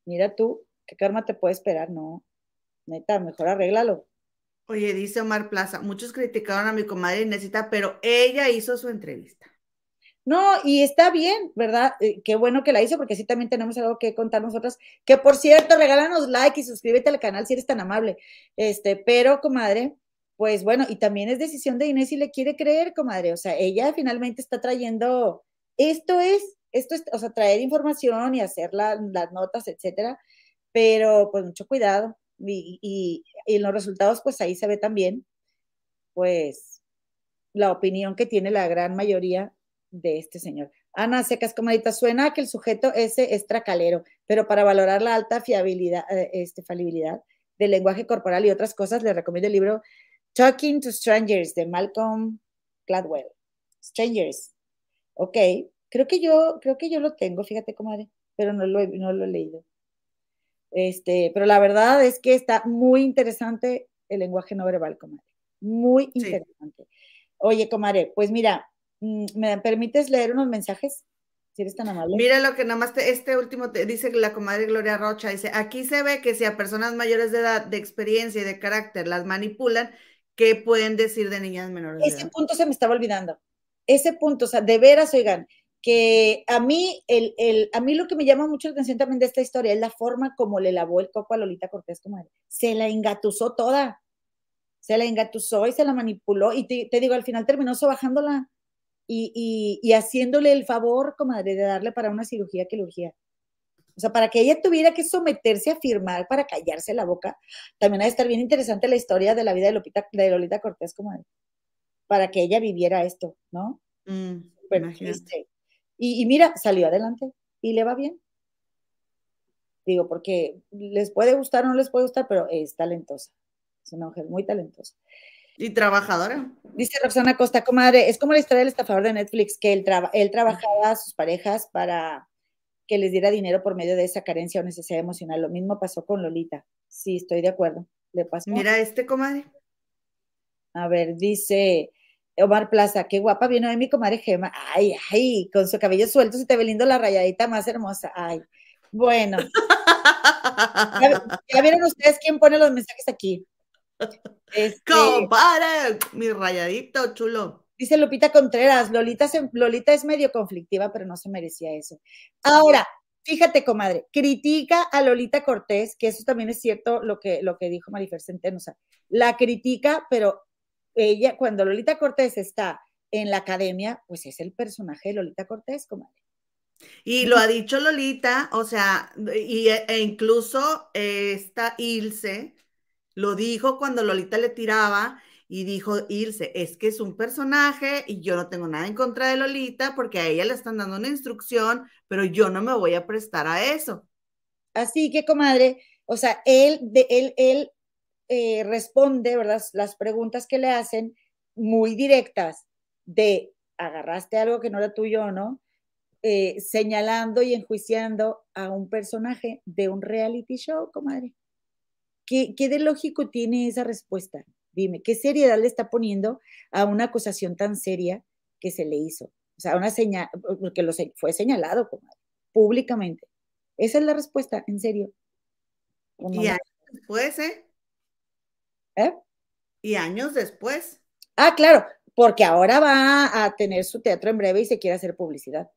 [SPEAKER 1] mira tú, ¿qué karma te puede esperar? No, neta, mejor arréglalo.
[SPEAKER 2] Oye, dice Omar Plaza, muchos criticaron a mi comadre Inesita, pero ella hizo su entrevista.
[SPEAKER 1] No, y está bien, ¿verdad? Eh, qué bueno que la hizo, porque así también tenemos algo que contar nosotras. Que por cierto, regálanos like y suscríbete al canal si eres tan amable. Este, pero, comadre, pues bueno, y también es decisión de Inés si le quiere creer, comadre. O sea, ella finalmente está trayendo, esto es, esto es, o sea, traer información y hacer las notas, etcétera. Pero, pues mucho cuidado. Y, y, y en los resultados, pues ahí se ve también, pues, la opinión que tiene la gran mayoría de este señor. Ana Secas Comadita, suena que el sujeto ese es tracalero, pero para valorar la alta fiabilidad, eh, este, falibilidad del lenguaje corporal y otras cosas, le recomiendo el libro Talking to Strangers de Malcolm Gladwell. Strangers. Ok, creo que yo, creo que yo lo tengo, fíjate, comadre, pero no lo, no lo he leído. Este, pero la verdad es que está muy interesante el lenguaje no verbal, comadre. Muy interesante. Oye, comadre, pues mira, ¿Me permites leer unos mensajes? Si eres tan amable.
[SPEAKER 2] Mira lo que nada más este último te dice la comadre Gloria Rocha, dice, aquí se ve que si a personas mayores de edad, de experiencia y de carácter las manipulan, ¿qué pueden decir de niñas menores
[SPEAKER 1] Ese punto se me estaba olvidando. Ese punto, o sea, de veras, oigan, que a mí, el, el, a mí lo que me llama mucho la atención también de esta historia es la forma como le lavó el coco a Lolita Cortés, comadre. Se la engatusó toda. Se la engatusó y se la manipuló. Y te, te digo, al final terminó sobajándola y, haciéndole el favor, comadre, de darle para una cirugía quirúrgica. O sea, para que ella tuviera que someterse a firmar para callarse la boca, también ha de estar bien interesante la historia de la vida de, Lopita, de Lolita Cortés, comadre, para que ella viviera esto, ¿no? Mm, bueno, y, y mira, salió adelante y le va bien. Digo, porque les puede gustar o no les puede gustar, pero es talentosa. Es una mujer muy talentosa.
[SPEAKER 2] Y trabajadora.
[SPEAKER 1] Dice Roxana Costa, comadre, es como la historia del estafador de Netflix, que él, él trabajaba a sus parejas para que les diera dinero por medio de esa carencia o necesidad emocional. Lo mismo pasó con Lolita. Sí, estoy de acuerdo. Le pasó.
[SPEAKER 2] Mira este, comadre.
[SPEAKER 1] A ver, dice Omar Plaza, qué guapa viene hoy mi comadre Gema. Ay, ay, con su cabello suelto se te ve lindo la rayadita más hermosa. Ay, bueno. ya vieron ustedes quién pone los mensajes aquí.
[SPEAKER 2] Este, mi rayadito chulo.
[SPEAKER 1] Dice Lupita Contreras, Lolita, Lolita es medio conflictiva, pero no se merecía eso. Ahora, fíjate, comadre, critica a Lolita Cortés, que eso también es cierto lo que, lo que dijo Marifer Centeno, o sea, la critica, pero ella, cuando Lolita Cortés está en la academia, pues es el personaje de Lolita Cortés, comadre.
[SPEAKER 2] Y lo ha dicho Lolita, o sea, y, e incluso esta Ilse lo dijo cuando Lolita le tiraba y dijo Ilse, es que es un personaje y yo no tengo nada en contra de Lolita porque a ella le están dando una instrucción, pero yo no me voy a prestar a eso.
[SPEAKER 1] Así que, comadre, o sea, él, de, él, él eh, responde, ¿verdad? Las preguntas que le hacen muy directas de agarraste algo que no era tuyo, ¿no? Eh, señalando y enjuiciando a un personaje de un reality show, comadre. ¿Qué, de lógico tiene esa respuesta? Dime, ¿qué seriedad le está poniendo a una acusación tan seria que se le hizo? O sea, una señal, porque lo fue señalado públicamente. Esa es la respuesta, en serio.
[SPEAKER 2] Y años después, ¿eh? ¿eh? Y años después.
[SPEAKER 1] Ah, claro, porque ahora va a tener su teatro en breve y se quiere hacer publicidad.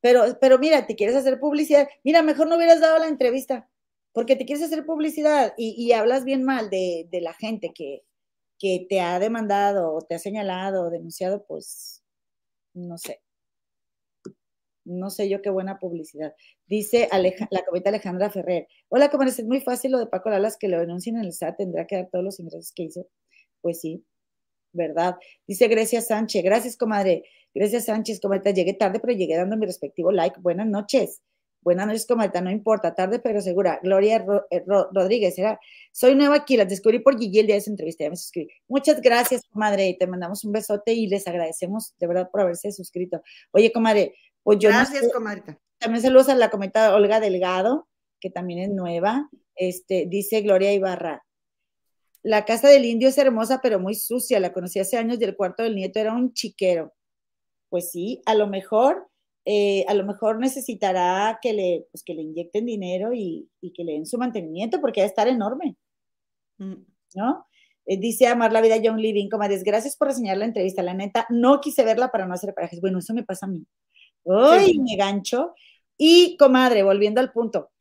[SPEAKER 1] Pero, pero mira, te quieres hacer publicidad. Mira, mejor no hubieras dado la entrevista porque te quieres hacer publicidad y, hablas bien mal de, la gente que, te ha demandado o te ha señalado o denunciado, pues no sé. No sé yo qué buena publicidad. Dice la cometa Alejandra Ferrer. Hola, como es muy fácil lo de Paco Lalas que lo denuncien en el SAT, tendrá que dar todos los ingresos que hizo. Pues sí, ¿verdad? Dice Grecia Sánchez, gracias, comadre. Grecia Sánchez, comadre, llegué tarde, pero llegué dando mi respectivo like. Buenas noches. Buenas noches, comadre, no importa, tarde pero segura. Gloria eh, Rodríguez, era, soy nueva aquí, las descubrí por Gigi el día de su entrevista, ya me suscribí. Muchas gracias, comadre, te mandamos un besote y les agradecemos de verdad por haberse suscrito. Oye, comadre, pues yo
[SPEAKER 2] Gracias, comadre.
[SPEAKER 1] También saludos a la comentada Olga Delgado, que también es nueva. Este, dice Gloria Ibarra, la casa del indio es hermosa, pero muy sucia. La conocí hace años y el cuarto del nieto era un chiquero. Pues sí, a lo mejor, eh, a lo mejor necesitará que le, pues que le inyecten dinero y, que le den su mantenimiento porque va a estar enorme. Mm. ¿No? Eh, dice Amar la vida John Living, comadres, gracias por reseñar la entrevista. La neta, no quise verla para no hacer parajes. Bueno, eso me pasa a mí. ¡Ay, me gancho! Y, comadre, volviendo al punto,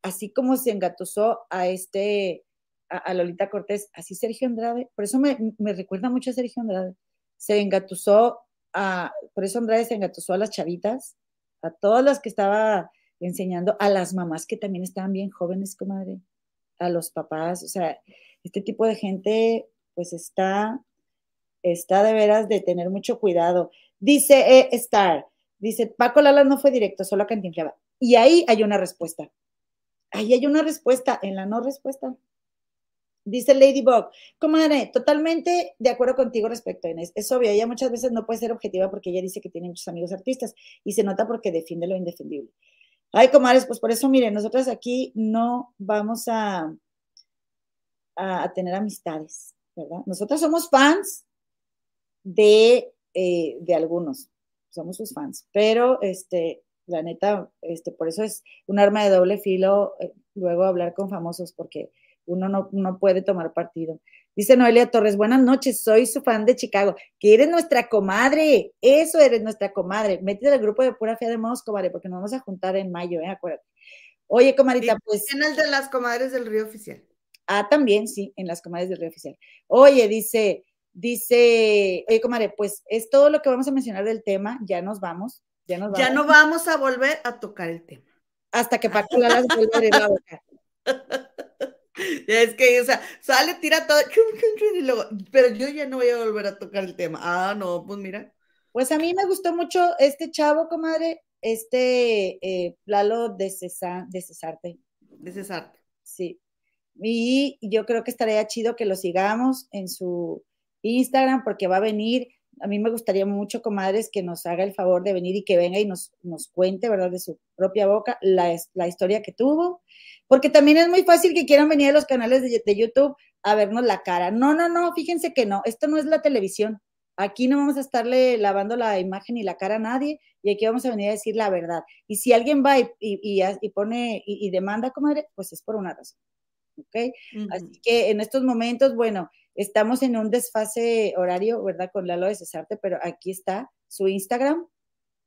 [SPEAKER 1] así como se engatusó a este a, Lolita Cortés, así Sergio Andrade, por eso me, recuerda mucho a Sergio Andrade, se engatusó a, por eso Andrade se engatusó a las chavitas, a todas las que estaba enseñando, a las mamás que también estaban bien jóvenes, comadre, a los papás, o sea, este tipo de gente pues está, está de veras de tener mucho cuidado. Dice eh, Star, dice, Paco Lala no fue directo, solo cantinflaba. Y ahí hay una respuesta. Ahí hay una respuesta, en la no respuesta. Dice Ladybug, comadre, totalmente de acuerdo contigo respecto a Inés. Es obvio, ella muchas veces no puede ser objetiva porque ella dice que tiene muchos amigos artistas y se nota porque defiende lo indefendible. Ay, comadres, pues por eso, miren, nosotros aquí no vamos a, a, tener amistades, ¿verdad? Nosotros somos fans de, eh, de algunos, somos sus fans, pero este, la neta, este, por eso es un arma de doble filo eh, luego hablar con famosos, porque uno no, puede tomar partido. Dice Noelia Torres, buenas noches, soy su fan de Chicago, que eres nuestra comadre, eso eres nuestra comadre. Métete al grupo de Pura Fea de Modos, comadre, porque nos vamos a juntar en mayo, ¿eh? Acuérdate. Oye, comadita, pues...
[SPEAKER 2] En el de las comadres del Río Oficial.
[SPEAKER 1] Ah, también, sí, en las comadres del Río Oficial. Oye, dice, dice, oye, comadre, pues es todo lo que vamos a mencionar del tema, ya nos vamos, ya nos vamos.
[SPEAKER 2] Ya no vamos a volver a tocar el tema.
[SPEAKER 1] Hasta que Paco las vuelva a la boca.
[SPEAKER 2] Es que, o sea, sale, tira todo, pero yo ya no voy a volver a tocar el tema. Ah, no, pues mira.
[SPEAKER 1] Pues a mí me gustó mucho este chavo, comadre, este eh, Lalo de, Cesar, de Cesarte.
[SPEAKER 2] De Cesarte.
[SPEAKER 1] Sí. Y yo creo que estaría chido que lo sigamos en su Instagram porque va a venir. A mí me gustaría mucho, comadres, que nos haga el favor de venir y que venga y nos, nos cuente, ¿verdad?, de su propia boca la, la historia que tuvo porque también es muy fácil que quieran venir a los canales de, YouTube a vernos la cara. No, no, no, fíjense que no, esto no es la televisión. Aquí no vamos a estarle lavando la imagen y la cara a nadie y aquí vamos a venir a decir la verdad. Y si alguien va y, y, pone y, demanda, comadre, pues es por una razón. ¿Ok? Así que en estos momentos, bueno, estamos en un desfase horario, ¿verdad? Con Lalo de Cesarte, pero aquí está su Instagram.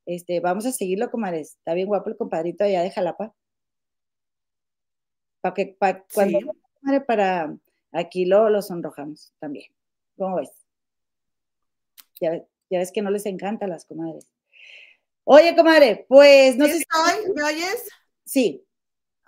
[SPEAKER 1] Este, vamos a seguirlo, comadre. Está bien guapo el compadrito allá de Jalapa para que cuando para aquí lo, lo sonrojamos también. ¿Cómo ves? Ya, ves que no les encanta a las comadres. Oye, comadre, pues no sé
[SPEAKER 2] si... ¿Me oyes?
[SPEAKER 1] Sí.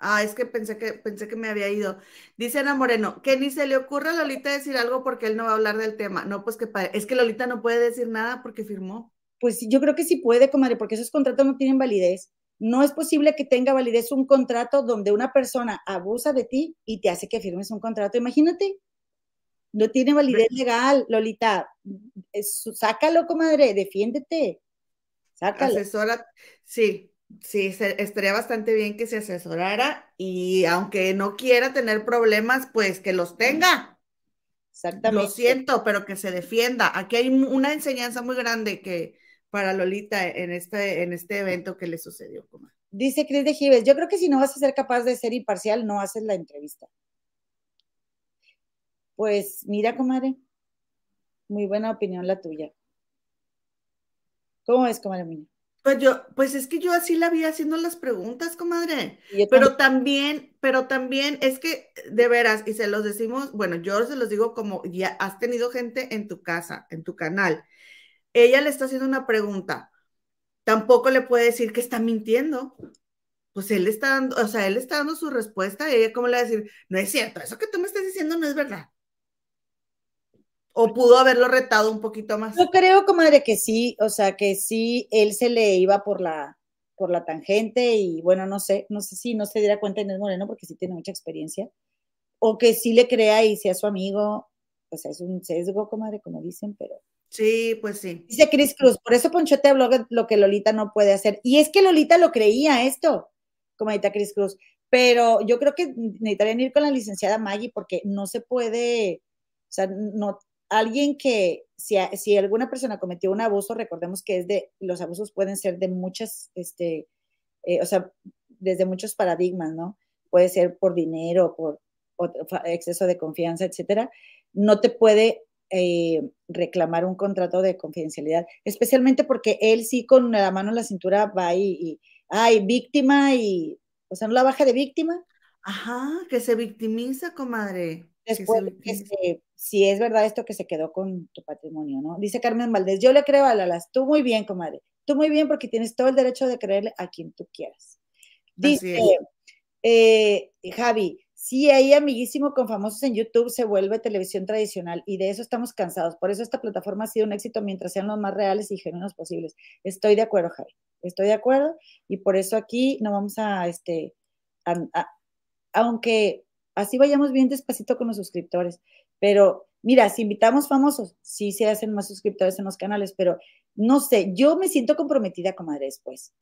[SPEAKER 2] Ah, es que pensé que pensé que me había ido. Dice Ana Moreno, que ni se le ocurra a Lolita decir algo porque él no va a hablar del tema. No, pues que es que Lolita no puede decir nada porque firmó.
[SPEAKER 1] Pues yo creo que sí puede, comadre, porque esos contratos no tienen validez. No es posible que tenga validez un contrato donde una persona abusa de ti y te hace que firmes un contrato. Imagínate, no tiene validez legal, Lolita. Sácalo, comadre, defiéndete. Sácalo.
[SPEAKER 2] Asesora, sí, sí, estaría bastante bien que se asesorara y aunque no quiera tener problemas, pues que los tenga. Exactamente. Lo siento, pero que se defienda. Aquí hay una enseñanza muy grande que, para Lolita en este, en este evento que le sucedió.
[SPEAKER 1] Dice Cris de Gives, yo creo que si no vas a ser capaz de ser imparcial, no haces la entrevista. Pues mira, comadre, muy buena opinión la tuya. ¿Cómo es, comadre mía?
[SPEAKER 2] Pues yo, pues es que yo así la vi haciendo las preguntas, comadre. Pero también, pero también es que, de veras, y se los decimos, bueno, yo se los digo como ya has tenido gente en tu casa, en tu canal, ella le está haciendo una pregunta. Tampoco le puede decir que está mintiendo. Pues él está dando, o sea, él está dando su respuesta y ella cómo le va a decir, no es cierto, eso que tú me estás diciendo no es verdad. O pudo haberlo retado un poquito más.
[SPEAKER 1] Yo creo, comadre, que sí, o sea, que sí, él se le iba por la, por la tangente y bueno, no sé, no sé si no se diera cuenta Inés Moreno porque sí tiene mucha experiencia, o que sí le crea y sea su amigo, o sea, es un sesgo, comadre, como dicen, pero...
[SPEAKER 2] Sí, pues sí.
[SPEAKER 1] Dice Cris Cruz, por eso Poncho te habló lo que Lolita no puede hacer. Y es que Lolita lo creía esto, comadita Cris Cruz, pero yo creo que necesitarían ir con la licenciada Maggie porque no se puede, o sea, no, alguien que, si, si, alguna persona cometió un abuso, recordemos que es de, los abusos pueden ser de muchas, este, eh, o sea, desde muchos paradigmas, ¿no? Puede ser por dinero, por, exceso de confianza, etcétera. No te puede eh, reclamar un contrato de confidencialidad, especialmente porque él sí con la mano en la cintura va y, y ay, víctima y, o sea, no la baja de víctima.
[SPEAKER 2] Ajá, que se victimiza, comadre.
[SPEAKER 1] Después, que si es verdad esto que se quedó con tu patrimonio, ¿no? Dice Carmen Valdés, yo le creo a Lalas, tú muy bien, comadre, tú muy bien porque tienes todo el derecho de creerle a quien tú quieras. Dice eh, Javi, sí, ahí amiguísimo con famosos en YouTube se vuelve televisión tradicional y de eso estamos cansados. Por eso esta plataforma ha sido un éxito mientras sean los más reales y genuinos posibles. Estoy de acuerdo, Javi, estoy de acuerdo y por eso aquí no vamos a, este, aunque así vayamos bien despacito con los suscriptores. Pero mira, si invitamos famosos, sí se hacen más suscriptores en los canales, pero no sé, yo me siento comprometida, comadre, después.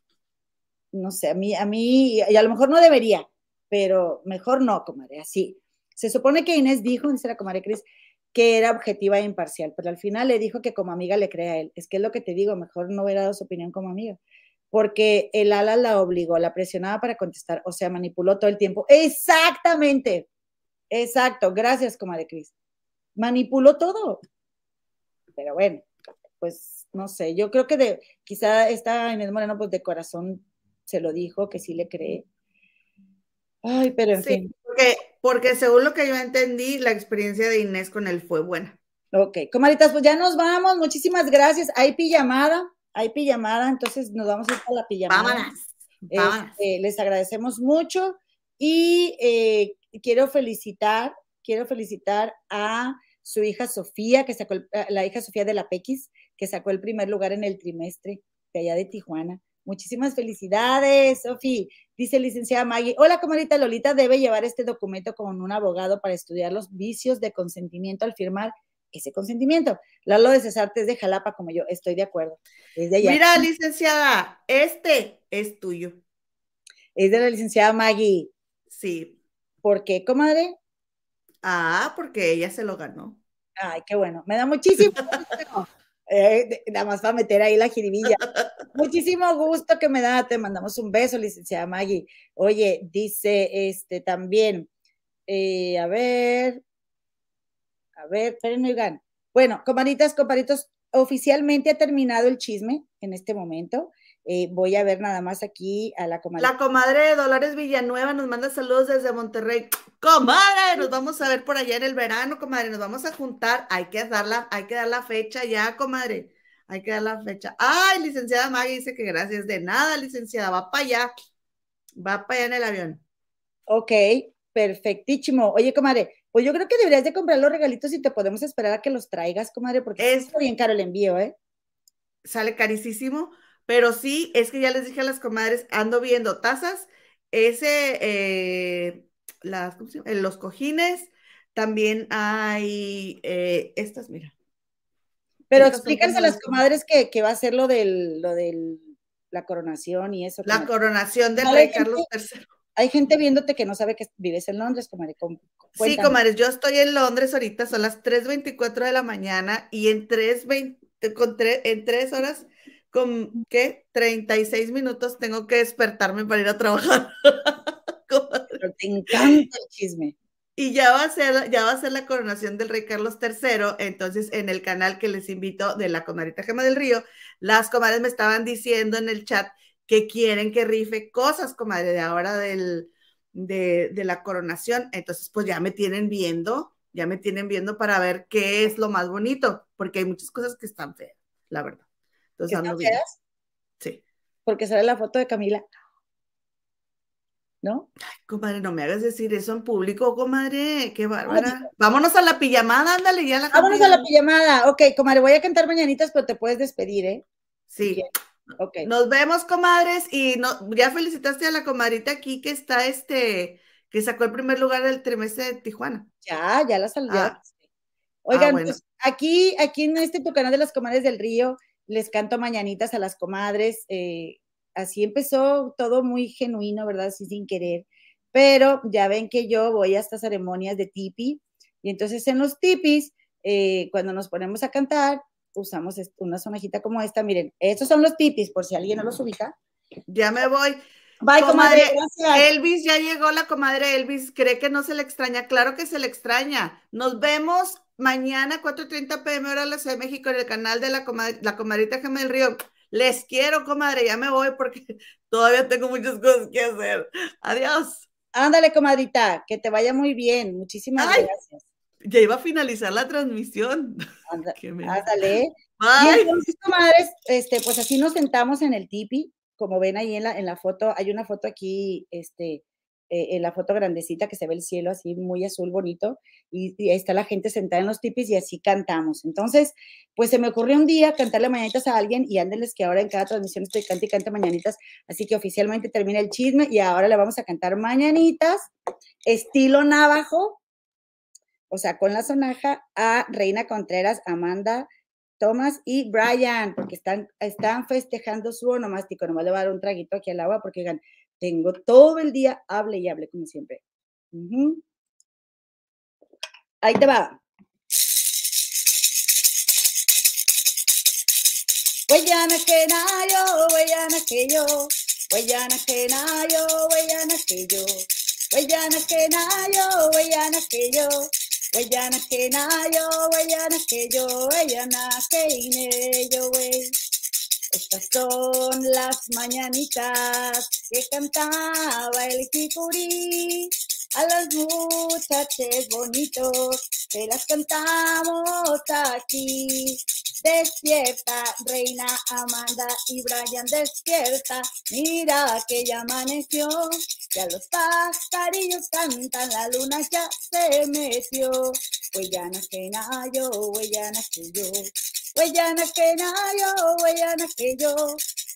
[SPEAKER 1] No sé, a mí, a mí, y a lo mejor no debería, pero mejor no, comadre, así. Se supone que Inés dijo, dice la comadre Cris, que era objetiva e imparcial, pero al final le dijo que como amiga le crea a él. Es que es lo que te digo, mejor no hubiera dado su opinión como amiga porque el ala la obligó, la presionaba para contestar, o sea, manipuló todo el tiempo. Exactamente, exacto, gracias, comadre Cris. Manipuló todo. Pero bueno, pues no sé, yo creo que de, quizá esta Inés Moreno, pues de corazón se lo dijo, que sí le cree. Ay, pero en fin.
[SPEAKER 2] Porque, porque según lo que yo entendí, la experiencia de Inés con él fue buena.
[SPEAKER 1] Ok, comaditas, pues ya nos vamos. Muchísimas gracias. Hay pijamada hay pijamada, entonces nos vamos a ir a la pijamada. Este, les agradecemos mucho y eh, quiero felicitar, quiero felicitar a su hija Sofía, que sacó, la hija Sofía de la Pequis, que sacó el primer lugar en el trimestre de allá de Tijuana. Muchísimas felicidades, Sofía. Dice licenciada Maggie, hola comadita Lolita, debe llevar este documento con un abogado para estudiar los vicios de consentimiento al firmar ese consentimiento. Lalo de Cesarte es de Jalapa, como yo, estoy de acuerdo.
[SPEAKER 2] Mira, licenciada, este es tuyo.
[SPEAKER 1] Es de la licenciada Maggie.
[SPEAKER 2] Sí.
[SPEAKER 1] ¿Por qué, comadre?
[SPEAKER 2] Ah, porque ella se lo ganó.
[SPEAKER 1] Ay, qué bueno. Me da muchísimo gusto. Eh, nada más para meter ahí la jiribilla. Muchísimo gusto que me da. Te mandamos un beso, licenciada Maggie. Oye, dice este también, eh, a ver, a ver, espérenme, oigan. Bueno, comaditas, compadritos, oficialmente ha terminado el chisme en este momento. Eh, voy a ver nada más aquí a la comadre.
[SPEAKER 2] La comadre de Dolores Villanueva nos manda saludos desde Monterrey. Comadre, nos vamos a ver por allá en el verano, comadre. Nos vamos a juntar. Hay que dar la, hay que dar la fecha ya, comadre. Hay que dar la fecha. Ay, licenciada Maggie dice que gracias. De nada, licenciada. Va para allá. Va para allá en el avión.
[SPEAKER 1] Ok, perfectísimo. Oye, comadre, pues yo creo que deberías de comprar los regalitos y te podemos esperar a que los traigas, comadre, porque es bien caro el envío, ¿eh?
[SPEAKER 2] Sale carísimo, pero sí, es que ya les dije a las comadres, ando viendo tazas, ese, eh, las, ¿cómo se llama? los cojines, también hay eh, estas, mira.
[SPEAKER 1] Pero explícanse a las comadres que, que, va a ser lo del, lo del, la coronación y eso.
[SPEAKER 2] La coronación del rey Carlos III
[SPEAKER 1] hay gente viéndote que no sabe que vives en Londres, comadre.
[SPEAKER 2] Sí, comadre, yo estoy en Londres ahorita, son las 3.24 de la mañana y en 3.20, con en 3 horas, con, ¿qué? 36 minutos tengo que despertarme para ir a trabajar.
[SPEAKER 1] Pero te encanta el chisme.
[SPEAKER 2] Y ya va a ser, ya va a ser la coronación del rey Carlos III, entonces en el canal que les invito de la comadrita Gema del Río, las comadres me estaban diciendo en el chat que quieren que rife cosas, comadre, de ahora del, de, de, la coronación. Entonces, pues ya me tienen viendo, ya me tienen viendo para ver qué es lo más bonito, porque hay muchas cosas que están feas, la verdad. Entonces,
[SPEAKER 1] ¿Están feas?
[SPEAKER 2] Sí.
[SPEAKER 1] Porque sale la foto de Camila. ¿no?
[SPEAKER 2] Ay, comadre, no me hagas decir eso en público, comadre, qué bárbara. Vámonos a la pijamada, ándale, ya la
[SPEAKER 1] Vámonos a la pijamada. Ok, comadre, voy a cantar mañanitas, pero te puedes despedir, ¿eh?
[SPEAKER 2] Sí. Ok. Nos vemos, comadres, y no, ya felicitaste a la comadrita aquí que está, este, que sacó el primer lugar del trimestre de Tijuana.
[SPEAKER 1] Ya, ya la saludé. Ah. Oigan, ah, pues aquí, aquí en este tu canal de las comadres del río, les canto mañanitas a las comadres, eh, así empezó todo muy genuino, ¿verdad? Así sin querer. Pero ya ven que yo voy a estas ceremonias de tipi y entonces en los tipis, eh, cuando nos ponemos a cantar, usamos una sonajita como esta. Miren, estos son los tipis, por si alguien no los ubica.
[SPEAKER 2] Ya me voy.
[SPEAKER 1] Bye, comadre.
[SPEAKER 2] Elvis, ya llegó la comadre Elvis. ¿Cree que no se le extraña? Claro que se le extraña. Nos vemos mañana, 4.30 pm, hora de la Ciudad de México, en el canal de la, la comadrita Gemel Río. Les quiero, comadre, ya me voy porque todavía tengo muchas cosas que hacer. Adiós.
[SPEAKER 1] Ándale, comadrita, que te vaya muy bien. Muchísimas gracias.
[SPEAKER 2] Ya iba a finalizar la transmisión.
[SPEAKER 1] Ándale. Y entonces, comadres, este, pues así nos sentamos en el tipi, como ven ahí en la, en la foto, hay una foto aquí, este, eh, en la foto grandecita que se ve el cielo así muy azul, bonito, y, ahí está la gente sentada en los tipis y así cantamos. Entonces, pues se me ocurrió un día cantarle mañanitas a alguien y ándeles que ahora en cada transmisión estoy cante y cante mañanitas, así que oficialmente termina el chisme y ahora le vamos a cantar mañanitas, estilo navajo, o sea, con la sonaja a Reina Contreras, Amanda, Thomas y Brian, porque están, están festejando su onomástico. Nomás le voy a dar un traguito aquí al agua porque digan, tengo todo el día, hable y hable como siempre. Ahí te va. Huellana que nayo, huellana que yo, huellana que nayo, huellana que yo, huellana que nayo, huellana que yo, huellana que nayo, huellana que yo, huellana que ine yo. Estas son las mañanitas que cantaba el jicurí. A las muchachas bonitos que las cantamos aquí. Despierta, reina Amanda y Brian, despierta. Mira que ya amaneció. Ya los pajarillos cantan, la luna ya se metió. Huellana que nayo, huellana que yo. Huellana que nayo, huellana que yo.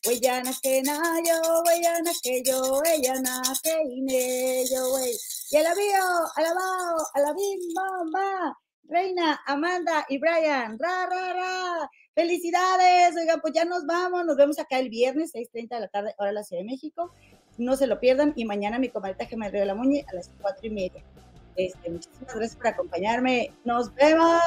[SPEAKER 1] Huellana que nayo, huellana que yo. Huellana que ine yo, wey. Y alabío, alabao, alabim, bomba. Reina, Amanda y Brian. Ra, ra, ra. Felicidades. Oigan, pues ya nos vamos. Nos vemos acá el viernes, 6.30 de la tarde, hora de la Ciudad de México. No se lo pierdan. Y mañana mi comadre me Río de la Muñe a las cuatro y media. Este, muchísimas gracias por acompañarme. Nos vemos.